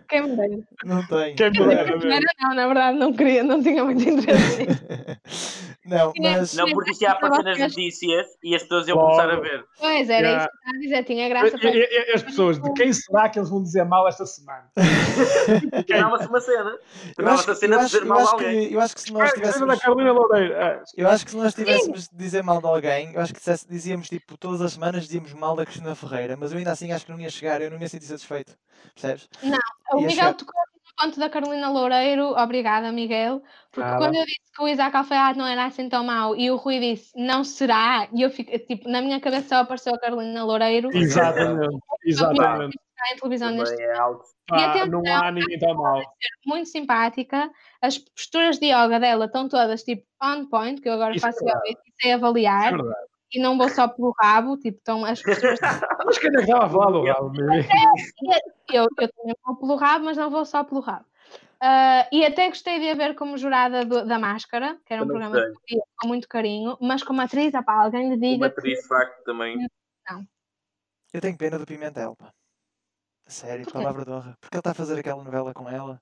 Quem me dera. não tenho. Quem me Não dera, não, na verdade não queria, não tinha muito interesse nisso. <laughs> Não, Tinha- mas. Não, porque isto ia aparecer nas notícias e as pessoas iam começar a ver. Pois, era Yeah. isso que estava a dizer, tinha graça para e- e- as pessoas, de quem será que eles vão dizer mal esta semana? <laughs> Tornava-se uma cena. Eu Tornava-se acho, a cena de dizer eu mal a acho alguém. que, eu acho que se nós tivéssemos. Carolina Loureiro. Ah, Eu acho que se nós tivéssemos de dizer mal de alguém, eu acho que dizíamos tipo, todas as semanas dizíamos mal da Cristina Ferreira, mas eu ainda assim acho que não ia chegar, eu não ia sentir satisfeito. Percebes? O Miguel chegar. tocou no ponto da Carolina Loureiro, obrigada Miguel, porque Nada. quando eu disse que o Isaac Alfaiate não era assim tão mau e o Rui disse não será, e eu fico, tipo, na minha cabeça só apareceu a Carolina Loureiro Exatamente, exatamente. está em televisão neste é algo. E atenção, não há ninguém tão mal. muito simpática, as posturas de yoga dela estão todas tipo on point, que eu agora Isso é faço yoga e sei É avaliar, verdade. E não vou só pelo rabo, tipo, estão as posturas <laughs> Mas quem é que estava a falar do Galo? Eu, eu também vou pelo rabo, mas não vou só pelo rabo. Ah, e até gostei de a ver como jurada do- da Máscara, que era um Também programa que eu com muito carinho, mas como atriz, opá, alguém lhe diga que atriz, de facto, também. Eu tenho pena do Pimentel, pá. Sério, palavra de honra. Porque ele está a fazer aquela novela com ela.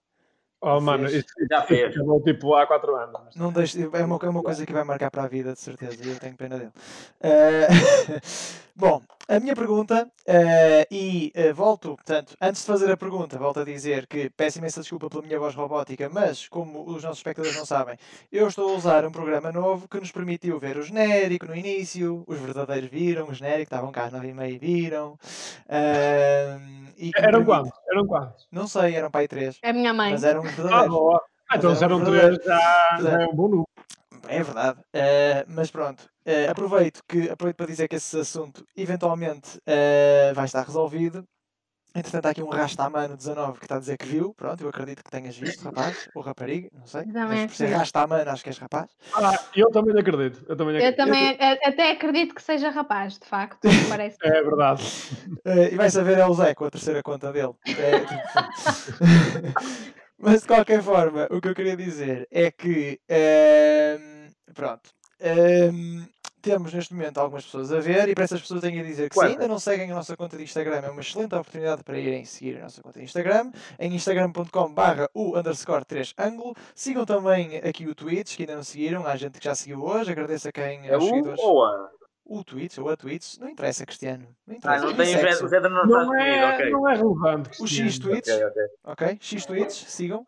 Oh, mano, Fez. isso, Já fez. acabou tipo há 4 anos. mas- Não deixe, é, uma, é uma coisa que vai marcar para a vida, de certeza, e eu tenho pena dele. <laughs> Eh, <laughs> bom, a minha pergunta, eh, e eh, volto, portanto, antes de fazer a pergunta, volto a dizer que peço imensa desculpa pela minha voz robótica, mas como os nossos espectadores não sabem, eu estou a usar um programa novo que nos permitiu ver o genérico no início, os verdadeiros viram o genérico, estavam cá às 9h30 e viram. e Eram permite- quantos? Eram quantos? Não sei, eram aí três, é a minha mãe. mas eram Ah. Ah, então três, já, já é um bom número. É verdade. Eh, mas pronto, eh, aproveito, que, aproveito para dizer que esse assunto eventualmente eh, vai estar resolvido. Entretanto, há aqui um Rastamano 19 que está a dizer que viu. Pronto, eu acredito que tenhas visto, rapaz, ou rapariga, não sei. Também Mas por ser. Rastamano, acho que és rapaz. Ah, eu também acredito. Eu também Eu acredito. também a- até acredito que seja rapaz, de facto, <laughs> parece. É verdade. E vai saber é o Zé com a terceira conta dele. Tipo, <laughs> Mas de qualquer forma, o que eu queria dizer é que ehm, pronto. ehm, temos neste momento algumas pessoas a ver e para essas pessoas tenho a dizer que se Quantas? ainda não seguem a nossa conta de Instagram é uma excelente oportunidade para irem seguir a nossa conta de Instagram em instagram.com barra o underscore 3 ângulo sigam também aqui o Twitch que ainda não seguiram, há gente que já seguiu hoje agradeço a quem É aos o seguidores ou a? O Twitch ou a Twitch, não interessa Cristiano não Ah, interessa, não é tem o Zé- não Não é, ok. não é relevante. o X Cristiano. Twitch Ok, ok. ok, X Tweets, sigam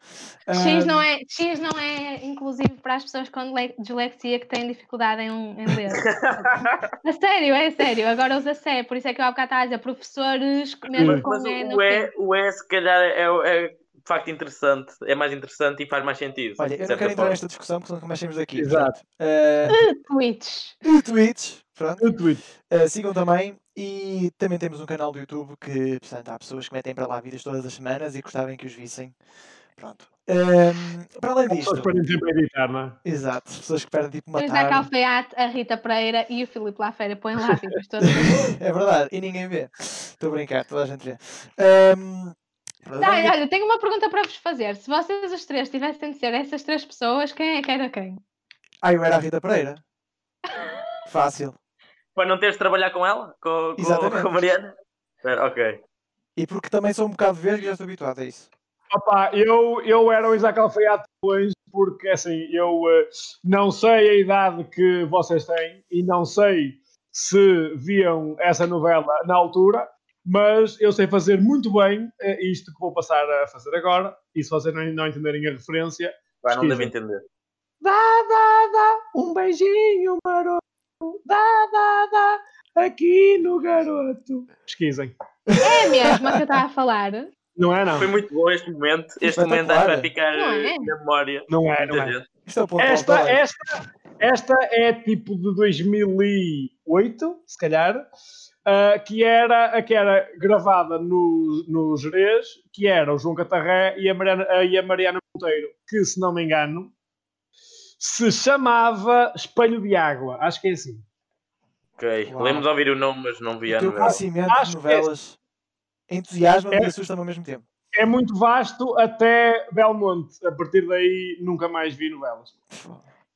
X não, Ahm, é, X não é inclusive para as pessoas com dislexia que têm dificuldade em, em ler. <laughs> A sério, é sério. Agora usa C, por isso é que eu há bocado estava a dizer professores, mesmo Mas, com mas o, no o, e, o E, se calhar, é, é de facto interessante. É mais interessante e faz mais sentido. Olha, eu não quero entrar nesta discussão porque senão começamos daqui. Exato. Eh, <laughs> Tweets. Twitch, pronto. O tweet. eh, sigam também. E também temos um canal do YouTube que, portanto, há pessoas que metem para lá vídeos todas as semanas e gostavam que os vissem. Pronto. Ehm, para além disto, pessoas podem tempo a editar, não é? exato, pessoas que perdem tipo uma Isaac tarde. Alfaiate, a Rita Pereira e o Filipe Lafeira põem lá vídeos todos. <laughs> é verdade, e ninguém vê. Estou a brincar, toda a gente vê. Ehm, pronto, Tá, vamos- olha, tenho uma pergunta para vos fazer. Se vocês os três tivessem de ser essas três pessoas, quem é que era quem? Ah, eu era a Rita Pereira. <laughs> Fácil. Para não teres de trabalhar com ela? Com, com, Exatamente. com a Mariana? Ok. E porque também sou um bocado verde e já estou habituado a isso. Opa, eu, eu era o Isaac Alfaiate depois, porque assim, eu eh, não sei a idade que vocês têm e não sei se viam essa novela na altura, mas eu sei fazer muito bem eh, isto que vou passar a fazer agora, e se vocês não, não entenderem a referência, Vai, não Pesquisa. deve entender. dá, dá, dá, um beijinho maroto, dá, dá, dá, aqui no garoto. Pesquisem. É a mesma que eu estava a falar. Não é, não? Foi muito bom este momento. Este momento acho que vai ficar é? eh, na memória. Não é, não é. é Esta, esta, esta é tipo de 2008, se calhar. Uh, que, era, a que era gravada no, no Jerez, que era o João Catarré e a Mariana, e a Mariana Monteiro, que, se não me engano, se chamava Espelho de Água. Acho que é assim. Ok. Uau. Lembro de ouvir o nome, mas não vi O a teu novela. conhecimento de que é- novelas entusiasma-me É- e assusta-me ao mesmo tempo. É muito vasto até Belmonte. A partir daí nunca mais vi novelas.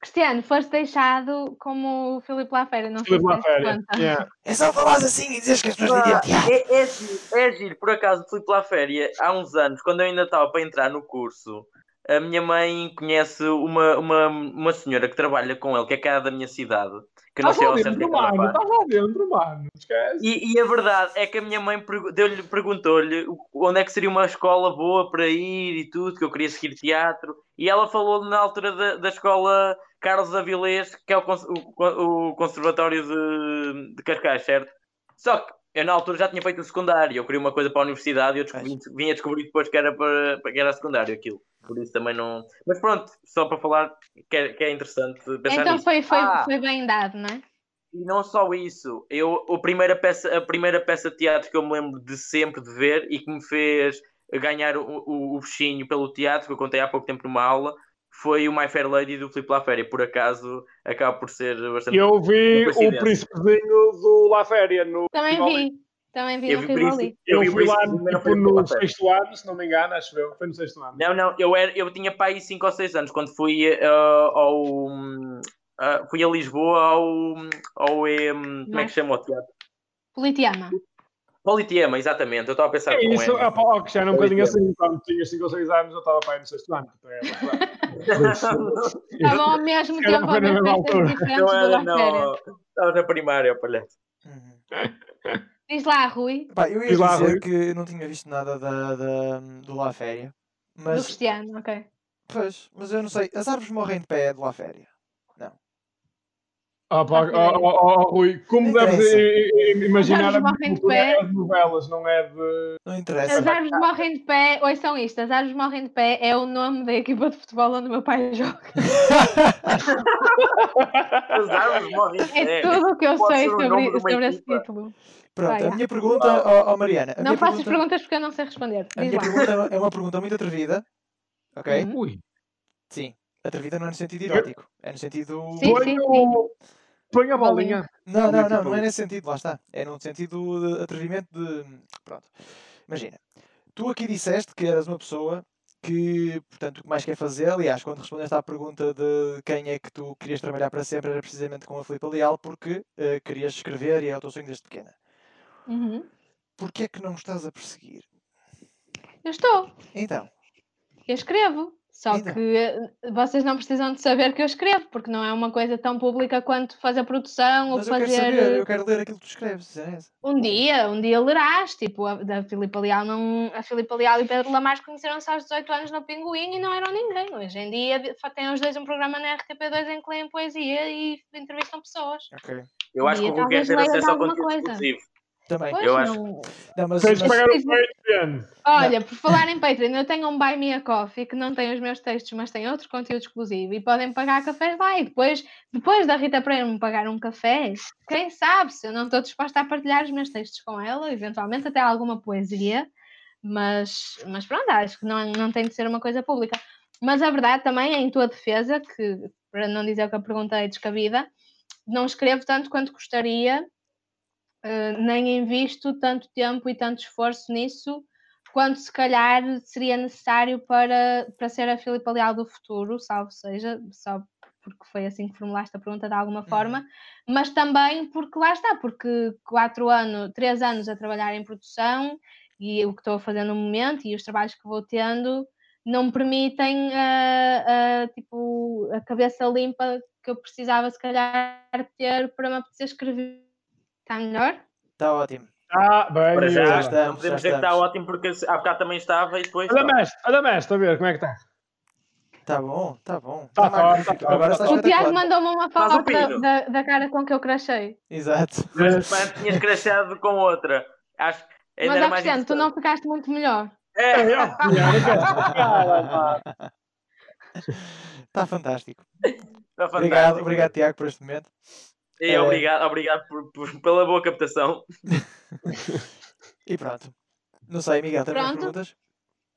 Cristiano, foste deixado como o Filipe Lafera, não sei Filipe conta. Yeah. É só falares assim e dizes que as pessoas Ah, é, é, giro, é giro, por acaso, fui pela férias há uns anos, quando eu ainda estava para entrar no curso. A minha mãe conhece uma, uma, uma senhora que trabalha com ele, que é cá da minha cidade, que não sei ao certo é mano. Estás lá dentro, mano. Esquece. E, e a verdade é que a minha mãe pergu- deu-lhe- perguntou-lhe onde é que seria uma escola boa para ir e tudo, que eu queria seguir teatro. E ela falou na altura da, da escola Carlos Avilés, que é o, o, o Conservatório de, de Cascais, certo? Só que eu na altura já tinha feito o secundário, eu queria uma coisa para a universidade e eu descobri, vim a descobrir depois que era, para, para- que era secundário aquilo. Por isso também não. Mas pronto, só para falar que é, que é interessante pensar Então nisso. foi, foi, Ah, foi bem dado, não é? e não só isso, eu, a, primeira peça, a primeira peça de teatro que eu me lembro de sempre de ver e que me fez ganhar o, o, o bichinho pelo teatro, que eu contei há pouco tempo numa aula, foi o My Fair Lady do Filipe Laféria. Por acaso, acaba por ser bastante. Eu vi o príncipezinho do La Féria no Também vi. Também vi Eu no vi Rivoli. eu Eu fui lá que tipo, no sexto ano, se não me engano, acho eu. Foi no sexto ano. Não, não, eu, era, eu tinha pai 5 ou 6 anos quando fui eh, ao. ah, fui a Lisboa ao. ao em, como é que se chama o teatro? Politeama. Politeama, exatamente. Eu estava a pensar É com isso, ele. ah, pá, ó, Cristiano, um bocadinho assim, quando tinha 5 ou 6 anos, eu estava para aí no sexto ano. Estavam <laughs> ao mesmo Era tempo a na ver festas altura. diferentes do era Laféria. no, estava na primária, palhaço. Uhum. Diz lá, Rui, Pá, eu ia Diz lá, dizer Rui. que eu não tinha visto nada da, da, do La Féria. do Mas, Cristiano, ok. pois, mas eu não sei. As árvores morrem de pé de La Féria. Ah, pá, Ok. ó, ó, ó, Rui, como Não deves imaginar, As a árvores morrem de pé. é novelas, não é de. Não As interessa. árvores morrem de pé, ouçam isto, as árvores morrem de pé é o nome da equipa de futebol onde o meu pai joga. <laughs> As árvores morrem de É pé. tudo o que eu Pode sei sobre, sobre esse título. Pronto, Vai. a minha pergunta, ó ó, Mariana. A Não faças pergunta, perguntas porque eu não sei responder. a Diz minha lá. pergunta é uma pergunta muito atrevida. Ok? Uhum. Ui. Sim. Atrevida não é no sentido erótico. É no sentido. Sim, sim, sim. Põe a bolinha. Não, não, não, Tipo- não é nesse sentido, lá está. É no sentido de atrevimento de. Pronto. Imagina, tu aqui disseste que eras uma pessoa que, portanto, o que mais quer fazer, aliás, quando respondeste à pergunta de quem é que tu querias trabalhar para sempre, era precisamente com a Filipe Leal, porque eh, querias escrever e é o teu sonho desde pequena. Uhum. Porquê é que não estás a perseguir? Eu estou, Então, eu escrevo. Só que eh, vocês não precisam de saber que eu escrevo, porque não é uma coisa tão pública quanto fazer produção ou mas eu quero fazer. saber, eu quero ler aquilo que tu escreves. é. Um dia, um dia lerás, tipo, a, da Filipe Leal, não, a Filipe Leal e Pedro Lamares conheceram-se aos 18 anos no Pinguim e não eram ninguém. Hoje em dia têm os dois um programa na RTP2 em que leem poesia e entrevistam pessoas. Ok. Eu acho que o talvez ter acesso ao alguma conteúdo coisa. exclusivo. Também. Pois Eu acho- não... Não, mas, Tens de mas- pagar o Patreon. Olha, por falar em Patreon, eu tenho um Buy Me a Coffee que não tem os meus textos, mas tem outro conteúdo exclusivo e podem pagar cafés lá. E depois, depois da Rita Pereira me pagar um café, quem sabe se eu não estou disposta a partilhar os meus textos com ela, eventualmente até alguma poesia, mas, mas pronto, acho que não, não tem de ser uma coisa pública. Mas a verdade também é em tua defesa, que para não dizer o que a pergunta é descabida, não escrevo tanto quanto gostaria, eh, nem invisto tanto tempo e tanto esforço nisso quanto se calhar seria necessário para, para ser a Filipa Leal do futuro, salvo seja, só porque foi assim que formulaste a pergunta de alguma forma, mas também porque lá está, porque quatro anos, três anos a trabalhar em produção e o que estou a fazer no momento e os trabalhos que vou tendo não me permitem ah, ah, tipo, a cabeça limpa que eu precisava se calhar ter para me apetecer escrever. Está melhor? Está ótimo. Ah, bem. Para já, estamos, não podemos já dizer que está ótimo porque há bocado também estava e depois. Olha mestre, olha mestre, a ver como é que está. Está bom, está bom. Tá Tá tá top, Agora tá está O Tiago mandou-me uma foto da, da, da cara com que eu crachei. Exato. <laughs> Mas antes tinhas crachado com outra. Acho que ainda Mas, Cristiano, tu não ficaste muito melhor. É, É, eu pá. Está fantástico. está fantástico. Obrigado, obrigado, Tiago, por este momento. E É. obrigado, obrigado por, por- pela boa captação. <laughs> E pronto. Não sei, Miguel, tem mais Pronto. perguntas?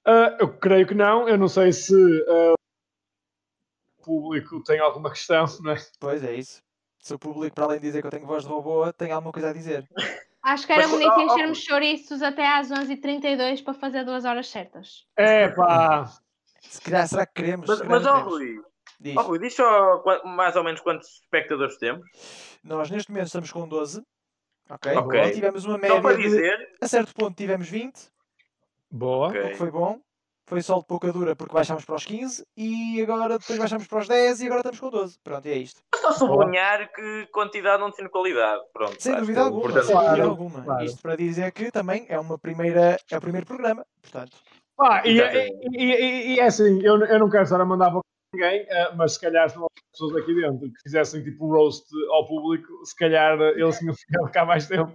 Ah, eu creio que não. Eu não sei se ah, o público tem alguma questão, não é? Pois é isso. Se o público, para além de dizer que eu tenho voz de robô, tem alguma coisa a dizer. Acho que era Mas, bonito ó, enchermos chouriços até às 11h32 para fazer duas horas certas. É pá. Se calhar, será que queremos? Mas, mas ó. Rui, Diz. Rui, diz só mais ou menos quantos espectadores temos. Nós neste momento estamos com 12. Ok? Ok. E tivemos uma média Só para de... dizer, A certo ponto tivemos 20, Boa. Ok. o que foi bom. Foi só de pouca dura porque baixámos para os 15 e agora depois baixámos para os 10 e agora estamos com 12. Pronto, e é isto. só sublinhar que quantidade não define qualidade. Pronto, Sem dúvida que é alguma, importante. sem dúvida alguma. claro. Isto para dizer que também é uma primeira, é o primeiro programa, portanto. Ah, e, Exatamente. e, e- e é assim, eu, eu não quero estar a mandar para ninguém, ah, mas se calhar se não houver pessoas aqui dentro que fizessem tipo um roast ao público, se calhar ah, eles tinham ficado cá mais tempo.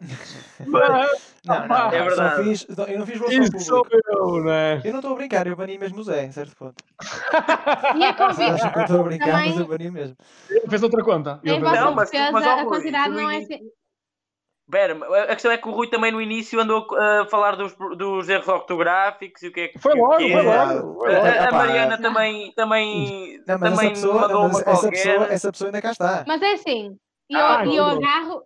Mas, <laughs> Não, não, não, é verdade. fiz, eu não fiz ao isso sou público. eu, né? Eu não estou a brincar, eu bani mesmo o Zé, em certo ponto. E a Vocês acham que eu estou a brincar, mas Também- eu bani mesmo. Fez outra conta. Em vossa Não, mas- defesa, mas, a quantidade não é assim. Pera, a questão é que o Rui também no início andou a falar dos, dos erros ortográficos e o que é que Foi logo, que foi é. logo. foi A, logo. a- Mariana também, também, Não, também essa pessoa, mandou uma essa, qualquer. pessoa, essa pessoa ainda cá está. Mas é assim, e eu, Ah, eu agarro.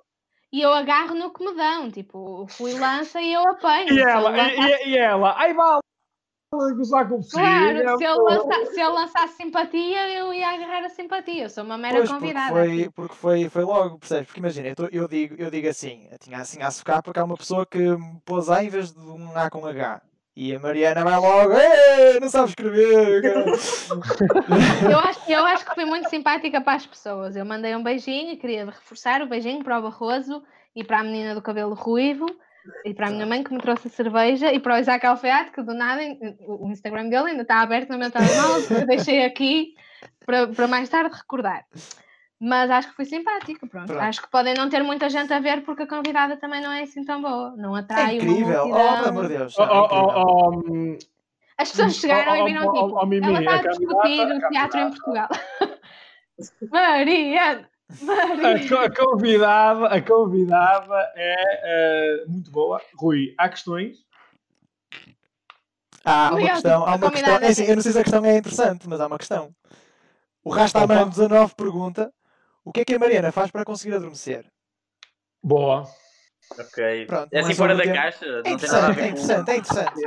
E eu agarro no que me dão, tipo, o Rui lança e eu apanho. E Se ela, e, e- e ela, ai vale, gozar com o Claro, filho, se lança, se ele lançasse simpatia, eu ia agarrar a simpatia. Eu sou uma mera Pois, porque convidada. foi, aqui. porque foi, foi logo, percebes? Porque imagina, eu, tô- eu digo, eu digo assim, eu tinha assim a socar porque há uma pessoa que me pôs A em vez de um A com H. E a Mariana vai logo, "Ei, não sabe escrever. cara." <laughs> Eu acho, eu acho que fui muito simpática para as pessoas. Eu mandei um beijinho e queria reforçar o beijinho para o Barroso e para a menina do cabelo ruivo e para a minha mãe que me trouxe a cerveja e para o Isaac Alfeate, que do nada o Instagram dele ainda está aberto no meu telemóvel, <laughs> eu deixei aqui para, para mais tarde recordar. Mas acho que foi simpática, pronto. Pronto. Acho que podem não ter muita gente a ver porque a convidada também não é assim tão boa. Não É atrai incrível, uma oh, pelo multidão. amor de Deus. Oh, é oh, oh, oh, As pessoas chegaram Oh, e oh, viram oh, tipo, oh, ela está a a discutir o teatro em. Portugal. <laughs> Mariana! A, a convidada, a convidada é eh, muito boa. Rui, há questões? Há uma questão, há uma questão. É assim, é- eu não sei se a questão é interessante, mas há uma questão. O Rastaman 19 pergunta: o que é que a Mariana faz para conseguir adormecer? Boa. Ok. Pronto, é assim é fora da o tema. caixa? É Não tem nada a interessante, ver é interessante, é interessante.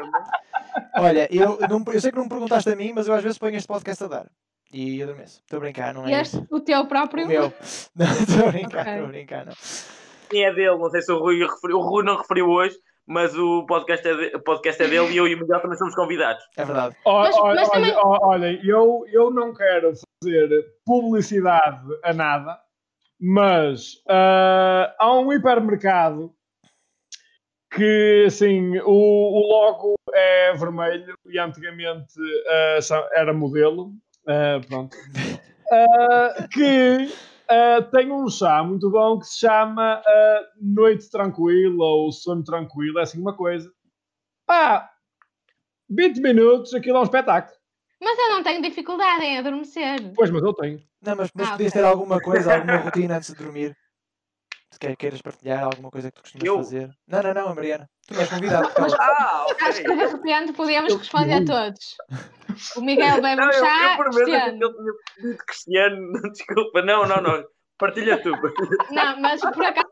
Olha, eu, não, eu sei que não me perguntaste a mim, mas eu às vezes ponho este podcast a dar. E adormeço. Estou a brincar, não E é este, o teu próprio? O meu. <laughs> Não, estou a brincar, estou a brincar, não. Sim, é dele. Não sei se o Rui referiu. O Rui não referiu hoje, mas o podcast é, de- podcast é dele e eu e o Miguel também somos convidados. É verdade. Olha, mas também- olha, olha, eu, eu não quero fazer publicidade a nada, mas ah, há um hipermercado que assim o, o logo é vermelho e antigamente sa- era modelo, ah, pronto, Ah, que ah, tem um chá muito bom que se chama Noite Tranquila ou Sono Tranquilo, é assim uma coisa. Pá, 20 minutos, aquilo é um espetáculo. Mas eu não tenho dificuldade em adormecer. Pois, mas eu tenho. Não, mas, mas Ah, podias ok. ter alguma coisa, alguma rotina antes de dormir? Se quer, queiras partilhar alguma coisa que tu costumas Eu? fazer. Não, não, não, Mariana. Tu és convidado. cala. Ah, Acho que de repente podíamos Eu- responder a todos. O Miguel bebe Não, um eu, chá, eu achei Cristiano. que ele tinha pedido Cristiano. <laughs> Desculpa, não, não, não. Partilha tu. Não, mas por acaso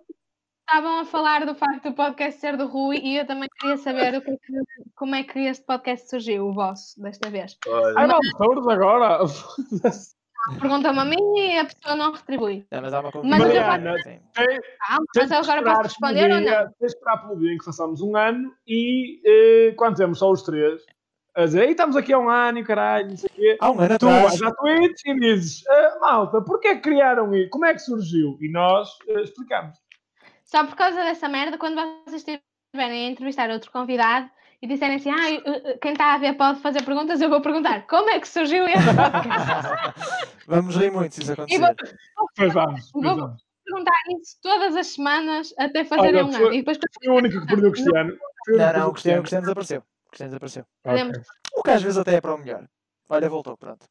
estavam a falar do facto do podcast ser do Rui e eu também queria saber o que é que- como é que este podcast surgiu, o vosso, desta vez. Olha, Ai, não, todos agora. Pergunta-me a mim e a pessoa não retribui. Não, mas há uma Mas eu- Mariana, Sim. Calma, Tens mas eu agora posso responder ou dia- não? Tens de esperar pelo dia em que façamos um ano e eh, quando temos só os três, a dizer, "Ei, estamos aqui há um ano e caralho, não sei o quê. Há um ano Tu atrás. vais à Twitch e dizes, "Ah, malta, porquê que criaram isso? Como é que surgiu? E nós eh, explicamos. Só por causa dessa merda, quando vocês estiverem a entrevistar outro convidado e disserem assim, ah, quem está a ver pode fazer perguntas, eu vou perguntar como é que surgiu este podcast? <laughs> Vamos rir muito se isso acontecer. vou- Pois vamos, pois Vou- vamos. perguntar isso todas as semanas até fazerem Olha, um foi- ano. E depois Fui o único que perdeu o Cristiano. Não, não, o Cristiano, o Cristiano desapareceu. O Cristiano desapareceu. Ok. podemos. O que às vezes até é para o melhor. Olha, voltou, pronto.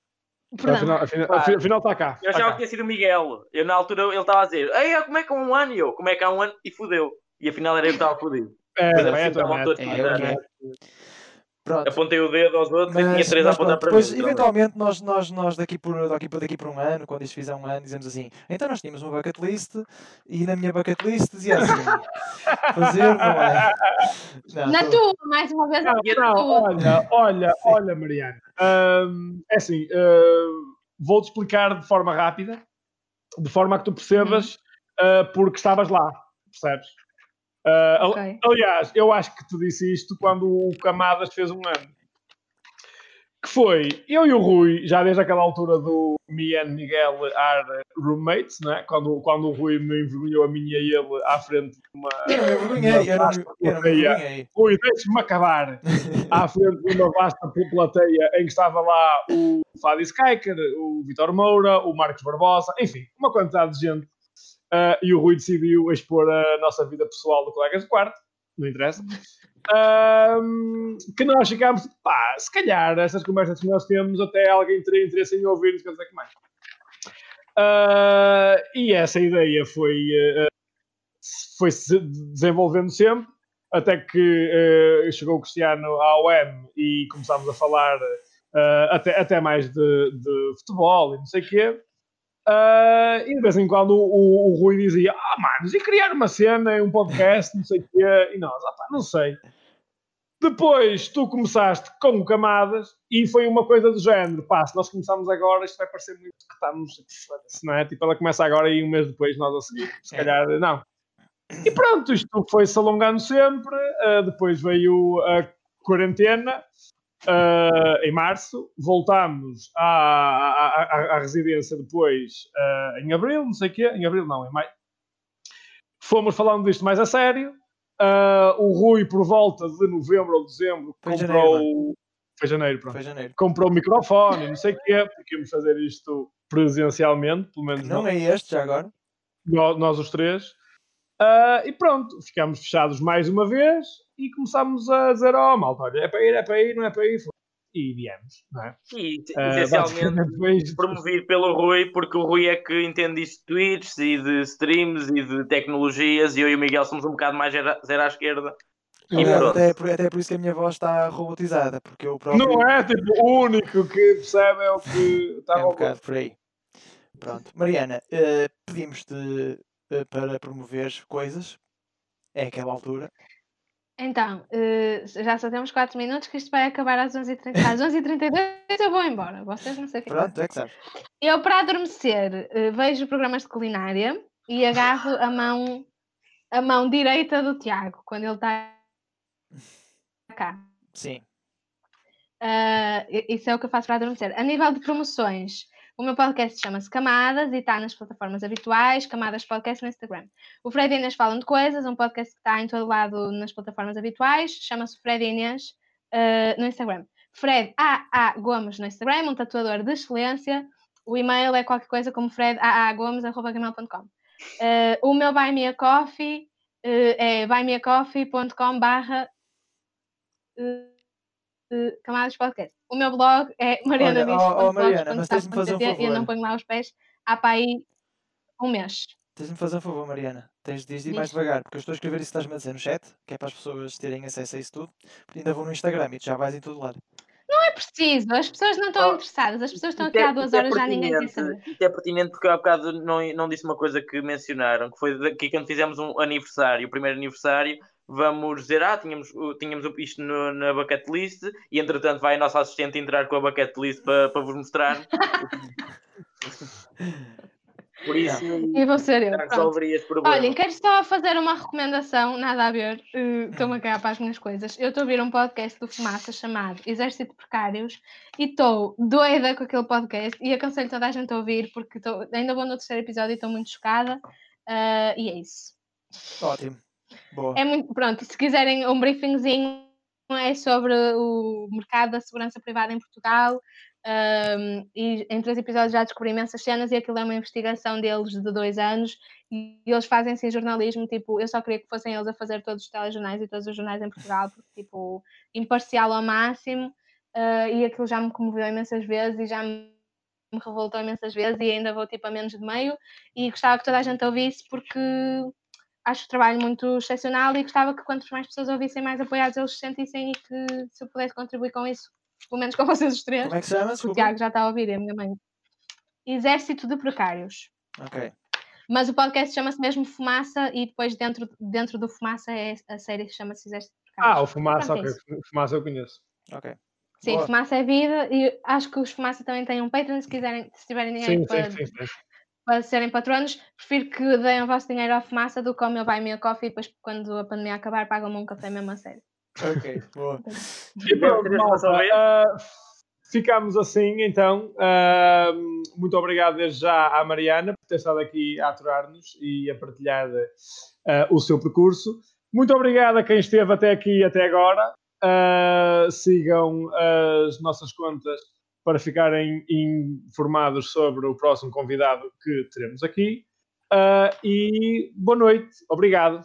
Perdão. Afinal, afinal, Pá. afinal está cá. Eu achava que tinha sido o Miguel. Eu na altura ele estava a dizer, Ei, como é que há um ano? E eu, como é que há um ano? E fodeu. E afinal era eu que estava fodido. É, Mas é, assim, é, é, é, é. Pronto. Apontei o dedo aos outros e tinha Mas, três a mas apontar para depois, mim. eventualmente, nós, nós, nós daqui, por, daqui, por, daqui por um ano, quando isto fizer um ano, dizemos assim: então nós tínhamos uma bucket list e na minha bucket list dizia assim: <laughs> fazer, não é? <laughs> Não, Na tô- tua, mais uma vez, na Não, tua. não, olha, olha, olha, Mariana. Hum, é assim, hum, vou-te explicar de forma rápida, de forma a que tu percebas uh, porque estavas lá, percebes? Uh, al- Ok. Aliás, eu acho que te disse isto quando o Camadas fez um ano. Que foi, eu e o Rui, já desde aquela altura do me and Miguel are roommates, né? quando, quando o Rui me envergonhou a mim e a ele à frente de uma. Eu envergonhei, eu envergonhei. Rui, deixe-me acabar <laughs> à frente de uma vasta plateia em que estava lá o Fadi Skyker, o Vitor Moura, o Marcos Barbosa, enfim, uma quantidade de gente. Ah, e o Rui decidiu expor a nossa vida pessoal de colegas de quarto, não interessa. Ahm, que nós ficámos, pá, se calhar estas conversas que nós temos, até alguém teria interesse em ouvir, não sei o que mais. Ah, e essa ideia foi, ah, foi se desenvolvendo sempre, até que eh, chegou o Cristiano à OM e começámos a falar até, até mais de, de futebol e não sei o quê. Ah, e de vez em quando o, o- o Rui dizia: Ah, manos, e criar uma cena, um podcast, não sei o quê. E nós, ah, pá, não sei. Depois tu começaste com Camadas e foi uma coisa do género: pá, se nós começamos agora, isto vai parecer muito que estamos. foda-se, Não é? Tipo, ela começa agora e um mês depois nós a seguir. Se É. calhar, não. E pronto, isto foi-se alongando sempre. ah, depois veio a quarentena ah, em março. Voltámos à, à, à- à residência depois ah, em abril, não sei o quê. Em abril, não, em maio. Fomos falando disto mais a sério. Ah, o Rui, por volta de novembro ou dezembro, Foi comprou. Foi janeiro, pronto. Foi janeiro. Comprou o microfone, não sei o quê, porque íamos fazer isto presencialmente, pelo menos Não é este já agora? nó- nós os três. Ah, e pronto, ficámos fechados mais uma vez e começámos a dizer: Oh, malta, olha, é para ir, é para ir, não é para ir. E viemos, não é? E Ah, essencialmente promovido pelo Rui, porque o Rui é que entende isto de tweets e de streams e de tecnologias, e eu e o Miguel somos um bocado mais zero, zero à esquerda. E pronto. até, por- até por isso que a minha voz está robotizada, porque eu próprio. Não é tipo o único que percebe é o que <laughs> está É a um bocado por aí. Pronto. Mariana, eh, pedimos-te eh, para promover coisas. É aquela altura. Então, eh, já só temos 4 minutos que isto vai acabar às 11h30. Às 11h32 eu vou embora. Vocês não sei o que. Pronto, é que. Eu, para adormecer, eh, vejo programas de culinária e agarro a mão, a mão direita do Tiago, quando ele está cá. Sim. I- isso é o que eu faço para adormecer. A nível de promoções, o meu podcast chama-se Camadas e está nas plataformas habituais, Camadas Podcast no Instagram. O Fred e Inês falam de coisas, um podcast que está em todo lado nas plataformas habituais, chama-se Fred e Inês ah, no Instagram. Fred AA Gomes no Instagram, um tatuador de excelência. O e-mail é qualquer coisa como fredaagomes.com. Uh, o meu Buy Me a Coffee uh, é buymeacoffee.com barra uh, Camadas Podcast. O meu blog é <laughs> Olha, ó, ó, Mariana, mas tens-me de fazer um e eu não favor. ponho lá os pés há para aí um mês. Tens-me de fazer um favor, Mariana. Tens de ir mais devagar, porque eu estou a escrever isso que estás-me a dizer no chat, que é para as pessoas terem acesso a isso tudo. Porque ainda vou no Instagram e tu já vais em todo lado. Não é preciso, as pessoas não estão Oh, interessadas, as pessoas estão aqui é- há duas isto é horas já ninguém quer saber. Isto é pertinente porque há bocado não, não disse uma coisa que mencionaram, que foi daqui quando fizemos um aniversário, o primeiro aniversário, vamos dizer, ah, tínhamos, tínhamos isto no- na bucket list e entretanto vai a nossa assistente entrar com a bucket list para, para vos mostrar. <laughs> Por isso, E vou ser eu. já pronto. resolveria este problema. Olhem, quero só fazer uma recomendação, nada a ver, eh, estou-me a cagar para as minhas coisas. Eu estou a ouvir um podcast do Fumaça chamado Exército de Precários e estou doida com aquele podcast e aconselho toda a gente a ouvir porque estou- ainda vou no terceiro episódio e estou muito chocada. Ah, e é isso. Ótimo. Boa. É muito, pronto, se quiserem um briefingzinho é sobre o mercado da segurança privada em Portugal. ahm, e em três episódios já descobri imensas cenas e aquilo é uma investigação deles de dois anos e eles fazem assim jornalismo, tipo, eu só queria que fossem eles a fazer todos os telejornais e todos os jornais em Portugal, porque tipo, imparcial ao máximo, ah, e aquilo já me comoveu imensas vezes e já me revoltou imensas vezes e ainda vou tipo a menos de meio e gostava que toda a gente ouvisse porque acho o trabalho muito excepcional e gostava que quantas mais pessoas ouvissem mais apoiados eles se sentissem e que se eu pudesse contribuir com isso, pelo menos com <laughs> vocês os três. Como é que se chama? O. Tiago já está a ouvir, é a minha mãe. Exército de Precários. Ok. Mas o podcast chama-se mesmo Fumaça e depois dentro, dentro do Fumaça é a série que chama-se Exército de Precários. Ah, o Fumaça, Pronto, é ok. Fumaça eu conheço. Ok. Sim, Boa. Fumaça é vida e acho que os Fumaça também têm um Patreon se quiserem, se tiverem dinheiro Sim, para, sim, sim, sim. Para serem patronos. Prefiro que deem o vosso dinheiro à Fumaça do que ao meu Buy Me a Coffee e depois quando a pandemia acabar pagam-me um café mesmo a sério. Ok. <laughs> Boa. E pronto, malta, ah, ficamos assim então. Ah, muito obrigado desde já à Mariana por ter estado aqui a aturar-nos e a partilhar ah, o seu percurso. Muito obrigado a quem esteve até aqui e até agora. Ah, sigam as nossas contas para ficarem informados sobre o próximo convidado que teremos aqui. Uh, e boa noite, obrigado.